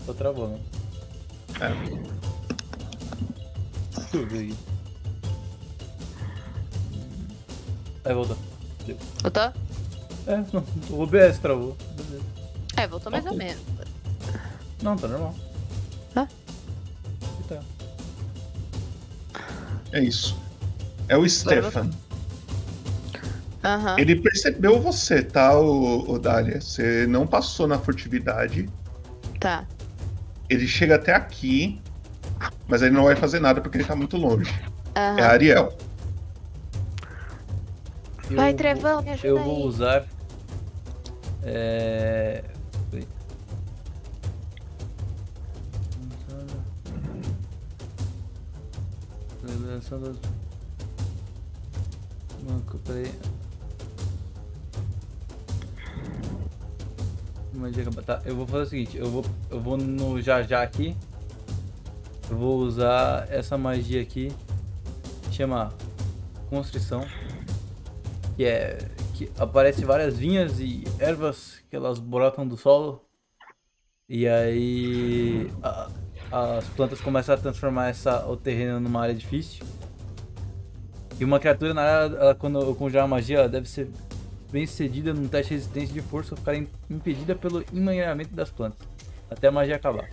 Só travou, né? É. Deixa eu ver aqui. Aí voltou. Voltou? É, não, o OBS travou. Beleza. É, voltou mais ou menos. Não, tá normal. Tá. E tá. É isso. É o Stefan. Aham. Ele percebeu você, tá, o, o Dália? Você não passou na furtividade. Tá. Ele chega até aqui, mas ele não vai fazer nada porque ele tá muito longe. Aham. É a Ariel. Eu Vai, Trevão, me ajuda Eu aí. vou usar. É. peraí. Das. Peraí. Magia acaba- Tá, eu vou fazer o seguinte, eu vou, eu vou no já já aqui. Eu vou usar essa magia aqui. Chama Constrição. Que é. Que aparece várias vinhas e ervas que elas brotam do solo. E aí a- as plantas começam a transformar essa, o terreno numa área difícil. E uma criatura na área, ela, quando eu conjurar a magia, ela deve ser bem sucedida num teste de resistência de força ou ficar im- impedida pelo emaranhamento das plantas. Até a magia acabar.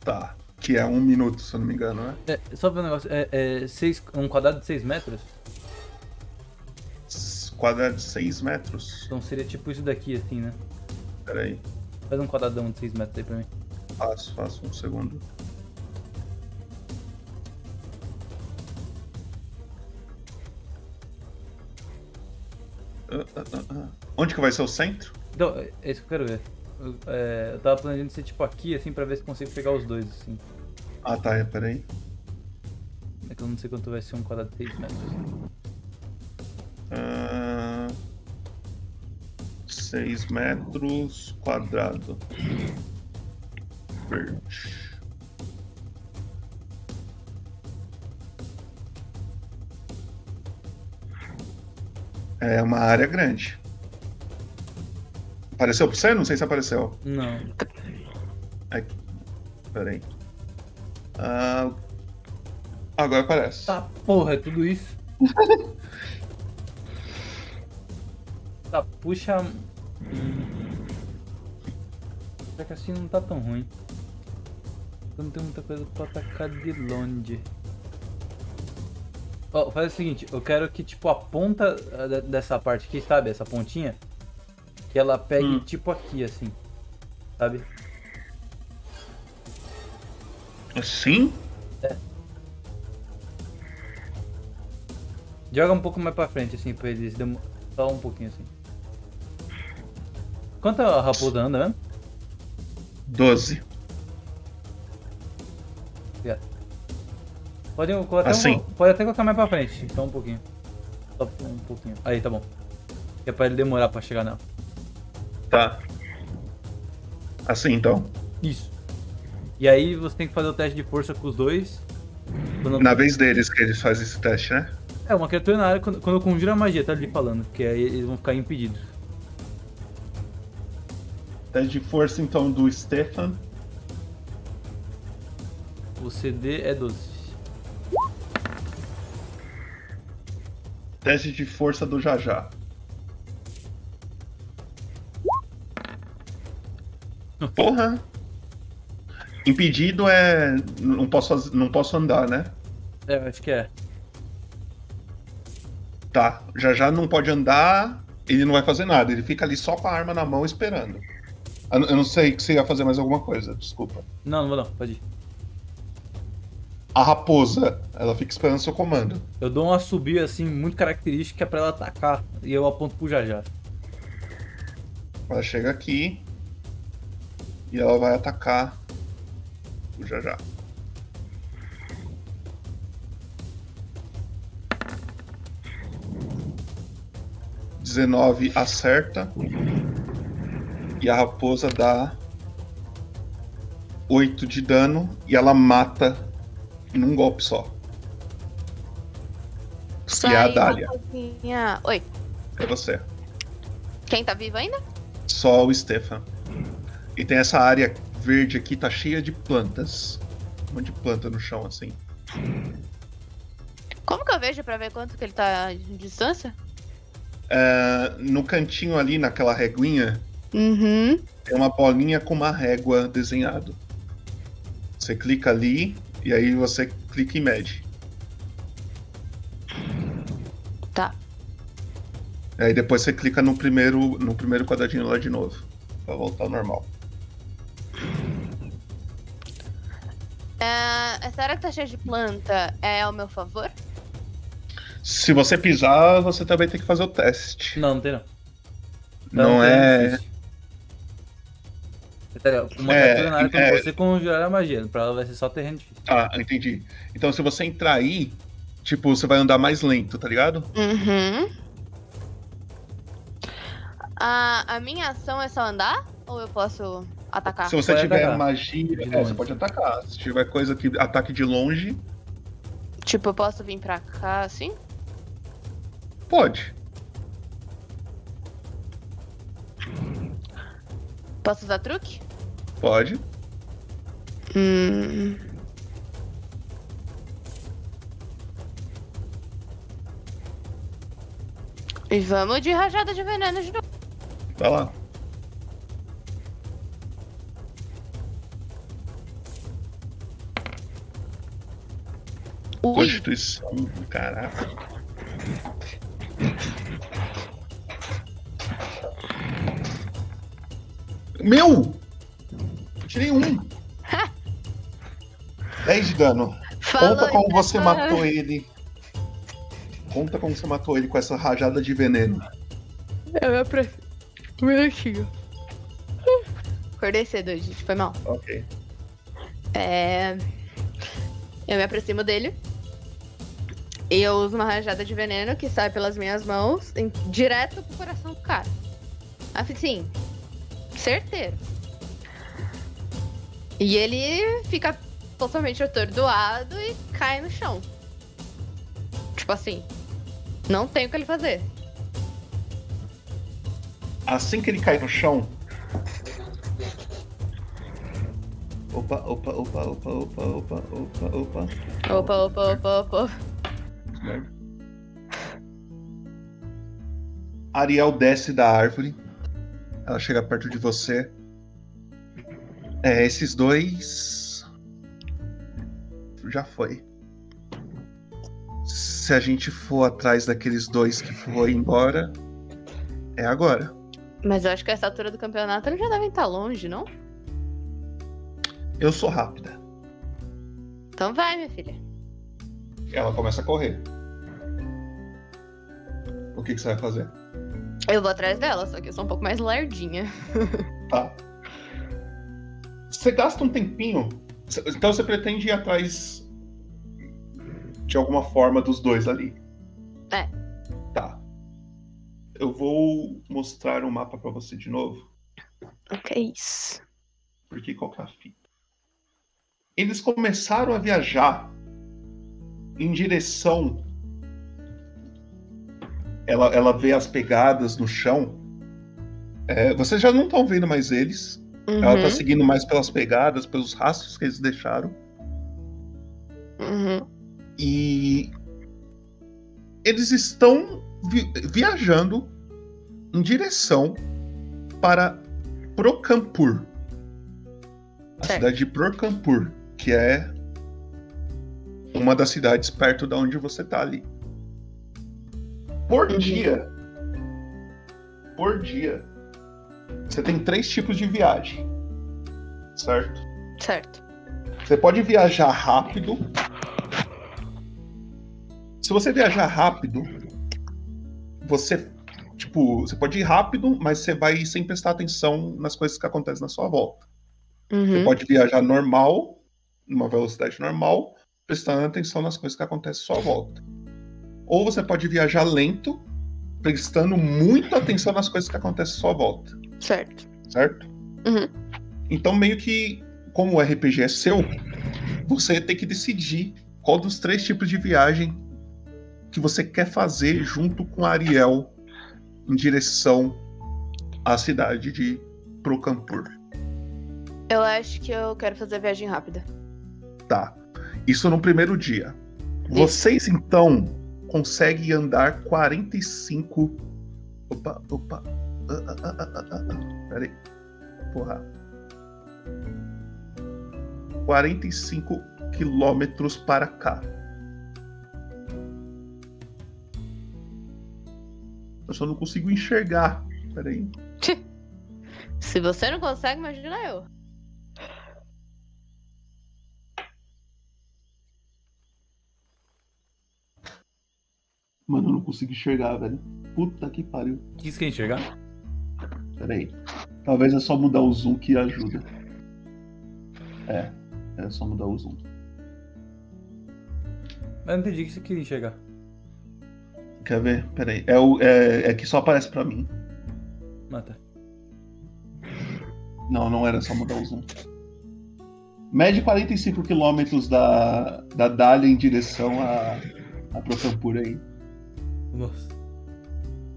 Tá. Que é um minuto, se eu não me engano, né? É, só ver um negócio, é, é seis, um quadrado de 6 metros? Quadrado de 6 metros. Então seria tipo isso daqui, assim, né? Pera aí. Faz um quadradão de 6 metros aí pra mim. Faço, faço um segundo. Onde que vai ser o centro? Então, é isso que eu quero ver. Eu, é, eu tava planejando ser tipo aqui, assim, pra ver se consigo pegar os dois, assim. Ah tá, é, peraí. É que eu não sei quanto vai ser um quadrado de 6 metros. Ah, 6 metros quadrado. Verde. É uma área grande. Apareceu pra você? Não sei se apareceu. Não. É, Pera aí. Ah, agora aparece. Tá, porra, é tudo isso. *laughs* tá, puxa. Será que assim não tá tão ruim? Eu não tenho muita coisa pra atacar de longe. Ó, faz o seguinte, eu quero que tipo a ponta eh, de- dessa parte aqui, sabe? Essa pontinha. Que ela pegue Hum. tipo aqui, assim. Sabe? Assim? É. Joga um pouco mais pra frente, assim, pra eles demo... Só um pouquinho assim. Quanto a raposa anda mesmo? 12. Pode, colocar Assim. um- pode até colocar mais pra frente, só um pouquinho. Só um pouquinho. Aí, tá bom. Que é pra ele demorar pra chegar nela. Tá. Assim então. Isso. E aí você tem que fazer o teste de força com os dois. Quando- Na vez deles que eles fazem esse teste, né? É, uma criatura na área, quando, quando eu conjuro a magia, tá ali falando, que aí eles vão ficar impedidos. Teste de força então do Stefan. O CD é 12. Teste de força do Jajá. Porra! Impedido é. Não posso, não posso andar, né? É, acho que é. Tá. Já já não pode andar, ele não vai fazer nada. Ele fica ali só com a arma na mão esperando. Eu não- sei que você ia fazer mais alguma coisa, desculpa. Não, não vou não, pode ir. A raposa, ela fica esperando seu comando. Eu dou uma subida assim, muito característica pra ela atacar. E eu aponto pro Jajá. Ela chega aqui e ela vai atacar o Jajá. Dezenove acerta e a raposa dá 8 de dano e ela mata num golpe só. Sai e é a Dália. coisinha- Oi, É você. quem tá vivo ainda? Só o Stefan. E tem essa área verde aqui, tá cheia de plantas. Um monte de planta no chão, assim. Como que eu vejo pra ver quanto que ele tá de distância? É, no cantinho ali, naquela reguinha, Uhum. tem uma bolinha com uma régua desenhado. Você clica ali e aí você clica e mede. Tá. Aí depois você clica no primeiro, no primeiro quadradinho lá de novo. Pra voltar ao normal. É, essa área que tá cheia de planta é ao meu favor? Se você pisar, você também tem que fazer o teste. Não, não tem não. Não, tem é. Uma É, criatura na área é. você conjurar a magia. Pra ela vai ser só terreno difícil. Ah, entendi. Então se você entrar aí, tipo, você vai andar mais lento, tá ligado? Uhum. A, a minha ação é só andar? Ou eu posso atacar? Se você tiver atacar. magia, é, você pode atacar. Se tiver coisa que ataque de longe, Tipo, eu posso vir pra cá assim? pode. Posso usar truque? Pode. Hum. E vamos de rajada de veneno de novo. Vai lá. Ui. Constituição, caraca. Meu! Eu tirei um. *laughs* 10 de dano. Falou, Conta como você matou ele. Conta como você matou ele com essa rajada de veneno. Eu me aproximo. Um minutinho. Acordei cedo gente. Foi mal. Ok. É. Eu me aproximo dele. E eu uso uma rajada de veneno que sai pelas minhas mãos em- direto pro coração do cara. Assim, certeiro. E ele fica totalmente atordoado e cai no chão. Tipo assim, não tem o que ele fazer. Assim que ele cai no chão, Opa, opa, opa, opa, opa, opa, opa, opa. Opa, opa, opa, opa. Ariel desce da árvore. Ela chega perto de você. É, esses dois. Já foi. Se a gente for atrás daqueles dois que foi embora, é agora. Mas eu acho que essa altura do campeonato eles já devem estar longe, não? Eu sou rápida. Então vai, minha filha. Ela começa a correr. O que, que você vai fazer? Eu vou atrás dela, só que eu sou um pouco mais lerdinha. Tá. *laughs* Você gasta um tempinho. Então você pretende ir atrás de alguma forma dos dois ali. É. Tá. Eu vou mostrar o mapa pra você de novo. O que é isso? Porque qual que é a fita? Eles começaram a viajar em direção. Ela, ela vê as pegadas no chão. É, vocês já não estão vendo mais eles. Ela tá Uhum. seguindo mais pelas pegadas, pelos rastros que eles deixaram. Uhum. E eles estão vi- viajando em direção para Procampur. A cidade de Procampur, que é uma das cidades perto da onde você tá ali. Por dia, por dia, você tem três tipos de viagem, certo? Certo. Você pode viajar rápido. Se você viajar rápido, você tipo, você pode ir rápido, mas você vai sem prestar atenção nas coisas que acontecem na sua volta. Você Uhum. pode viajar normal, numa velocidade normal, prestando atenção nas coisas que acontecem à sua volta. Ou você pode viajar lento, prestando muita atenção nas coisas que acontecem à sua volta. Certo. Certo? Uhum. Então, meio que, como o RPG é seu, você tem que decidir qual dos três tipos de viagem que você quer fazer junto com Ariel em direção à cidade de Procampur. Eu acho que eu quero fazer a viagem rápida. Tá. Isso no primeiro dia. Vocês, então, conseguem andar 45. Opa, opa. Ah, ah, ah, ah, ah, ah. Pera aí. Porra. 45 quilômetros para cá. Eu só não consigo enxergar. Pera aí. *laughs* Se você não consegue, imagina eu. Mano, eu não consigo enxergar, velho. Puta que pariu. O que enxergar? Pera aí. Talvez é só mudar o zoom que ajuda. É, é só mudar o zoom. Mas não entendi o que você queria enxergar. Quer ver? Pera aí. É, o, é, é que só aparece pra mim. Mata. Não, não era só mudar o zoom. Mede 45 quilômetros da, da Dália em direção a, a Procampur aí. Nossa.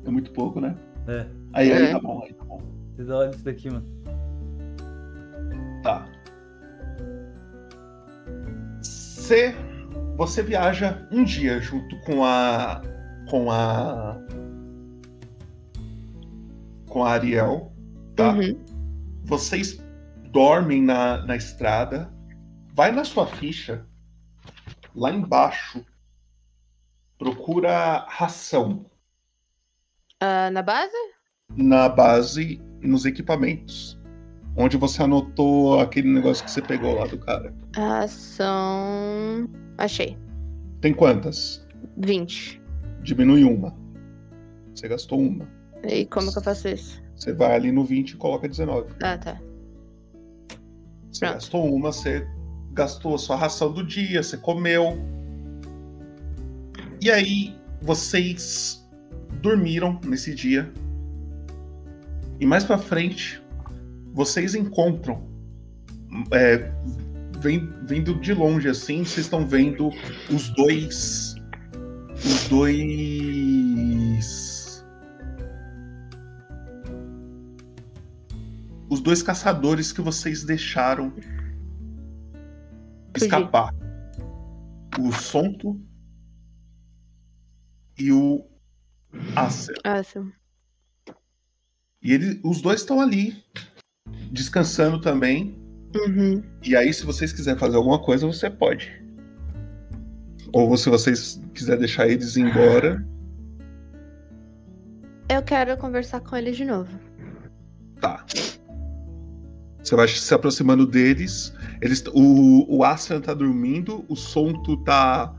É muito pouco, né? É. Aí, aí É. tá bom, aí tá bom. Vocês olham isso daqui, mano. Tá. Você, você viaja um dia junto com a com a com a Ariel, tá? Vocês dormem na, na estrada. Vai na sua ficha lá embaixo. Procura ração Ah, na base? Na base e nos equipamentos. Onde você anotou aquele negócio que você pegou lá do cara. Ação. Achei. Tem quantas? 20. Diminui uma. Você gastou uma. E como que eu faço isso? Você vai ali no 20 e coloca 19. Ah, tá. Você gastou uma, você gastou a sua ração do dia, você comeu. E aí, vocês dormiram nesse dia. E mais pra frente, vocês encontram. é, vindo de longe assim, vocês estão vendo os dois. Os dois. Os dois caçadores que vocês deixaram escapar. O Sonto e o Acer. Acer. E ele, os dois estão ali, descansando também. Uhum. E aí, se vocês quiserem fazer alguma coisa, você pode. Ou se vocês quiserem deixar eles ir embora. Eu quero conversar com eles de novo. Tá. Você vai se aproximando deles. Eles, o, o Aslan tá dormindo, o Sonto tá.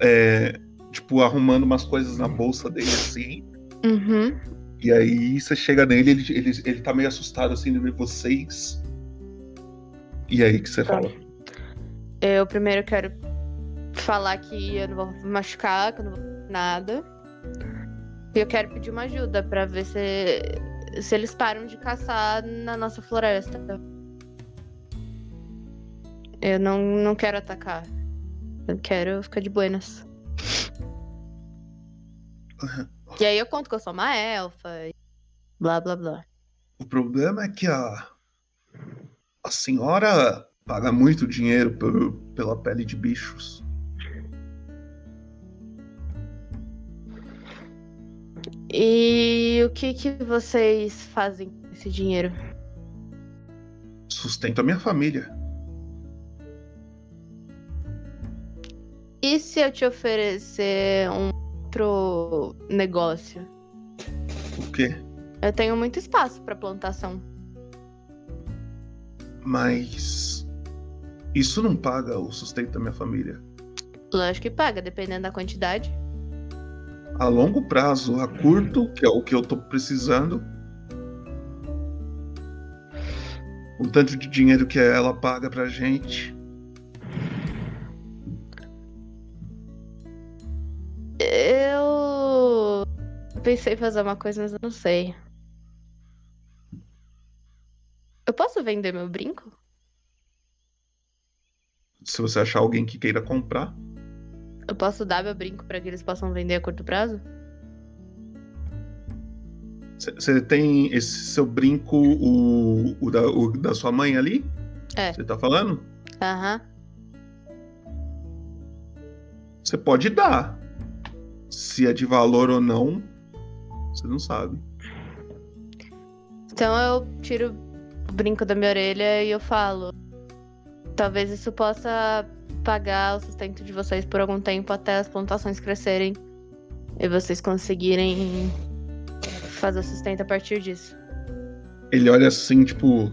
é, tipo, arrumando umas coisas na bolsa dele assim. Uhum. E aí você chega nele, ele, ele, ele tá meio assustado assim de ver vocês. E aí que você Tá. fala? Eu primeiro quero falar que eu não vou machucar, que eu não vou fazer nada. E eu quero pedir uma ajuda pra ver se, se eles param de caçar na nossa floresta. Eu não, não quero atacar. Eu quero ficar de buenas. E aí eu conto que eu sou uma elfa. Blá blá blá. O problema é que a, a senhora paga muito dinheiro por- pela pele de bichos. E o que, que vocês fazem com esse dinheiro? Sustento a minha família. E se eu te oferecer um outro negócio? O quê? Eu tenho muito espaço pra plantação. Mas isso não paga o sustento da minha família. Lógico que paga, dependendo da quantidade. A longo prazo, a curto, que é o que eu tô precisando. O tanto de dinheiro que ela paga pra gente. Pensei em fazer uma coisa, mas eu não sei. Eu posso vender meu brinco? Se você achar alguém que queira comprar, Eu posso dar meu brinco pra que eles possam vender a curto prazo? você tem esse seu brinco, o, o da, o da sua mãe ali? É. Você tá falando? Aham. Você pode dar. Se é de valor ou não, você não sabe. Então eu tiro o brinco da minha orelha e eu falo. Talvez isso possa pagar o sustento de vocês por algum tempo até as plantações crescerem e vocês conseguirem fazer o sustento a partir disso. Ele olha assim, tipo.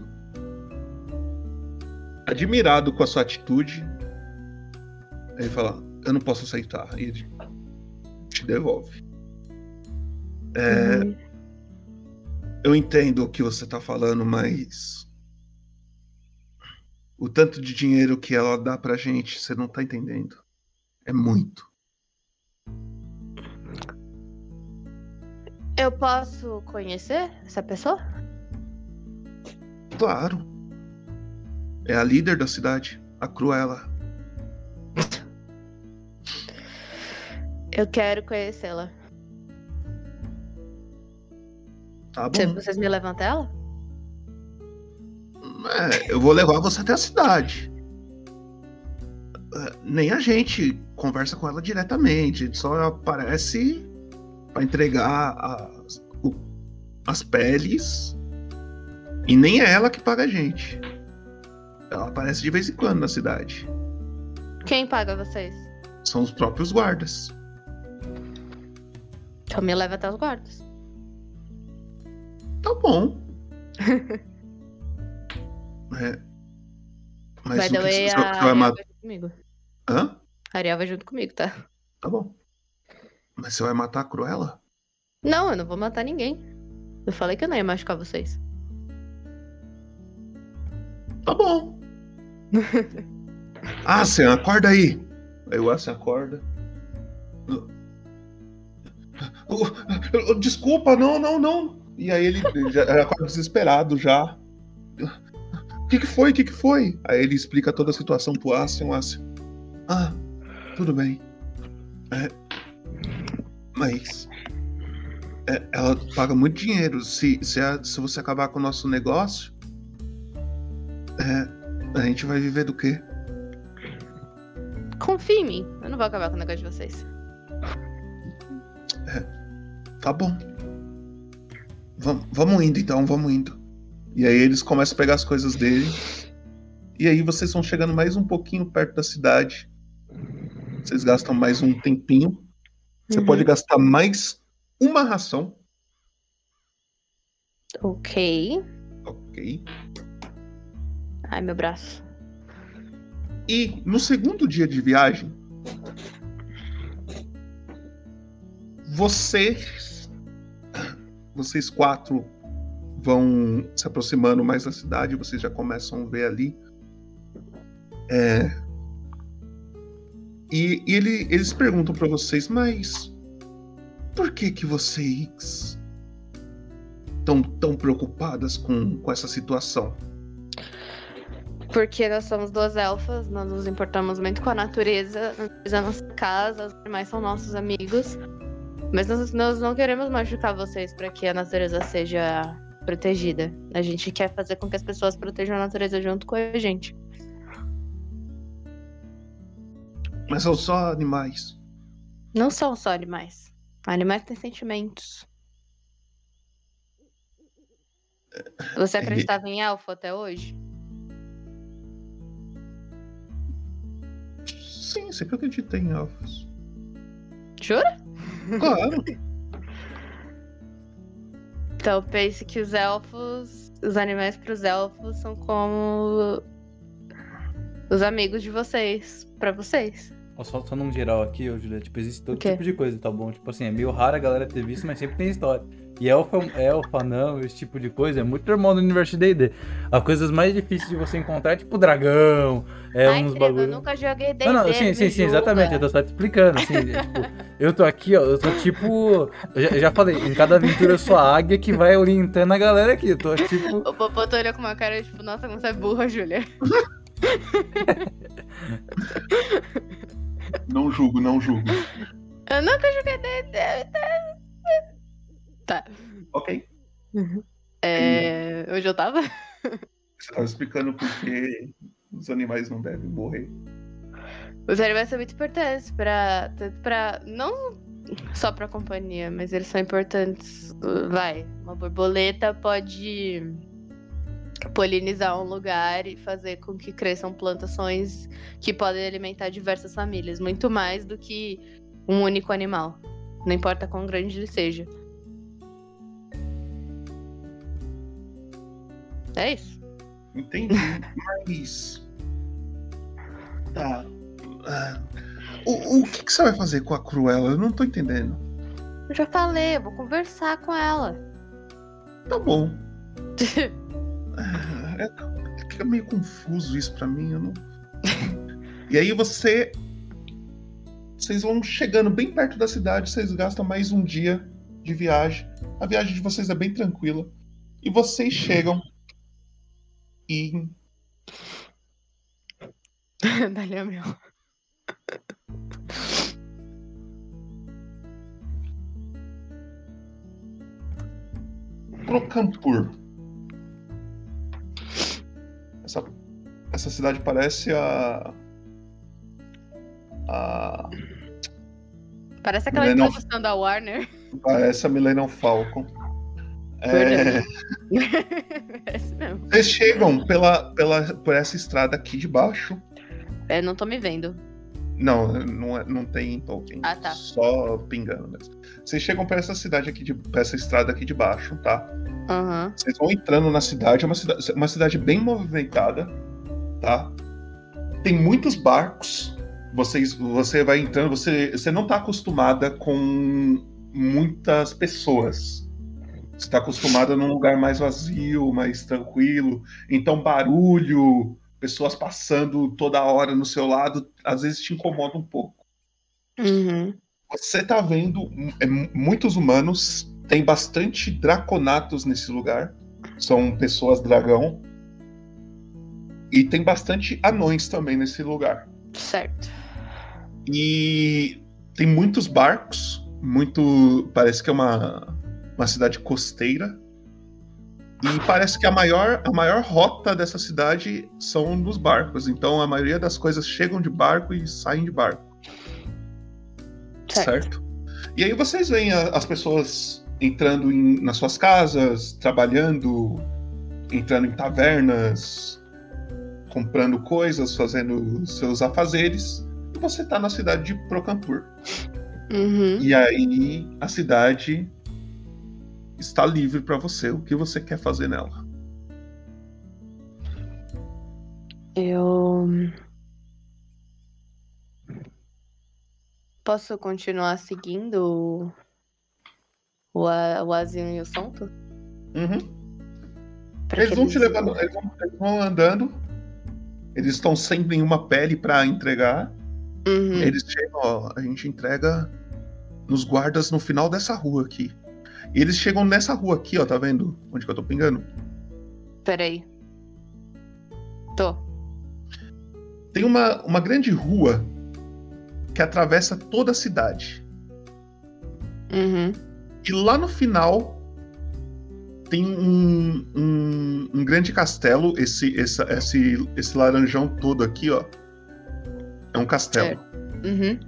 Admirado com a sua atitude. Aí ele fala: Eu não posso aceitar. E ele te devolve. É, Eu entendo o que você tá falando, mas. O tanto de dinheiro que ela dá pra gente, você não tá entendendo. É muito. Eu posso conhecer essa pessoa? Claro. É a líder da cidade, a Cruella. Eu quero conhecê-la. Tá bom. Vocês me levantam ela? É, eu vou levar você até a cidade. É, Nem a gente conversa com ela diretamente, a gente só aparece pra entregar as, as peles. E nem é ela que paga a gente. Ela aparece de vez em quando na cidade. Quem paga vocês? São os próprios guardas. Então me leva até os guardas. Tá bom. *laughs* É. Mas By o the que way, você, você a vai matar? vai junto comigo. Hã? A Ariel vai junto comigo, tá? Tá bom. Mas você vai matar a Cruella? Não, eu não vou matar ninguém. Eu falei que eu não ia machucar vocês. Tá bom. *laughs* Asien, acorda aí. Aí o Asien acorda. *laughs* Desculpa, não, não, não. E aí ele já ele acorda desesperado já. O que, que foi? O que, que foi? Aí ele explica toda a situação pro Asien. O Asien. Ah, tudo bem. É, mas. é, ela paga muito dinheiro. Se, se, a- se você acabar com o nosso negócio. É, a gente vai viver do quê? Confia em mim. Eu não vou acabar com o negócio de vocês. Tá bom. Vam- vamos indo então, vamos indo. E aí eles começam a pegar as coisas dele. E aí vocês vão chegando mais um pouquinho perto da cidade. Vocês gastam mais um tempinho. Você Uhum. pode gastar mais uma ração. Ok. Ok. Ai, meu braço. E no segundo dia de viagem, vocês, vocês quatro vão se aproximando mais da cidade. Vocês já começam a ver ali. É, e, e ele- eles perguntam pra vocês, mas por que que vocês estão tão preocupadas com, com essa situação? Porque nós somos duas elfas, nós nos importamos muito com a natureza, a é nossa casa, os animais são nossos amigos. Mas nós, nós não queremos machucar vocês para que a natureza seja protegida. A gente quer fazer com que as pessoas protejam a natureza junto com a gente. Mas são só animais. Não são só animais. Animais têm sentimentos. Você Ele- acreditava em elfo até hoje? Sim, sempre acreditei em elfos. Jura? Claro. Então pense que os elfos, os animais para os elfos são como os amigos de vocês, para vocês. Só, só num geral aqui, ô Julia, tipo, existe todo tipo de coisa, tá bom? Tipo assim, é meio raro a galera ter visto, mas sempre tem história. E elfa, elfa, não, esse tipo de coisa é muito normal no universo de D&D. As coisas mais difíceis de você encontrar é tipo dragão, é Ai, uns Treva, eu bagulho... nunca joguei D&D, Não, não, sim, sim, sim, exatamente. Eu tô só te explicando, assim, é, tipo, *laughs* eu tô aqui, ó, eu tô tipo. Eu já, já falei, em cada aventura eu sou a águia que vai orientando a galera aqui. Eu tô tipo. O Popoto olhou com uma cara tipo, nossa, como você é burra, Júlia. Não julgo, não julgo. Eu nunca joguei D&D. Tá. Ok. É... Hoje eu tava? Você tava explicando por que os animais não devem morrer. Os animais são muito importantes pra, tanto pra. Não só pra companhia, mas eles são importantes. Vai, uma borboleta pode polinizar um lugar e fazer com que cresçam plantações que podem alimentar diversas famílias, muito mais do que um único animal. Não importa quão grande ele seja. É isso. Entendi. Mas. Tá. Ah, O, o que, que você vai fazer com a Cruella? Eu não tô entendendo. Eu já falei, eu vou conversar com ela. Tá bom. Ah, *laughs* É, fica meio confuso isso pra mim, eu não. E aí você. Vocês vão chegando bem perto da cidade, vocês gastam mais um dia de viagem. A viagem de vocês é bem tranquila. E vocês chegam *laughs* em Dali é meu. Procampur. Essa, essa cidade parece a. A. Parece aquela introdução da Warner. Parece a Millennium Falcon. É, *laughs* vocês chegam pela, pela, por essa estrada aqui de baixo. É, não tô me vendo. Não, não, é- não tem Tolkien. Ah, tá. Só pingando mesmo. Vocês chegam por essa cidade aqui, de, por essa estrada aqui de baixo, tá? Aham. Vocês vão entrando na cidade, é uma cidade, uma cidade bem movimentada, tá? Tem muitos barcos. Vocês, você vai entrando, você, você não tá acostumada com muitas pessoas. Você tá acostumada num lugar mais vazio, mais tranquilo. Então, barulho, pessoas passando toda hora no seu lado, às vezes te incomoda um pouco. Uhum. Você tá vendo é, muitos humanos, tem bastante draconatos nesse lugar, são pessoas dragão. E tem bastante anões também nesse lugar. Certo. E tem muitos barcos, muito. Parece que é uma, uma cidade costeira. E parece que a maior, a maior rota dessa cidade são nos barcos. Então a maioria das coisas chegam de barco e saem de barco. Certo. E aí vocês veem a- as pessoas entrando em- nas suas casas, trabalhando, entrando em tavernas, comprando coisas, fazendo seus afazeres. E você tá na cidade de Procampur. Uhum. E aí a cidade está livre para você. O que você quer fazer nela? Eu. Posso continuar seguindo o, o Azinho e o Santo? Uhum. Eles vão te levando, eles vão, eles vão andando. Eles estão sem nenhuma pele para entregar. Uhum. Eles chegam, ó, a gente entrega nos guardas no final dessa rua aqui. E eles chegam nessa rua aqui, ó, tá vendo? Onde que eu tô pingando? Peraí. Tô. Tem uma, uma grande rua que atravessa toda a cidade. Uhum. E lá no final tem um, um, um grande castelo. Esse, esse, esse, esse laranjão todo aqui, ó. É um castelo. Uhum.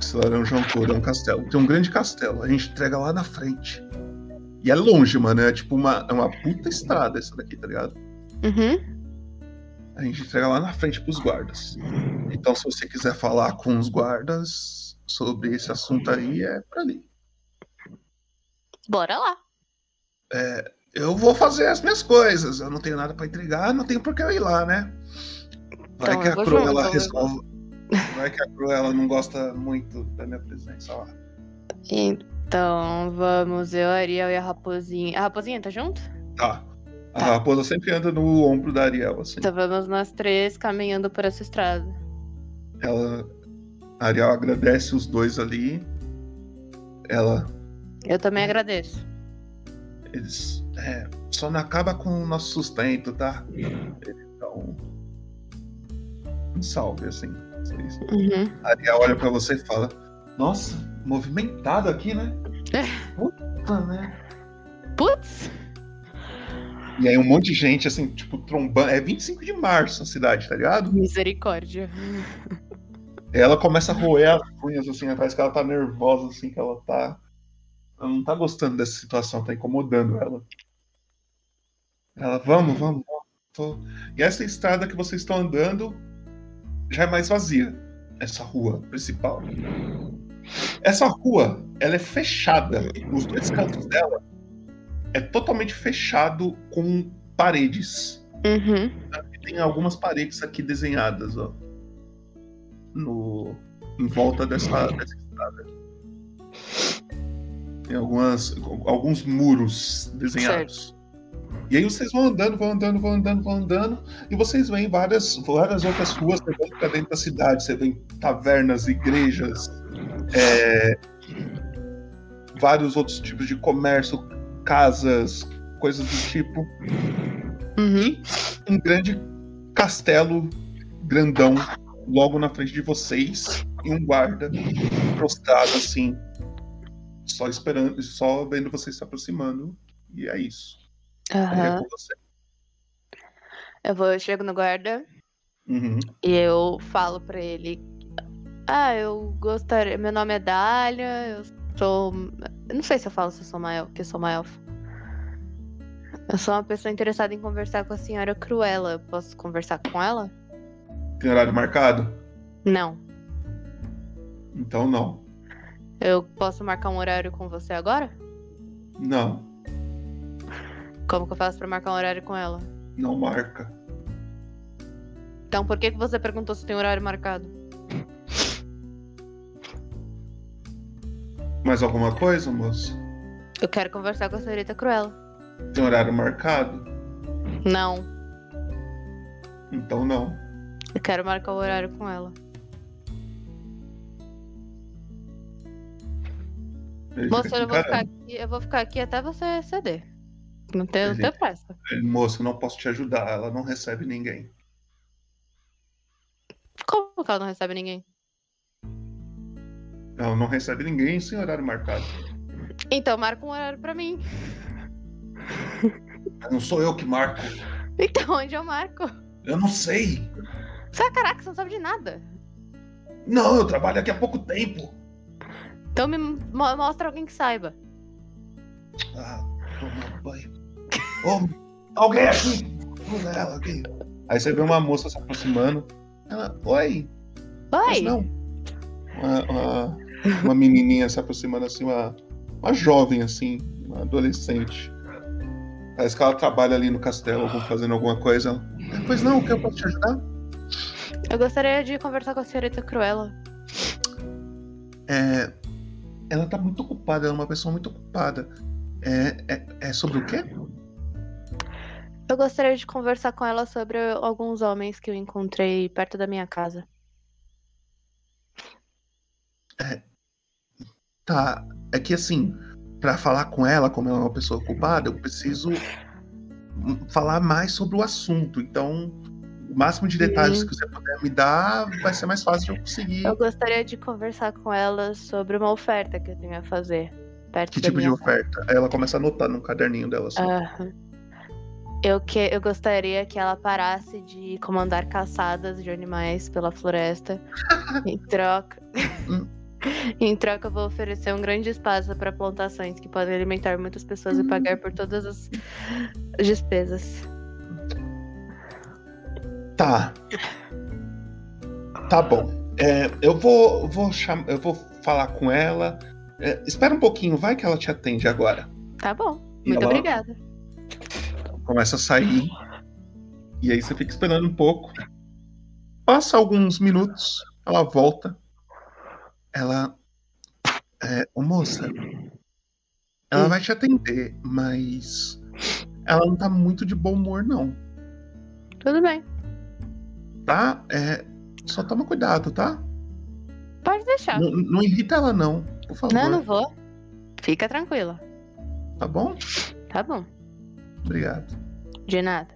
Esse laranjão todo é um castelo. Tem um grande castelo. A gente entrega lá na frente. E é longe, mano. É tipo uma, é uma puta estrada essa daqui, tá ligado? Uhum. A gente entrega lá na frente pros guardas. Então, se você quiser falar com os guardas sobre esse assunto aí, é pra ali. Bora lá. É, eu vou fazer as minhas coisas. Eu não tenho nada pra entregar, não tenho por que eu ir lá, né? Vai Então, que a Cruella junto, resolve. Vai que a Cruella não gosta muito da minha presença lá. Então, vamos, eu, Ariel e a Raposinha. A Raposinha tá junto? Tá. A raposa sempre anda no ombro da Ariel, assim. Então vamos nós três caminhando por essa estrada. Ela. A Ariel agradece os dois ali. Ela. Eu também agradeço. Eles. É, só não acaba com o nosso sustento, tá? Então. Um salve, assim. Vocês. Uhum. A Ariel olha pra você e fala: Nossa, movimentado aqui, né? Puta, né? Putz! E aí um monte de gente, assim, tipo, trombando. É 25 de março a cidade, tá ligado? Misericórdia. Ela começa a roer as unhas, assim, parece que ela tá nervosa, assim, que ela tá. Ela não tá gostando dessa situação, tá incomodando ela. Ela, vamos, vamos, vamos. tô- E essa estrada que vocês estão andando já é mais vazia. Essa rua principal. Essa rua, ela é fechada. Os dois cantos dela é totalmente fechado com paredes. Uhum. Tem algumas paredes aqui desenhadas, ó. No, em volta dessa, dessa estrada. Tem algumas, alguns muros desenhados. E aí vocês vão andando, vão andando, vão andando, vão andando, e vocês veem várias, várias outras ruas levando para dentro da cidade. Você vê tavernas, igrejas, é, vários outros tipos de comércio, casas, coisas do tipo. Uhum. Um grande castelo grandão logo na frente de vocês e um guarda prostrado assim, só esperando, só vendo vocês se aproximando. E é isso. Aham. você. Eu vou, eu chego no guarda Uhum. e eu falo pra ele. Ah, eu gostaria. Meu nome é Dália, eu sou. Eu não sei se eu falo se eu sou elfa, que eu sou uma elfa. Eu sou uma pessoa interessada em conversar com a senhora Cruella. Eu Posso conversar com ela? Tem horário marcado? Não. Então não. Eu posso marcar um horário com você agora? Não, Como que eu faço pra marcar um horário com ela? não marca. Então por que, que você perguntou se tem horário marcado? Mais alguma coisa, moça? Eu quero conversar com a senhorita Cruella. Tem horário marcado? Não. Então não. Eu quero marcar o horário com ela. Fica eu vou, ficar aqui, eu vou ficar aqui até você ceder. Não tem, não tem pressa. Moça, não posso te ajudar. Ela não recebe ninguém. Como que ela não recebe ninguém? Ela não recebe ninguém sem horário marcado. Então marca um horário pra mim. Não sou eu que marco. Então, onde eu marco? Eu não sei. Você, caraca, você não sabe de nada. Não, eu trabalho aqui há pouco tempo. Então me mo- mostra alguém que saiba. Ah, tomar banho. Ô, alguém aqui! Ela. Aí você vê uma moça se aproximando. Ela, oi. Mas Oi. não. Uma, uma, uma menininha se aproximando assim, uma, uma jovem assim, uma adolescente. Parece que ela trabalha ali no castelo, fazendo alguma coisa. Ela, Pois não, o que eu posso te ajudar? Eu gostaria de conversar com a senhorita Cruella. É, ela tá muito ocupada, ela é uma pessoa muito ocupada. É, é, é sobre o quê? Eu gostaria de conversar com ela sobre alguns homens que eu encontrei perto da minha casa. Tá, é que assim, pra falar com ela, como ela é uma pessoa ocupada, eu preciso falar mais sobre o assunto. Então, o máximo de detalhes Uhum. que você puder me dar vai ser mais fácil de eu conseguir. Eu gostaria de conversar com ela sobre uma oferta que eu tenho a fazer. Perto Que tipo de oferta? Aí ela começa a anotar num caderninho dela assim. Aham. Eu, que, eu gostaria que ela parasse de comandar caçadas de animais pela floresta. *laughs* em troca. *laughs* em troca, eu vou oferecer um grande espaço para plantações que podem alimentar muitas pessoas e pagar por todas as despesas. Tá. Tá bom. É, eu vou, vou cham... eu vou falar com ela. É, espera um pouquinho, vai que ela te atende agora. Tá bom. E Muito ela- obrigada. Começa a sair. E aí você fica esperando um pouco. Passa alguns minutos, ela volta. Ela. É, ô moça. Ela vai te atender, mas. Ela não tá muito de bom humor, não. Tudo bem. Tá? É, só toma cuidado, tá? Pode deixar. Não, não irrita ela, não, por favor. Não, não vou. Fica tranquila. Tá bom? Tá bom. Obrigado. De nada.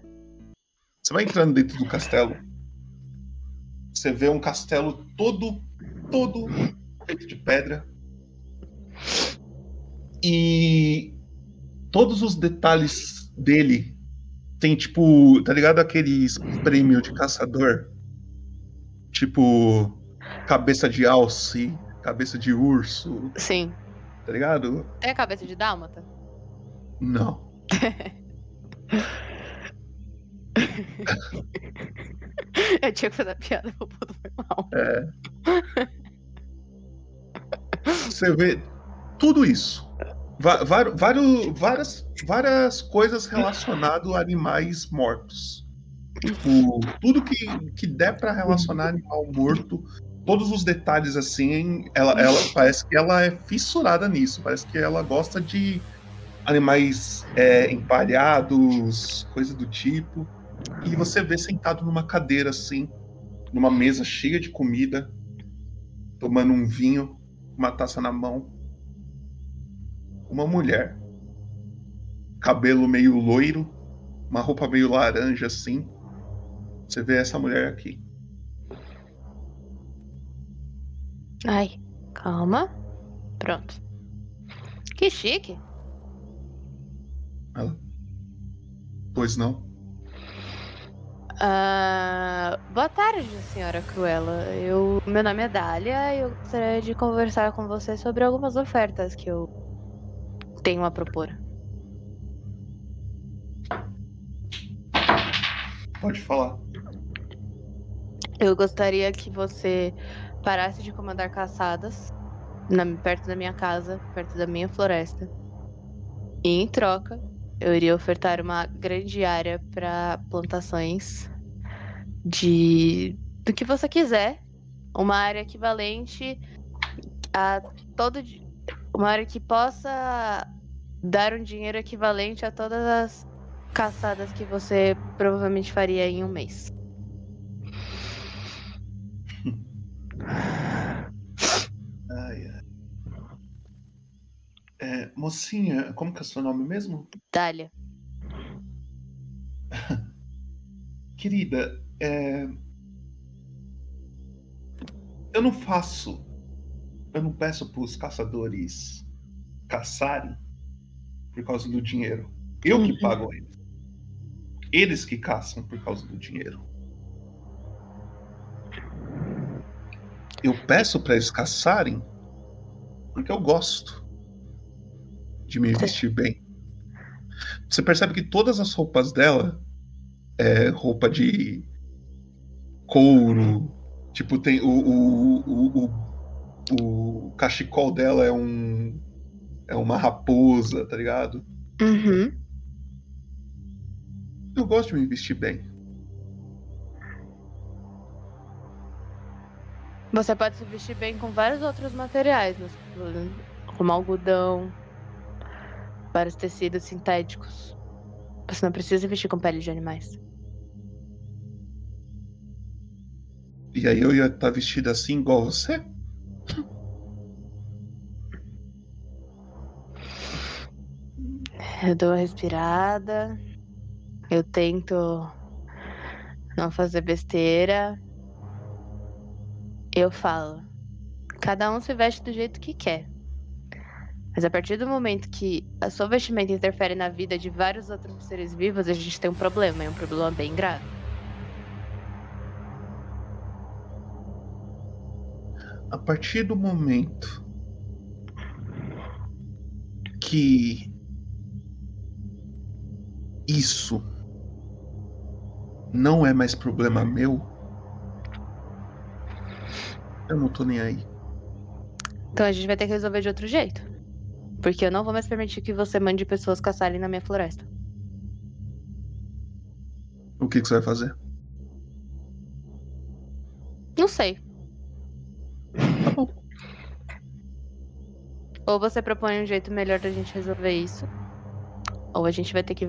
Você vai entrando dentro do castelo. Você vê um castelo todo, todo feito de pedra. E todos os detalhes dele tem tipo, tá ligado aqueles prêmio de caçador? Tipo, cabeça de alce, cabeça de urso, Sim. tá ligado? A cabeça de dálmata? Não. *laughs* eu tinha que fazer a piada, o puto foi mal. É. Você vê tudo isso. Va- vários- várias, várias coisas relacionadas a animais mortos. Tipo, tudo que, que der pra relacionar animal morto, todos os detalhes assim, ela, ela parece que ela é fissurada nisso. Parece que ela gosta de animais é, empalhados, coisa do tipo. E você vê sentado numa cadeira assim, numa mesa cheia de comida, tomando um vinho, uma taça na mão. Uma mulher. Cabelo meio loiro, uma roupa meio laranja assim. Você vê essa mulher aqui. Ai, calma. Pronto. Que chique. Ela. Pois não? Ah, boa tarde, senhora Cruella. Eu, meu nome é Dália e eu gostaria de conversar com você sobre algumas ofertas que eu tenho a propor. Pode falar. Eu gostaria que você parasse de comandar caçadas na- perto da minha casa, perto da minha floresta. E em troca, eu iria ofertar uma grande área para plantações de do que você quiser, uma área equivalente a todo uma área que possa dar um dinheiro equivalente a todas as caçadas que você provavelmente faria em um mês. Ai, ai. É, mocinha, como que é o seu nome mesmo? Dália. *laughs* Querida, é... eu não faço. Eu não peço para os caçadores caçarem por causa do dinheiro. Eu que pago eles. Eles que caçam por causa do dinheiro. Eu peço pra eles caçarem porque eu gosto de me vestir bem. Você percebe que todas as roupas dela é roupa de couro. Tipo, tem o, o, o, o, o cachecol dela é um. É uma raposa, tá ligado? Uhum. Eu gosto de me vestir bem. Você pode se vestir bem com vários outros materiais, né? como algodão, vários tecidos sintéticos. Você não precisa vestir com pele de animais. E aí eu ia estar vestida assim igual você? Eu dou uma respirada. Eu tento não fazer besteira. Eu falo. Cada um se veste do jeito que quer. Mas a partir do momento que a sua vestimenta interfere na vida de vários outros seres vivos, a gente tem um problema, e um problema bem grave. A partir do momento que isso não é mais problema meu, eu não tô nem aí. Então a gente vai ter que resolver de outro jeito. Porque eu não vou mais permitir que você mande pessoas caçarem na minha floresta. O que, que você vai fazer? Não sei. Ou você propõe um jeito melhor da gente resolver isso. Ou a gente vai ter que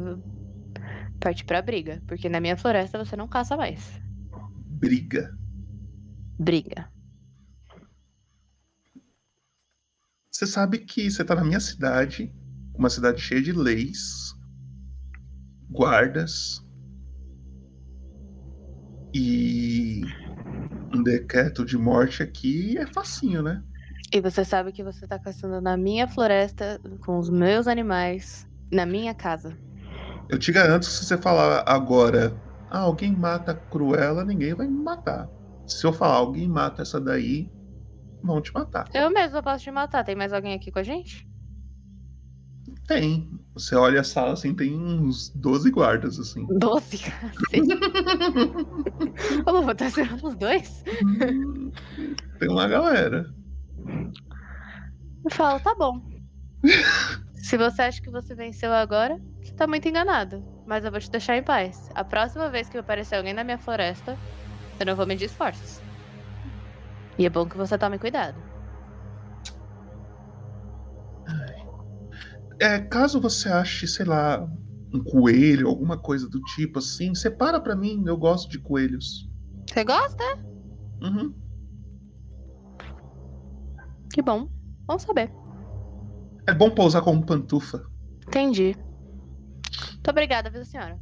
partir pra briga. Porque na minha floresta você não caça mais. Briga. Briga. Você sabe que você tá na minha cidade, uma cidade cheia de leis, guardas e um decreto de morte aqui é facinho, né? E você sabe que você tá caçando na minha floresta, com os meus animais, na minha casa. Eu te garanto que se você falar agora, ah, alguém mata a Cruella, ninguém vai me matar. Se eu falar, alguém mata essa daí, vão te matar. Eu mesma posso te matar. Tem mais alguém aqui com a gente? Tem. Você olha a sala assim, tem uns 12 guardas, assim. 12? Cacete. Ô, vou tá sendo uns dois? *laughs* Tem uma galera. Eu falo, tá bom. *laughs* Se você acha que você venceu agora, você tá muito enganado. Mas eu vou te deixar em paz. A próxima vez que aparecer alguém na minha floresta, eu não vou medir esforços. E é bom que você tome cuidado. É, caso você ache, sei lá, um coelho, alguma coisa do tipo assim, separa pra mim, eu gosto de coelhos. Você gosta? Uhum. Que bom. Vamos saber. É bom pra usar como pantufa. Entendi. Muito obrigada, viu, senhora?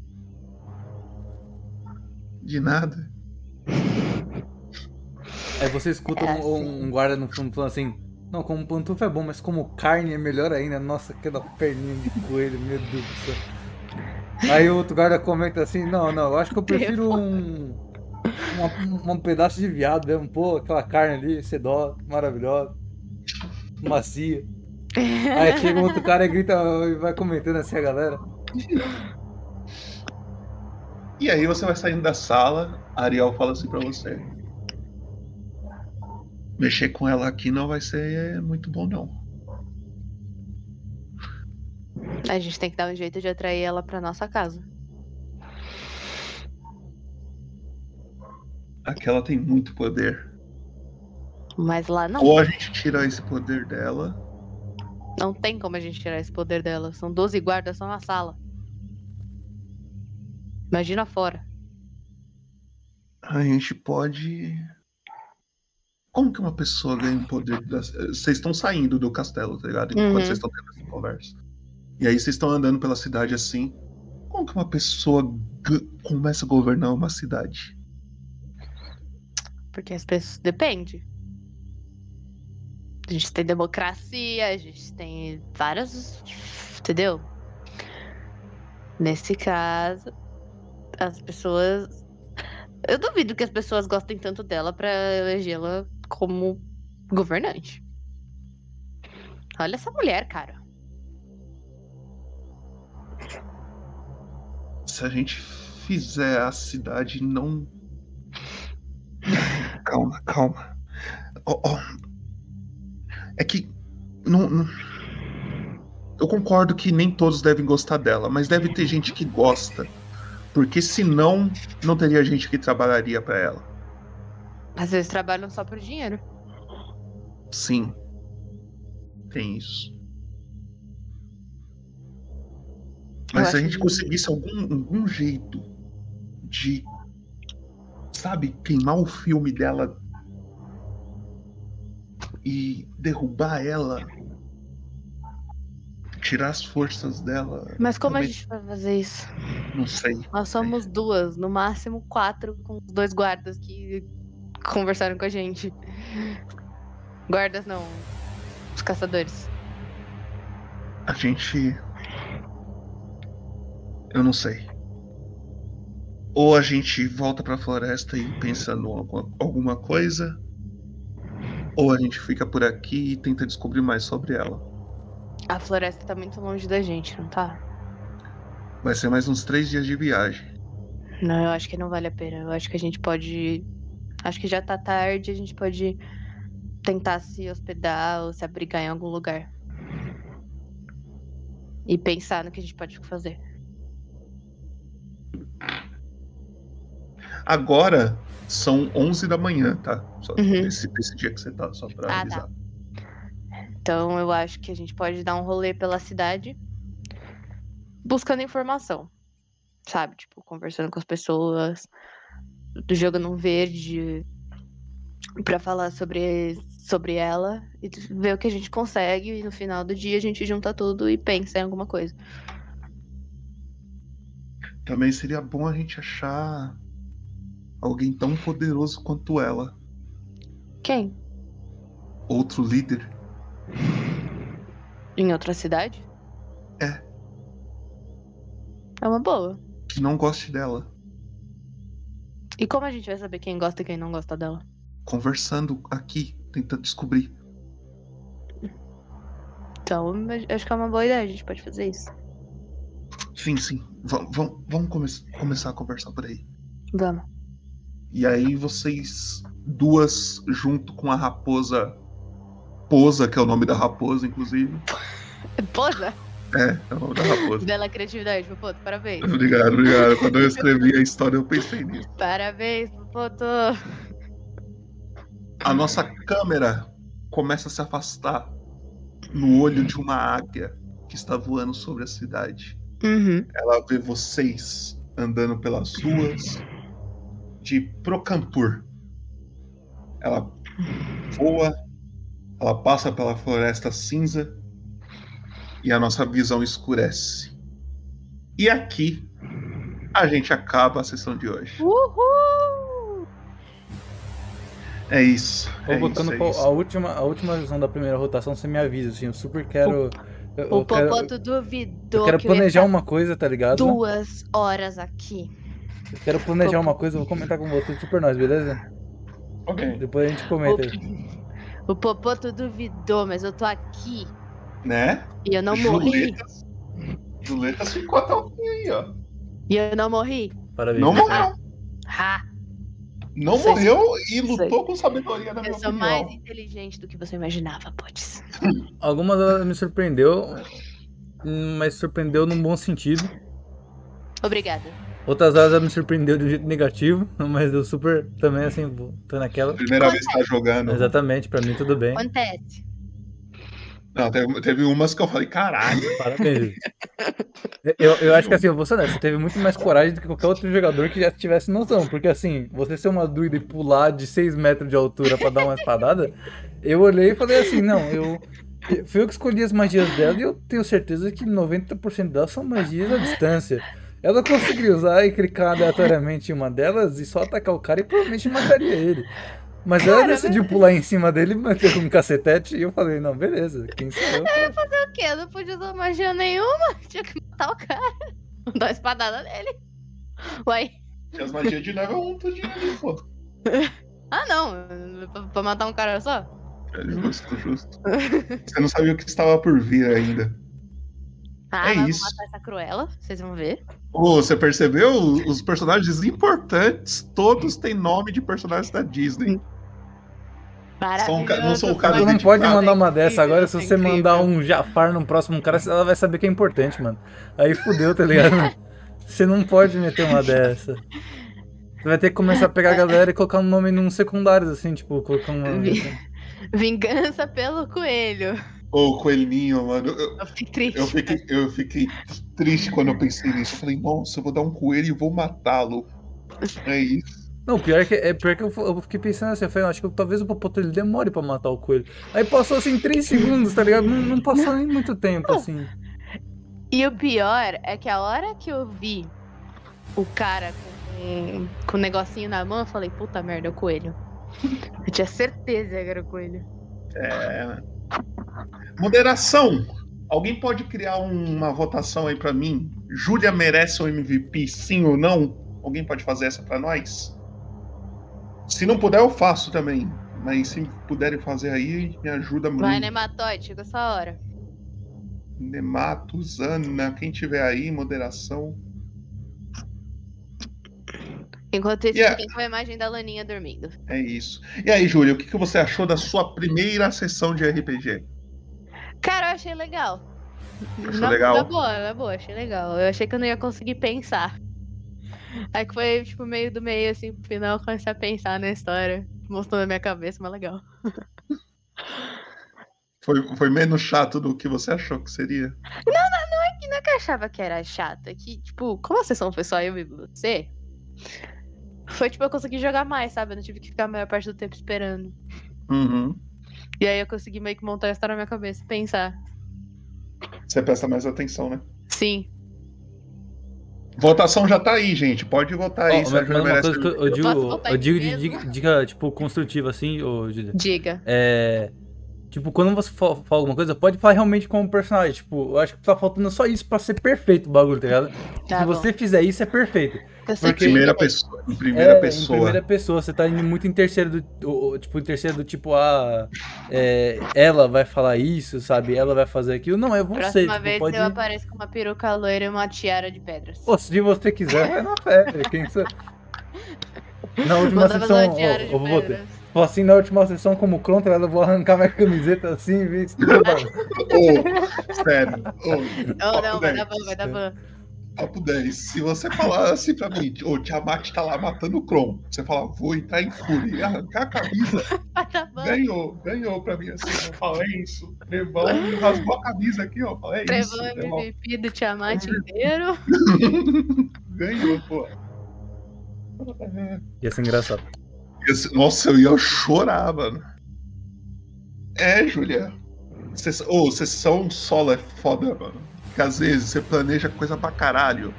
De nada. Aí você escuta É um, assim. um guarda no fundo falando assim: Não, como pantufa é bom, mas como carne é melhor ainda. Nossa, aquela perninha de coelho, meu Deus do céu. Aí o outro guarda comenta assim: Não, não, eu acho que eu prefiro um. uma- um pedaço de viado mesmo. Pô, aquela carne ali, sedosa, maravilhosa, macia. *laughs* Aí chega um outro cara e grita e vai comentando assim a galera. E aí você vai saindo da sala, a Ariel fala assim pra você. Mexer com ela aqui não vai ser muito bom, não. A gente tem que dar um jeito de atrair ela pra nossa casa. Aquela tem muito poder. Mas lá não. Ou a gente tira esse poder dela, Não tem como a gente tirar esse poder dela. São 12 guardas só na sala. Imagina fora. a gente pode. Como que uma pessoa ganha poder das... Vocês estão saindo do castelo, tá ligado? Enquanto Uhum. vocês estão tendo essa conversa. E aí vocês estão andando pela cidade assim. Como que uma pessoa g- começa a governar uma cidade? Porque as pessoas. Depende. A gente tem democracia, a gente tem vários. Entendeu? Nesse caso, as pessoas. Eu duvido que as pessoas gostem tanto dela pra elegê-la como governante. Olha essa mulher, cara. Se a gente fizer a cidade não. Calma, calma. Ó, ó. É que. Não, não- Eu concordo que nem todos devem gostar dela, mas deve ter gente que gosta. Porque senão, não teria gente que trabalharia pra ela. Às vezes trabalham só por dinheiro. Sim. Tem isso. Mas se a gente que- conseguisse algum, algum jeito de, sabe, queimar o filme dela e derrubar ela, tirar as forças dela. Mas como a gente vai fazer isso? Não sei. Nós somos duas, no máximo quatro, com os dois guardas que conversaram com a gente. Guardas não, os caçadores. A gente. Eu não sei. Ou a gente volta pra floresta e pensa em alguma coisa, ou a gente fica por aqui e tenta descobrir mais sobre ela. A floresta tá muito longe da gente, não tá? Vai ser mais uns três dias de viagem. Não, eu acho que não vale a pena. Eu acho que a gente pode. Acho que já tá tarde, a gente pode tentar se hospedar ou se abrigar em algum lugar. E pensar no que a gente pode fazer. Agora são 11 da manhã, tá? Só Uhum. desse, desse dia que você tá, só pra Ah, avisar. tá. Então eu acho que a gente pode dar um rolê pela cidade buscando informação. Sabe? Tipo, conversando com as pessoas, do jogando um verde pra falar sobre, sobre ela e ver o que a gente consegue. E no final do dia a gente junta tudo e pensa em alguma coisa. Também seria bom a gente achar alguém tão poderoso quanto ela. Quem? Outro líder. Em outra cidade? É. É uma boa. Que não goste dela. E como a gente vai saber quem gosta e quem não gosta dela? Conversando aqui, tentando descobrir. Então, acho que é uma boa ideia, a gente pode fazer isso. Sim, sim. Va- va- vamos come- começar a conversar por aí. Vamos. E aí vocês duas, junto com a raposa Posa, que é o nome da raposa, inclusive. Posa? É, é o nome da raposa. Bela criatividade, Popoto. Parabéns. Obrigado, obrigado. Quando eu escrevi a história, eu pensei nisso. Parabéns, Popoto. A nossa câmera começa a se afastar no olho de uma águia que está voando sobre a cidade. Uhum. Ela vê vocês andando pelas ruas de Procampur. Ela voa, ela passa pela floresta cinza e a nossa visão escurece. E aqui a gente acaba a sessão de hoje. Uhul! É isso. Ô, É Botando, isso, é isso. a última, a última visão da primeira rotação, você me avisa, assim, eu super quero. eu, O eu quero, Popoto duvidou eu quero que eu ia planejar ficar uma coisa, tá ligado? duas horas aqui. Eu quero planejar uma coisa, eu vou comentar com você super nós, beleza? Ok. Depois a gente comenta aí. O Popoto duvidou, mas eu tô aqui. Né? E eu não morri. Juletas, Juletas ficou até o fim aí, ó. E eu não morri. Parabéns. Não morreu. Ha! Não morreu e lutou com sabedoria, na minha Eu sou opinião. mais inteligente do que você imaginava, Potes. *laughs* Algumas delas me surpreendeu, mas surpreendeu num bom sentido. Obrigada. Outras horas ela me surpreendeu de um jeito negativo, *laughs* mas eu super também assim, tô naquela. Primeira vez que tá jogando. Exatamente, pra mim tudo bem. Acontece. Não, teve, teve umas que eu falei, caralho. *laughs* Parabéns. Eu, eu acho que assim, eu vou ser honesto, você teve muito mais coragem do que qualquer outro jogador que já tivesse noção. Porque assim, você ser uma druida e pular de 6 metros de altura pra dar uma espadada, eu olhei e falei assim, não, eu. eu- Fui eu que escolhi as magias dela e eu tenho certeza que 90% delas são magias à distância. Ela conseguiria usar e clicar aleatoriamente em uma delas e só atacar o cara e provavelmente mataria ele. Mas ela decidiu pular em cima dele e bater com um cacetete e eu falei, não, beleza, quem sou eu? Eu ia fazer o quê? Eu não podia usar magia nenhuma. *laughs* Tinha que matar o cara. Dá uma espadada nele. Uai. E as magias de level 1 tudinho ali, pô. *laughs* Ah, não. Pra, pra matar um cara só? É justo, justo. Você não sabia o que estava por vir ainda. Ah, É eu isso. matar essa cruela, vocês vão ver. Ô, você percebeu? Os personagens importantes, todos têm nome de personagens da Disney. São um ca- não sou o cara Tu não pode mandar uma dessa agora, se você mandar um Jafar no próximo cara, ela vai saber que é importante, mano. Aí fudeu, tá ligado? *laughs* Você não pode meter uma dessa. Você vai ter que começar a pegar a galera e colocar um nome num secundário, assim, tipo, colocar um. *laughs* Vingança pelo coelho. Ô, coelhinho, mano. Eu, Eu fiquei triste. eu fiquei, eu fiquei triste quando eu pensei nisso. Eu falei, nossa, eu vou dar um coelho e vou matá-lo. É isso. Não, pior que, é pior que eu, eu fiquei pensando assim, eu falei, acho que talvez o Popoto ele demore pra matar o coelho. Aí passou assim 3 segundos, tá ligado? Não, não passou nem muito tempo, assim. E o pior é que a hora que eu vi o cara com, com o negocinho na mão, eu falei, puta merda, é o coelho. Eu tinha certeza que era o coelho. É. Moderação. Alguém pode criar uma votação aí pra mim? Júlia merece o MVP, sim ou não? Alguém pode fazer essa pra nós? Se não puder, eu faço também. Mas se puderem fazer aí, me ajuda muito. Vai, Nematóide, chegou essa hora. Nematos, Ana, quem tiver aí, moderação. Enquanto isso, Yeah. fiquem com a imagem da Laninha dormindo. É isso. E aí, Júlia, o que que você achou da sua primeira sessão de RPG? Cara, eu achei legal. Achou na, legal? Na boa, na boa, achei legal. Eu achei que eu não ia conseguir pensar. Aí que foi, tipo, meio do meio, assim, pro final, eu comecei a pensar na história. Mostrou na minha cabeça, mas legal. *laughs* Foi, foi menos chato do que você achou que seria? Não, não, não é que não é que eu achava que era chato. É que, tipo, como a sessão foi só eu e você, foi tipo, eu consegui jogar mais, sabe? Eu não tive que ficar a maior parte do tempo esperando. Uhum. E aí eu consegui meio que montar a história na minha cabeça pensar. Você presta mais atenção, né? Sim. Votação já tá aí, gente. Pode votar aí. Ó, se a mas, mas uma merece coisa que eu, eu digo, eu digo de dica, dica, tipo, construtiva, assim, ô, Julia. Diga. É. Tipo, quando você fa- fala alguma coisa, pode falar realmente como personagem. Tipo, eu acho que tá faltando só isso pra ser perfeito o bagulho, tá ligado? Tá Se bom. você fizer isso, é perfeito. Sei Porque- que- Primeira pessoa. Em primeira É, pessoa. Em primeira pessoa, você tá indo muito em terceiro do. Tipo, em terceiro do tipo, ah. é, ela vai falar isso, sabe? Ela vai fazer aquilo. Não, é você. Próxima tipo, vez pode... eu apareço com uma peruca loira e uma tiara de pedras. Pô, se você quiser, vai na fé. Quem sabe? *laughs* Na última fazer sessão. Ó, eu vou botar. Falei assim, na última sessão, como contra, eu vou arrancar minha camiseta assim e ver se tudo bom. Ô, sério. Ô, Não, papo não, vai 10, dar bom, vai dar bom. Papo 10. Se você falar assim pra mim, ô, Tiamat tá lá matando o Kron. Você fala, vou entrar em fúria e arrancar a camisa. *laughs* Vai dar bom. Ganhou, ganhou pra mim assim. Eu falo, é isso. Trevão rasgou a camisa aqui, ó. Fala, é isso. Trevão Trevão. MVP do Tiamat inteiro. *laughs* Ganhou, pô. Ia ser engraçado. Nossa, eu ia chorar, mano. É, Julia. Sess- Ô, sessão solo é foda, mano. Porque às vezes você planeja coisa pra caralho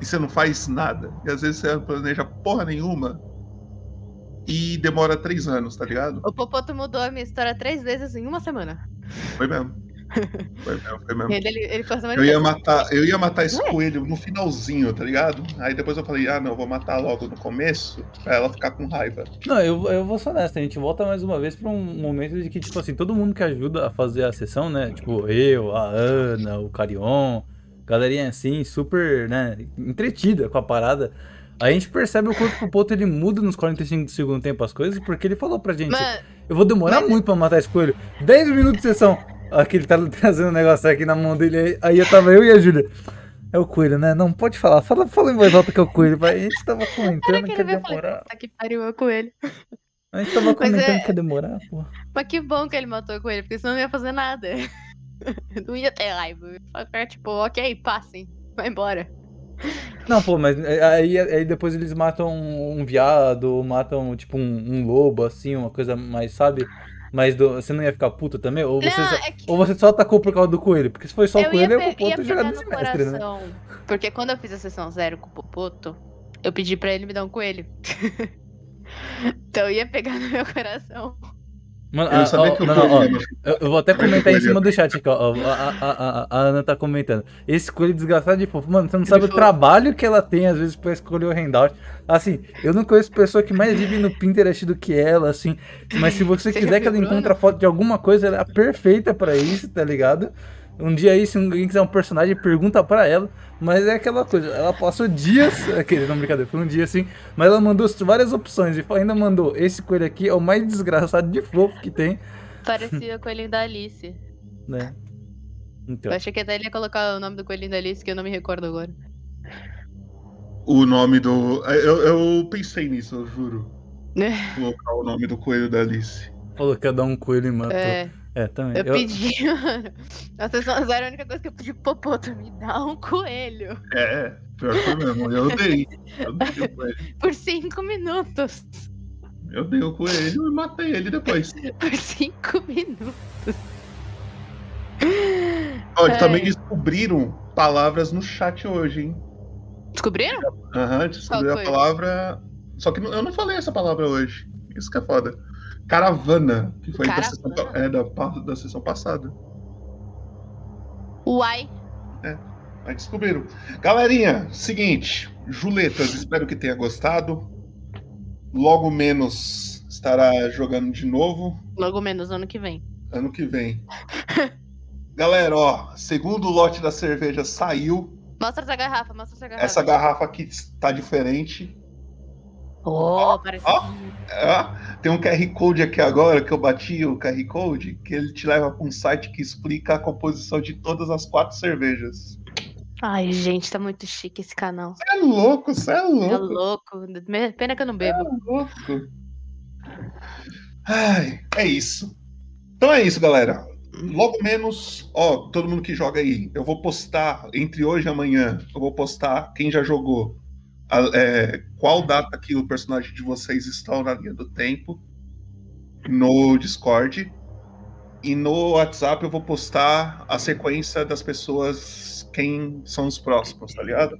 e você não faz nada. E às vezes você não planeja porra nenhuma e demora três anos, tá ligado? O Popoto mudou a minha história três vezes em uma semana. Foi mesmo. Foi mesmo, foi mesmo. Ele, ele, Eu ia matar, eu ia matar esse Ué? coelho no finalzinho, tá ligado? Aí depois eu falei, ah não, vou matar logo no começo pra ela ficar com raiva. Não, eu, eu vou ser honesto, a gente volta mais uma vez pra um momento de que, tipo assim, todo mundo que ajuda a fazer a sessão, né? Tipo, eu, a Ana, o Carion, galerinha assim, super, né, entretida com a parada. A gente percebe o quanto que o Poto ele muda nos 45 do segundo tempo as coisas, porque ele falou pra gente, Mano, eu vou demorar muito pra matar esse coelho. 10 minutos de sessão. Aqui ele tá trazendo um negócio aqui na mão dele, aí, aí eu tava eu e a Júlia. É o coelho, né? Não, pode falar. Fala, fala em voz alta que é o coelho. vai. A gente tava comentando que ia demorar. puta que pariu, é o coelho. A gente tava *laughs* comentando é- que ia demorar, pô. Mas que bom que ele matou o coelho, porque senão não ia fazer nada. *laughs* Não ia ter raiva. Ia ficar tipo, ok, passem, vai embora. Não, pô, mas aí, aí depois eles matam um, um viado, matam tipo um, um lobo, assim, uma coisa mais, sabe? Mas do- você não ia ficar puto também? Ou você, Não, só, é que- ou você só atacou por causa do coelho? Porque se foi só o coelho, ia, eu jogar pegar desse no mestre, né? Porque quando eu fiz a sessão zero com o Popoto, eu pedi pra ele me dar um coelho. *laughs* então eu ia pegar no meu coração. Mano, Eu ah, sabia ó, que o não, não, ó, eu, eu vou até comentar em cima do chat aqui, ó. A, a, a, a Ana tá comentando. Esse coelho desgraçado de fofo. Mano, você não sabe o fofo. trabalho que ela tem, às vezes, pra escolher o handout. Assim, eu não conheço pessoa que mais vive no Pinterest do que ela, assim. Mas se você Você quiser que ela encontre a foto de alguma coisa, ela é a perfeita pra isso, tá ligado? Um dia aí, se alguém quiser um personagem, pergunta pra ela. Mas é aquela coisa, ela passou dias. *laughs* Aquele, não, brincadeira, foi um dia assim. Mas ela mandou várias opções e ainda mandou: esse coelho aqui é o mais desgraçado de fofo que tem, Parecia o coelhinho da Alice. *laughs* né? Então. Eu achei que até ele ia colocar o nome do coelhinho da Alice, que eu não me recordo agora. O nome do. Eu, eu pensei nisso, eu juro. É. *laughs* Colocar o nome do coelho da Alice. Falou que ia dar um coelho e matou. É. É, também. Eu, pedi, *laughs* mano. Vocês são a única coisa que eu pedi pro Popoto, me dá um coelho. É, pior que foi mesmo. Eu dei. Eu dei o coelho. *laughs* Por cinco minutos. Eu dei o coelho e matei ele depois. *laughs* Por cinco minutos. Olha, Ai. também descobriram palavras no chat hoje, hein? Descobriram? Aham, descobriram a palavra. Só que eu não falei essa palavra hoje. Isso que é foda. Caravana, que foi da sessão, é, da, da sessão passada. Uai. Mas descobriram. Galerinha, seguinte. Juletas, espero que tenha gostado. Logo menos estará jogando de novo. Logo menos ano que vem. ano que vem. *laughs* Galera, ó, segundo lote da cerveja saiu. Mostra essa garrafa, mostra essa garrafa. Essa garrafa aqui tá diferente. Oh, parece. Ó, ó, tem um QR Code aqui agora que eu bati o QR Code, que ele te leva para um site que explica a composição de todas as quatro cervejas. Ai, gente, tá muito chique esse canal. Você é louco, você é É louco. louco. Me- Pena que eu não bebo. É louco. Ai, é isso. Então é isso, galera. Logo menos, ó, todo mundo que joga aí, eu vou postar entre hoje e amanhã. Eu vou postar quem já jogou. A- é, qual data que o personagem de vocês estão na linha do tempo no Discord. E no WhatsApp eu vou postar a sequência das pessoas, quem são os próximos, tá ligado?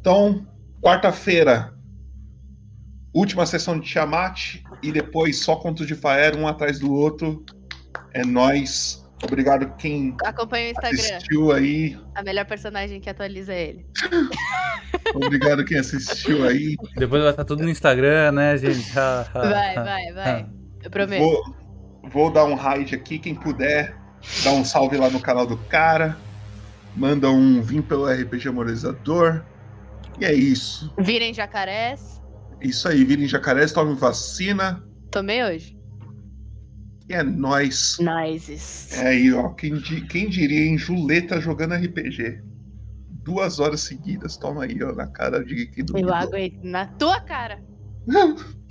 Então, quarta-feira, última sessão de Tiamat e depois só contos de Faer, um atrás do outro. É nóis. Obrigado quem Acompanha o Instagram. assistiu aí. A melhor personagem que atualiza é ele. *laughs* Obrigado quem assistiu aí. Depois vai estar tudo no Instagram, né, gente? Vai, vai, vai. Eu prometo. Vou, vou dar um raid aqui, quem puder, dá um salve lá no canal do cara. Manda um vim pelo RPG Moralizador. E é isso. Virem jacarés. Isso aí, virem jacarés, tomem vacina. Tomei hoje. É nóis. Nice. É aí, ó. Quem, di- quem diria em Juleta jogando RPG? Duas horas seguidas. Toma aí, ó, na cara de que do Eu aguento na tua cara. *laughs*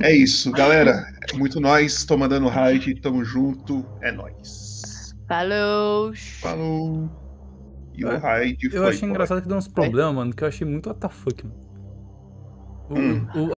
É isso, galera. É muito nóis. Tô mandando raid. Tamo junto. É nóis. Falou. Falou. E o É, raid Eu achei engraçado que deu uns problemas, mano, que eu achei muito WTF, mano. O- Hum. o-